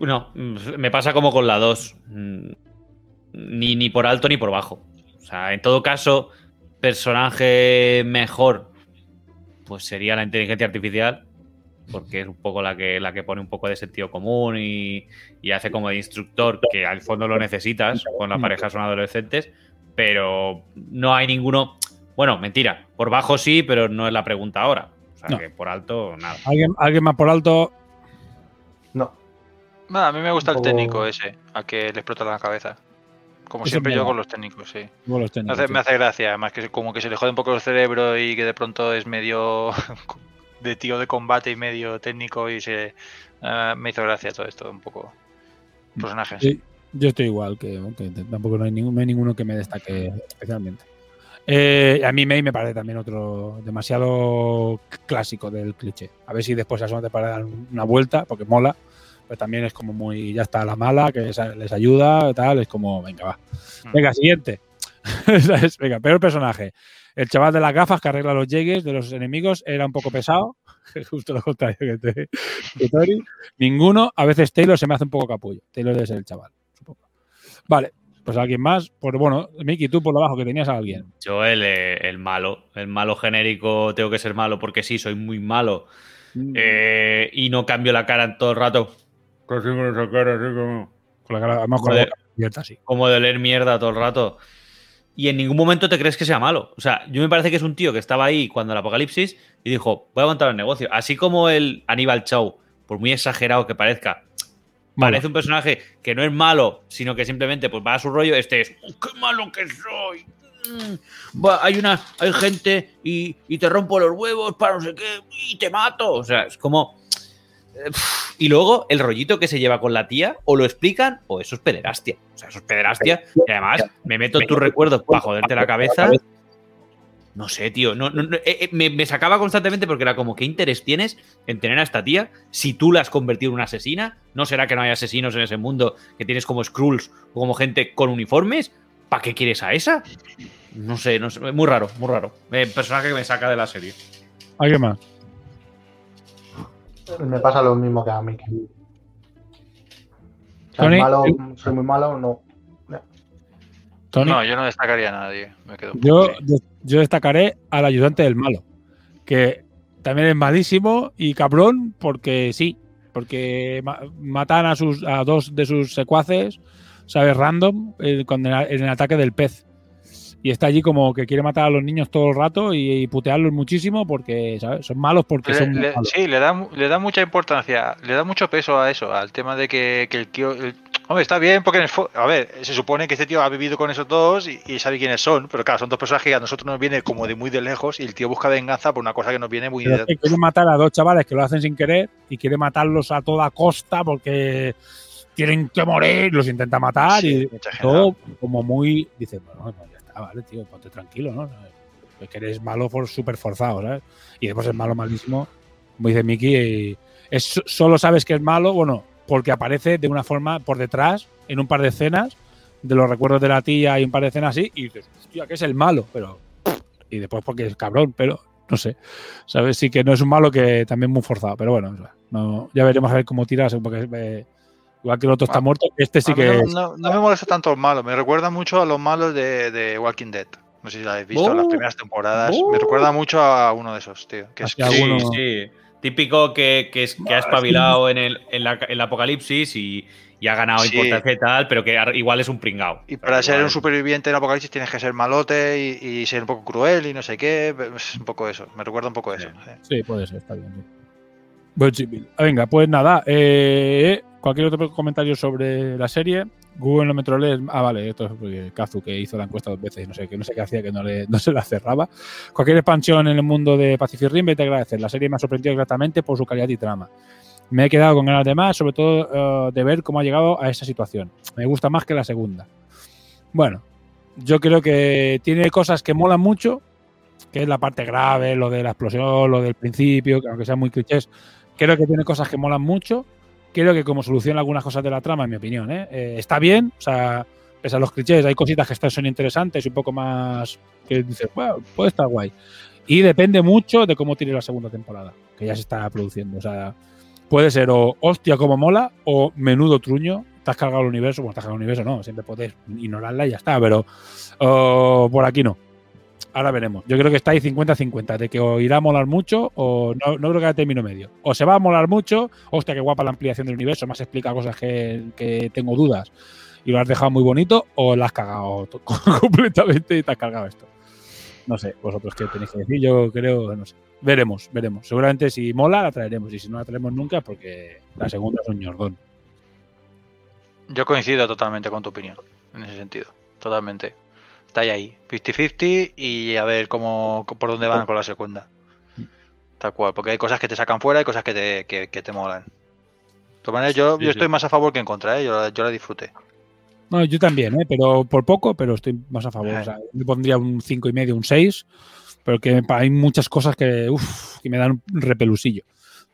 No, me pasa como con la 2. Mm, Ni, ni por alto ni por bajo. O sea, en todo caso, personaje mejor, pues sería la inteligencia artificial, porque es un poco la que, la que pone un poco de sentido común y, y hace como de instructor, que al fondo lo necesitas, con las parejas son adolescentes, pero no hay ninguno. Bueno, mentira, por bajo sí, pero no es la pregunta ahora. O sea, No. que por alto, nada. ¿Alguien, alguien más por alto? Nada, a mí me gusta el técnico ese, a que le explota la cabeza. Como siempre yo con los técnicos, sí. Con los Me técnicos, hace, sí. me hace gracia, además que como que se le jode un poco el cerebro y que de pronto es medio de tío de combate y medio técnico y se eh, me hizo gracia todo esto, un poco personajes. Sí, yo estoy igual, que, que tampoco no hay, ningún, no hay ninguno que me destaque especialmente. Eh, a mí May me parece también otro demasiado clásico del cliché. A ver si después a eso te para dar una vuelta, porque mola, pero también es como muy, ya está la mala, que les ayuda, tal, es como, venga, va. Venga, siguiente. Venga, peor personaje. El chaval de las gafas que arregla los llegues de los enemigos era un poco pesado, justo lo contrario que, te, que Tori. Ninguno, a veces Taylor se me hace un poco capullo. Taylor debe ser el chaval, supongo. Vale, pues alguien más. Pues bueno, Miki, tú por lo bajo que tenías a alguien. Yo el, eh, el malo, el malo genérico, tengo que ser malo porque sí, soy muy malo. Eh, y no cambio la cara en todo el rato. Casi con esa cara, así como. Con la cara, además con la boca abierta así. Como de leer mierda todo el rato. Y en ningún momento te crees que sea malo. O sea, yo me parece que es un tío que estaba ahí cuando el apocalipsis y dijo, voy a montar el negocio. Así como el Aníbal Chow, por muy exagerado que parezca, parece un personaje que no es malo, sino que simplemente pues va a su rollo. Este es, "Oh, ¡qué malo que soy! "Mm, hay una, hay gente y, y te rompo los huevos para no sé qué y te mato. O sea, es como. eh, Y luego el rollito que se lleva con la tía, o lo explican, o eso es pederastia. O sea, eso es pederastia. Y además, me meto en tus recuerdos para joderte la cabeza. No sé, tío. No, no, no, eh, eh, me, me sacaba constantemente porque era como, ¿qué interés tienes en tener a esta tía si tú la has convertido en una asesina? ¿No será que no hay asesinos en ese mundo que tienes como Skrulls o como gente con uniformes? ¿Para qué quieres a esa? No sé, no sé. Muy raro, muy raro. Eh, personaje que me saca de la serie. ¿Alguien más? Me pasa lo mismo que a mí. O sea, Tony, malo, soy muy malo, no. Tony. No, yo no destacaría a nadie. Me quedo. Yo, yo- yo destacaré al ayudante del malo, que también es malísimo y cabrón porque sí, porque ma- matan a, sus, a dos de sus secuaces, ¿sabes? Random, eh, con el- en el ataque del pez. Y está allí como que quiere matar a los niños todo el rato y, y putearlos muchísimo porque, ¿sabes? Son malos porque Le- son le- malos. sí, le da, le da mucha importancia, le da mucho peso a eso, al tema de que, que el tío. el- hombre, está bien porque, en el a ver, se supone que este tío ha vivido con esos dos y, y sabe quiénes son, pero claro, son dos personajes que a nosotros nos viene como de muy de lejos y el tío busca venganza por una cosa que nos viene muy de. que quiere matar a dos chavales que lo hacen sin querer y quiere matarlos a toda costa porque tienen que morir, los intenta matar Sí, y todo como muy. Dice, bueno, está, vale, tío, ponte tranquilo, ¿no? Es que eres malo por súper forzado, ¿sabes? Y después es malo malísimo, como dice Mickey, es, solo sabes que es malo, bueno, porque aparece de una forma por detrás en un par de escenas de los recuerdos de la tía y un par de escenas así, y dices, hostia, que es el malo, pero. Y después porque es cabrón, pero no sé. ¿Sabes? Sí que no es un malo que también muy forzado, pero bueno, ya veremos a ver cómo tiras, porque eh, igual que el otro está muerto, este sí que no, es. no- no me molesta tanto el malo, me recuerda mucho a los malos de, de Walking Dead. No sé si la habéis visto, Oh. las primeras temporadas. Oh. Me recuerda mucho a uno de esos, tío. Que es, Hacia Sí, alguno- sí. Típico que, que, es, que ha espabilado en el, en la- el apocalipsis y, y ha ganado Sí. importancia y tal, pero que igual es un pringao. Y para ser un superviviente en Apocalipsis tienes que ser malote y, y ser un poco cruel y no sé qué. Es un poco eso, me recuerda un poco eso. sí. Sí, puede ser, está bien. sí. Venga, pues nada. eh, cualquier otro comentario sobre la serie. Google no me trolees. Ah, vale, esto es porque Kazu que hizo la encuesta dos veces y no sé, que no sé qué hacía, que no, le, no se la cerraba. Cualquier expansión en el mundo de Pacific Rim, a agradecer. La serie me ha sorprendido gratamente por su calidad y trama. Me he quedado con ganas de más, sobre todo eh, de ver cómo ha llegado a esa situación. Me gusta más que la segunda. Bueno, yo creo que tiene cosas que molan mucho, que es la parte grave, lo de la explosión, lo del principio, que aunque sean muy clichés, creo que tiene cosas que molan mucho. Creo que como soluciona algunas cosas de la trama, en mi opinión, ¿eh? Eh, está bien, o sea, pese a los clichés, hay cositas que son interesantes y un poco más que dices, bueno, puede estar guay. Y depende mucho de cómo tire la segunda temporada, que ya se está produciendo. O sea, puede ser o hostia como mola o menudo truño, te has cargado el universo, bueno, te has cargado el universo, no, siempre puedes ignorarla y ya está, pero por aquí no. Ahora veremos. Yo creo que está ahí 50-50, de que o irá a molar mucho o no, no creo que haya término medio. O se va a molar mucho, hostia, qué guapa la ampliación del universo, más explica cosas que, que tengo dudas y lo has dejado muy bonito, o la has cagado completamente y te has cargado esto. No sé, vosotros qué tenéis que decir, yo creo, no sé. Veremos, veremos. Seguramente si mola la traeremos y si no la traemos nunca porque la segunda es un ñordón. Yo coincido totalmente con tu opinión, en ese sentido. Totalmente. Está ahí, ahí. 50-50 y a ver cómo, por dónde van con la segunda. Tal cual, porque hay cosas que te sacan fuera y cosas que te, que, que te molan. De todas maneras, yo, Sí, yo sí. estoy más a favor que en contra, ¿eh? yo, la- yo la disfruté. No, yo también, ¿eh? pero por poco, pero estoy más a favor. O sea, yo pondría un 5 y medio, un 6, pero que hay muchas cosas que, uf, que me dan un repelusillo.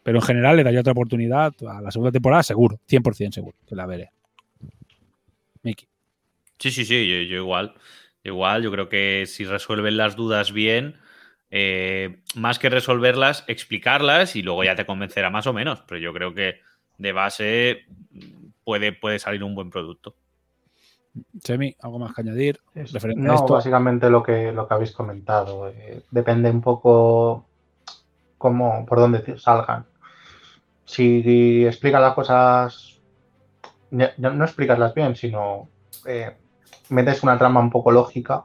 Pero en general le daría otra oportunidad a la segunda temporada, seguro, 100% seguro, que la veré. Miki. Sí, sí, sí, yo, yo igual. Igual, yo creo que si resuelven las dudas bien, eh, más que resolverlas, explicarlas y luego ya te convencerá más o menos. Pero yo creo que de base puede, puede salir un buen producto. Chemi, ¿algo más que añadir? referente a No, esto? básicamente lo que, lo que habéis comentado. eh, depende un poco cómo, por dónde salgan. Si explican las cosas, no explicarlas bien, sino eh, metes una trama un poco lógica,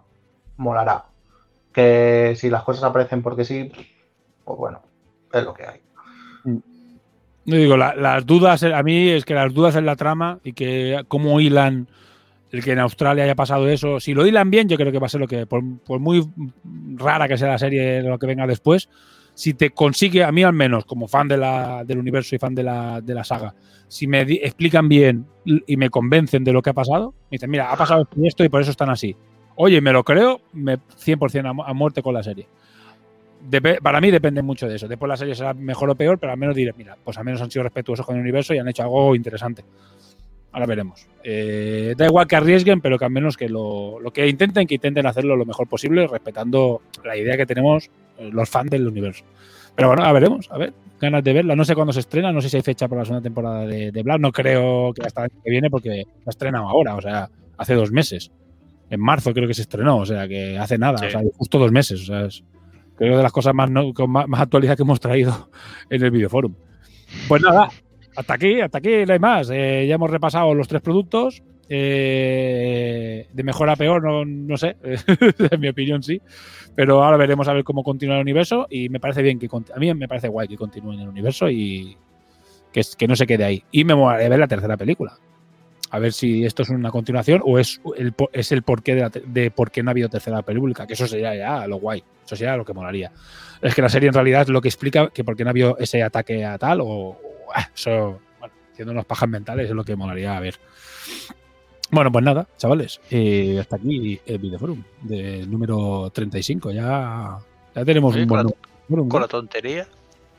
molará. Que si las cosas aparecen porque sí, pues bueno, es lo que hay. No digo, la- las dudas, a mí es que las dudas en la trama y que cómo hilan el que en Australia haya pasado eso, si lo hilan bien, yo creo que va a ser lo que, por, por muy rara que sea la serie, lo que venga después, si te consigue, a mí al menos, como fan de la, del universo y fan de la, de la saga, si me di- explican bien y me convencen de lo que ha pasado, me dicen, mira, ha pasado esto y por eso están así. Oye, me lo creo, me 100% a, a muerte con la serie. Depe- para mí depende mucho de eso. Después la serie será mejor o peor, pero al menos diré, mira, pues al menos han sido respetuosos con el universo y han hecho algo interesante. Ahora veremos. Eh, da igual que arriesguen, pero que al menos que lo, lo que intenten, que intenten hacerlo lo mejor posible, respetando la idea que tenemos los fans del universo. Pero bueno, a veremos, a ver, ganas de verla. No sé cuándo se estrena, no sé si hay fecha para la segunda temporada de, de Black. No creo que hasta el año que viene, porque la estrenan ahora, o sea, hace dos meses. En marzo creo que se estrenó, o sea, que hace nada, Sí. o sea, justo dos meses. O sea, es creo de las cosas más, no- con más, más actualidad que hemos traído en el videoforum. Pues nada, hasta aquí, hasta aquí no hay más. Eh, ya hemos repasado los tres productos. Eh, de mejor a peor, no, no sé, en mi opinión sí. Pero ahora veremos a ver cómo continúa el universo y me parece bien que a mí me parece guay que continúe en el universo y que, que no se quede ahí. Y me molaría ver la tercera película. A ver si esto es una continuación o es el, es el porqué de, la de por qué no ha habido tercera película, que eso sería ya lo guay, eso sería lo que molaría. Es que la serie en realidad es lo que explica que por qué no ha habido ese ataque a tal o, o, ah, eso, bueno, haciendo unos pajas mentales es lo que molaría ver. Bueno, pues nada, chavales, eh, hasta aquí el videoforum del número 35. Ya, ya tenemos Oye, un con, buen la, número, con la tontería.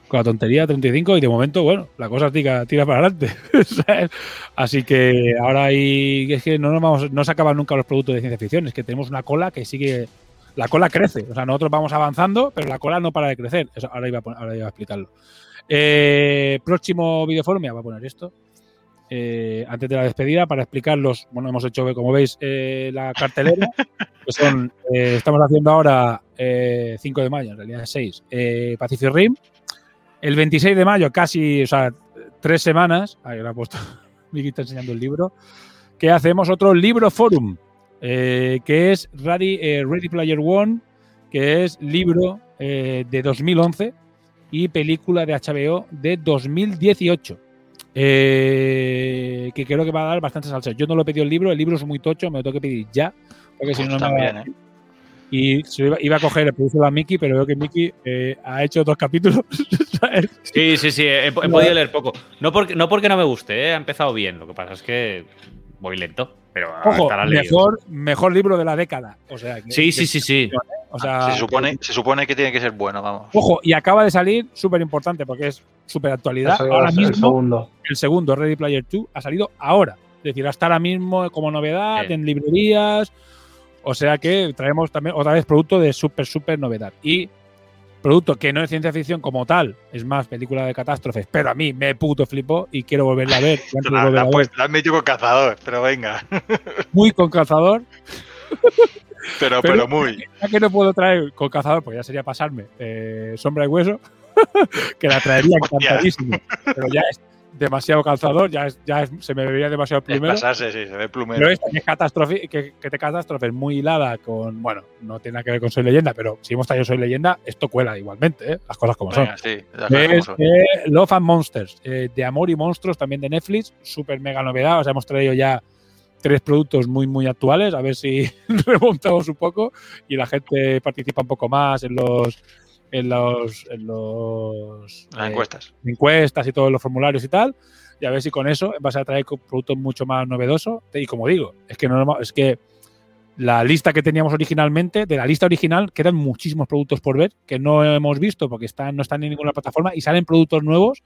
con la tontería 35 y de momento, bueno, la cosa tira, tira para adelante. ¿sabes? Así que ahora hay, es que no, nos vamos, no se acaban nunca los productos de ciencia ficción, es que tenemos una cola que sigue, la cola crece, o sea, nosotros vamos avanzando, pero la cola no para de crecer. Eso, ahora, iba a, pon- ahora iba a explicarlo. Eh, próximo videoforum, me voy a poner esto. Eh, antes de la despedida, para explicar los, bueno, hemos hecho, como veis, eh, la cartelera, que son, eh, estamos haciendo ahora eh, 5 de mayo, en realidad es 6, eh, Pacific Rim, el 26 de mayo, casi, o sea, tres semanas, ahí lo ha puesto, Vicky está enseñando el libro, que hacemos otro libro forum, que es Ready, Ready Player One, que es libro de 2011 y película de HBO de 2018. Eh, que creo que va a dar bastante salsa. Yo no lo he pedido el libro, el libro es muy tocho, me lo tengo que pedir ya, porque si no, no me ¿eh? y se iba, iba a coger el producto a Mickey, pero veo que Mickey eh, ha hecho dos capítulos. Sí, sí, sí, he, he podido leer poco. No porque, no porque no me guste, ¿eh? ha empezado bien. Lo que pasa es que voy lento, pero Ojo, mejor, mejor libro de la década. O sea, que- Sí, sí, que- sí, sí. O sea, se, supone, se supone que tiene que ser bueno, vamos. Ojo, y acaba de salir, súper importante, porque es súper actualidad. Ahora el mismo, segundo. el segundo, Ready Player 2, ha salido ahora. Es decir, hasta ahora mismo como novedad Sí. en librerías. O sea que traemos también otra vez producto de súper, súper novedad. Y producto que no es ciencia ficción como tal, es más película de catástrofes, pero a mí me puto flipó y quiero volverla a ver. La, la, pues, la han metido con cazador, pero venga. muy con cazador. Pero, Pero- pero muy. Ya que no puedo traer con cazador, pues ya sería pasarme eh, sombra y hueso, que la traería encantadísimo. Pero ya es demasiado calzador, ya, es, ya es- se me vería demasiado plumero. pasarse, sí, se ve plumero. Pero esta que catástrofe, que, que te catástrofe es muy hilada con, bueno, no tiene nada que ver con Soy Leyenda, pero si hemos traído Soy Leyenda, esto cuela igualmente, ¿eh? las cosas como Venga, son. sí, las cosas Es como son. eh, Love and Monsters, eh, de Amor y Monstruos, también de Netflix, súper mega novedad. O sea, hemos traído ya tres productos muy, muy actuales, a ver si remontamos un poco y la gente participa un poco más en los en los, en los Las eh, encuestas. encuestas y todos los formularios y tal. Y a ver si con eso vas a traer productos mucho más novedosos. Y como digo, es que no es que la lista que teníamos originalmente, de la lista original, quedan muchísimos productos por ver que no hemos visto porque están, no están en ninguna plataforma y salen productos nuevos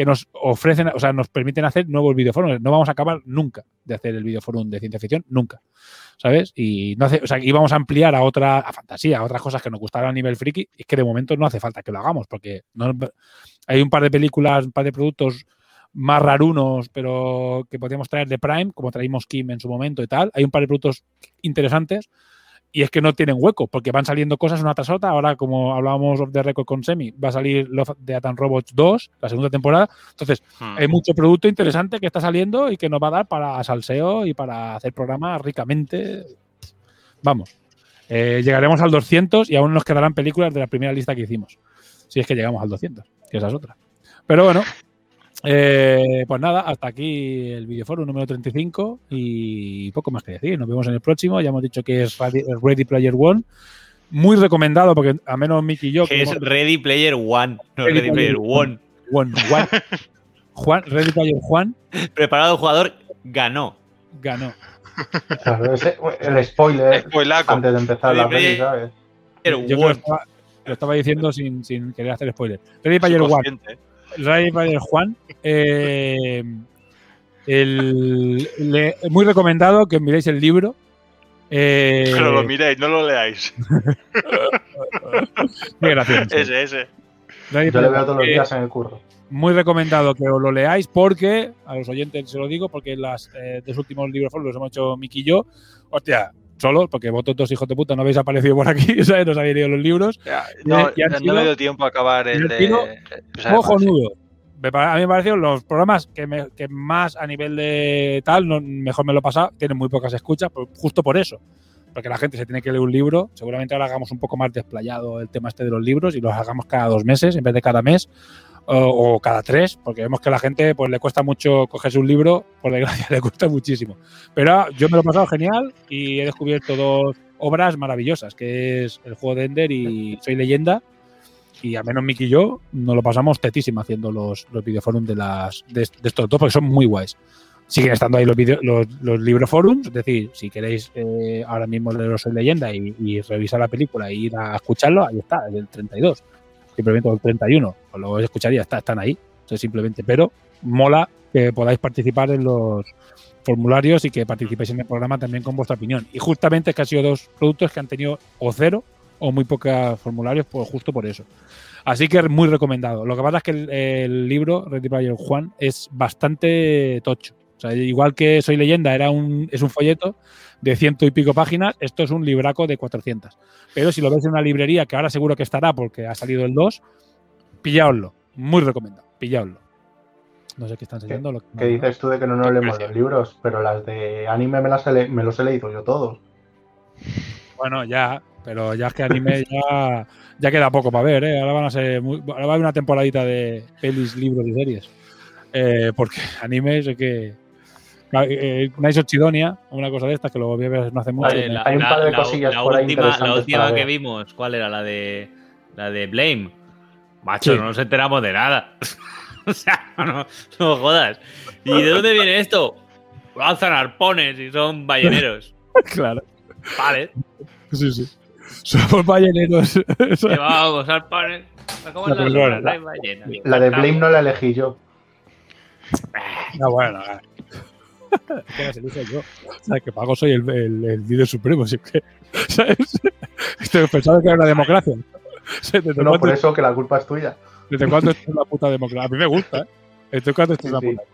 que nos ofrecen, o sea, nos permiten hacer nuevos videoforos. No vamos a acabar nunca de hacer el videoforum de ciencia ficción, nunca. ¿Sabes? Y no hace, o sea, íbamos a ampliar a otra, a fantasía, a otras cosas que nos gustaran a nivel friki, y es que de momento no hace falta que lo hagamos, porque no, hay un par de películas, un par de productos más rarunos, pero que podríamos traer de Prime, como traímos Kim en su momento y tal. Hay un par de productos interesantes y es que no tienen hueco, porque van saliendo cosas una tras otra. Ahora, como hablábamos the record con Semi, va a salir Love Death and Robots 2, la segunda temporada. Entonces, Hmm. hay mucho producto interesante que está saliendo y que nos va a dar para salseo y para hacer programas ricamente. Vamos. Eh, llegaremos al 200 y aún nos quedarán películas de la primera lista que hicimos. Si es que llegamos al 200, que esa es otra. Pero bueno, Eh, pues nada, hasta aquí el videoforo número 35 y poco más que decir. Nos vemos en el próximo. Ya hemos dicho que es Ready, Player One. Muy recomendado porque a menos Mickey y yo. Que es hemos- Ready Player One, no Ready Ready, Player One. One, One. Juan, Ready Player Juan Preparado jugador ganó. ganó. El spoiler Spoilaco. antes de empezar la peli, ¿sabes? Yo lo estaba, lo estaba diciendo sin, sin querer hacer spoiler. Ready Player One. Ready Player Juan. eh, el- le- muy recomendado que miréis el libro. Eh, Pero lo miréis, no lo leáis. qué gracioso. Ese, ese. Ready Yo le veo todos los eh, días en el curro. Muy recomendado que os lo leáis porque, a los oyentes se lo digo, porque las eh, dos últimos libros los hemos hecho Miki y yo. Hostia, solo, porque vosotros dos hijos de puta no habéis aparecido por aquí, ¿sabes? No os habéis leído los libros. Ya, no, y no sido- me dio tiempo a acabar el de. pa- A mí me parecieron los programas que, me- que más a nivel de tal, no- mejor me lo he pasado, tienen muy pocas escuchas, justo por eso. Porque la gente se tiene que leer un libro. Seguramente ahora hagamos un poco más desplayado el tema este de los libros y los hagamos cada dos meses en vez de cada mes o, o cada tres, porque vemos que a la gente pues le cuesta mucho cogerse un libro, por desgracia le cuesta muchísimo. Pero yo me lo he pasado genial y he descubierto dos obras maravillosas, que es el juego de Ender y Soy leyenda. Y al menos Miki y yo nos lo pasamos tetísimo haciendo los, los videoforums de, las, de, de estos dos, porque son muy guays. Siguen estando ahí los, video, los, los libroforums, es decir, si queréis eh, ahora mismo leeros Soy leyenda y, y revisar la película e ir a escucharlo, ahí está, el del 32 simplemente el 31, os lo escucharía, está, están ahí, sea, simplemente, pero mola que podáis participar en los formularios y que participéis en el programa también con vuestra opinión. Y justamente es que han sido dos productos que han tenido o cero o muy pocos formularios, pues justo por eso. Así que muy recomendado. Lo que pasa es que el, el libro, Ready Player Juan, es bastante tocho. O sea, igual que Soy Leyenda era un, es un folleto de ciento y pico páginas, esto es un libraco de 400. Pero si lo ves en una librería, que ahora seguro que estará porque ha salido el 2, pillaoslo. Muy recomendado, pillaoslo. No sé qué están enseñando. Lo que ¿Qué dices tú de que no nos leemos los libros? Pero las de anime me, las he me los he leído yo todos. Bueno, ya, pero ya es que anime ya, ya queda poco para ver, ¿eh? Ahora van a ser muy- ahora va a haber una temporadita de pelis, libros y series. Eh, porque anime es que. Eh, Nice of Chidonia, una cosa de estas que lo volví a ver no hace mucho. Vale, la, Hay un la- par de la- cosillas la por ahí última, la última que ver. vimos, ¿cuál era? La de la de Blame. Macho, Sí. no nos enteramos de nada. o sea, no, no, no jodas. ¿Y de dónde viene esto? Lanzan arpones y son balleneros. claro. Vale. Sí, sí. Somos balleneros. Llevábamos arpones. ¿Cómo La es la la-. La de Blame no la elegí yo. No, bueno, ah. Que las elijo yo. O sea, que pago soy el, el, el líder supremo. Así que, ¿sabes? Estoy pensando que era una democracia. O sea, ¿Desde, No, por cuándo, eso que la culpa es tuya. ¿Desde cuándo esto es una puta democracia? A mí me gusta, ¿eh? ¿Desde cuándo esto es una Sí, sí. puta?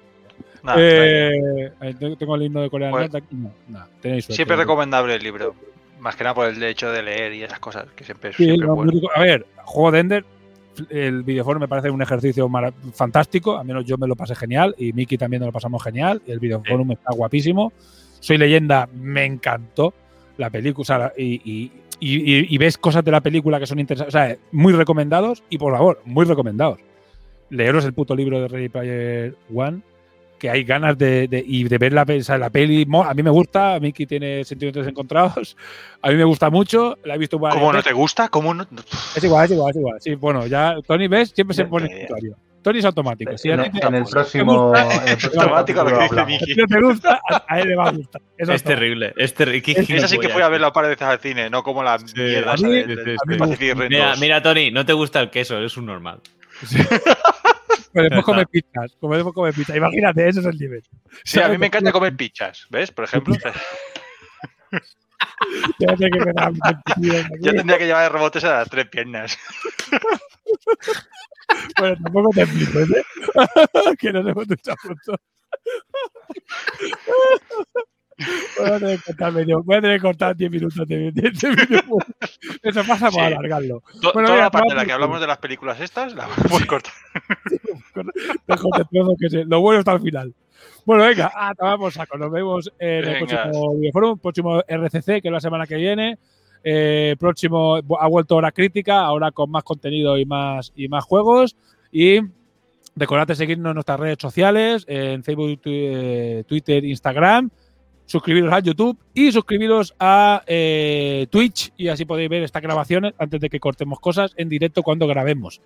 Nada, Eh, eh, tengo el himno de Corea del Pues- Norte aquí. No, nada, tenéis suerte. Siempre recomendable el libro. Más que nada por el hecho de leer y esas cosas, que siempre, Sí, siempre es no, bueno. A ver, juego de Ender, el videojuego me parece un ejercicio fantástico. Al menos yo me lo pasé genial y Miki también nos lo pasamos genial. Y el videojuego está guapísimo. Soy leyenda, me encantó la película. o sea, la- y, y- y- y- y ves cosas de la película que son interesantes. O sea, muy recomendados y por favor, muy recomendados. Leeros el puto libro de Ready Player One. Que hay ganas de, de- y de ver la, o sea, la peli. A mí me gusta, Miki tiene sentimientos encontrados. A mí me gusta mucho. La he visto varias ¿Cómo no te gusta? ¿Cómo no? Es igual, es igual, es igual. Sí, bueno, ya Tony, ¿ves? Siempre se pone usuario. Tony es automático. Si a En, el próximo, en el próximo Automático lo que dice. Miki. si no te gusta, a, a él le va a gustar. Eso Es automático. terrible, es terrible. Esa sí que fui a verla un par de veces al cine, no como la mierda a esa mí- de, a de- mí Mira, 2. mira, Tony, no te gusta el queso, eres un normal. Pero después come pizzas. Después come pizza. Imagínate, ese es el nivel. Sí, a mí me encanta comer pizzas, ¿ves? Por ejemplo, Fíjate que yo tendría que llevar rebotes a las tres piernas. Bueno, tampoco te flipes, ¿eh? que nos hemos duchado pronto. Voy a tener que cortar medio, voy a tener que cortar 10 minutos. Eso pasa por Sí. alargarlo. To- Bueno, Toda mira, la parte en la vamos- que hablamos de las películas estas, la cortar. De trozo que se- lo bueno está al final. Bueno, venga, ah, tomamos saco. Nos vemos en el próximo videoforum, próximo RCC, que es la semana que viene. Eh, próximo, ha vuelto hora crítica, ahora con más contenido y más, y más juegos. Y Recordad seguirnos en nuestras redes sociales, en Facebook, eh, Twitter, Instagram. Suscribiros a YouTube y suscribiros a eh, Twitch y así podéis ver estas grabaciones antes de que cortemos cosas en directo cuando grabemos.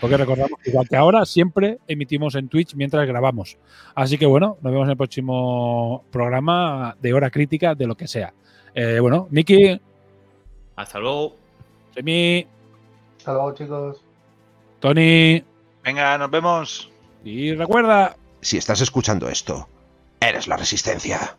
Porque recordamos que igual que ahora, siempre emitimos en Twitch mientras grabamos. Así que bueno, nos vemos en el próximo programa de hora crítica de lo que sea. Eh, bueno, Miki, Hasta luego. Semi, Hasta luego, chicos. Tony. Venga, nos vemos. Y recuerda. Si estás escuchando esto, eres la resistencia.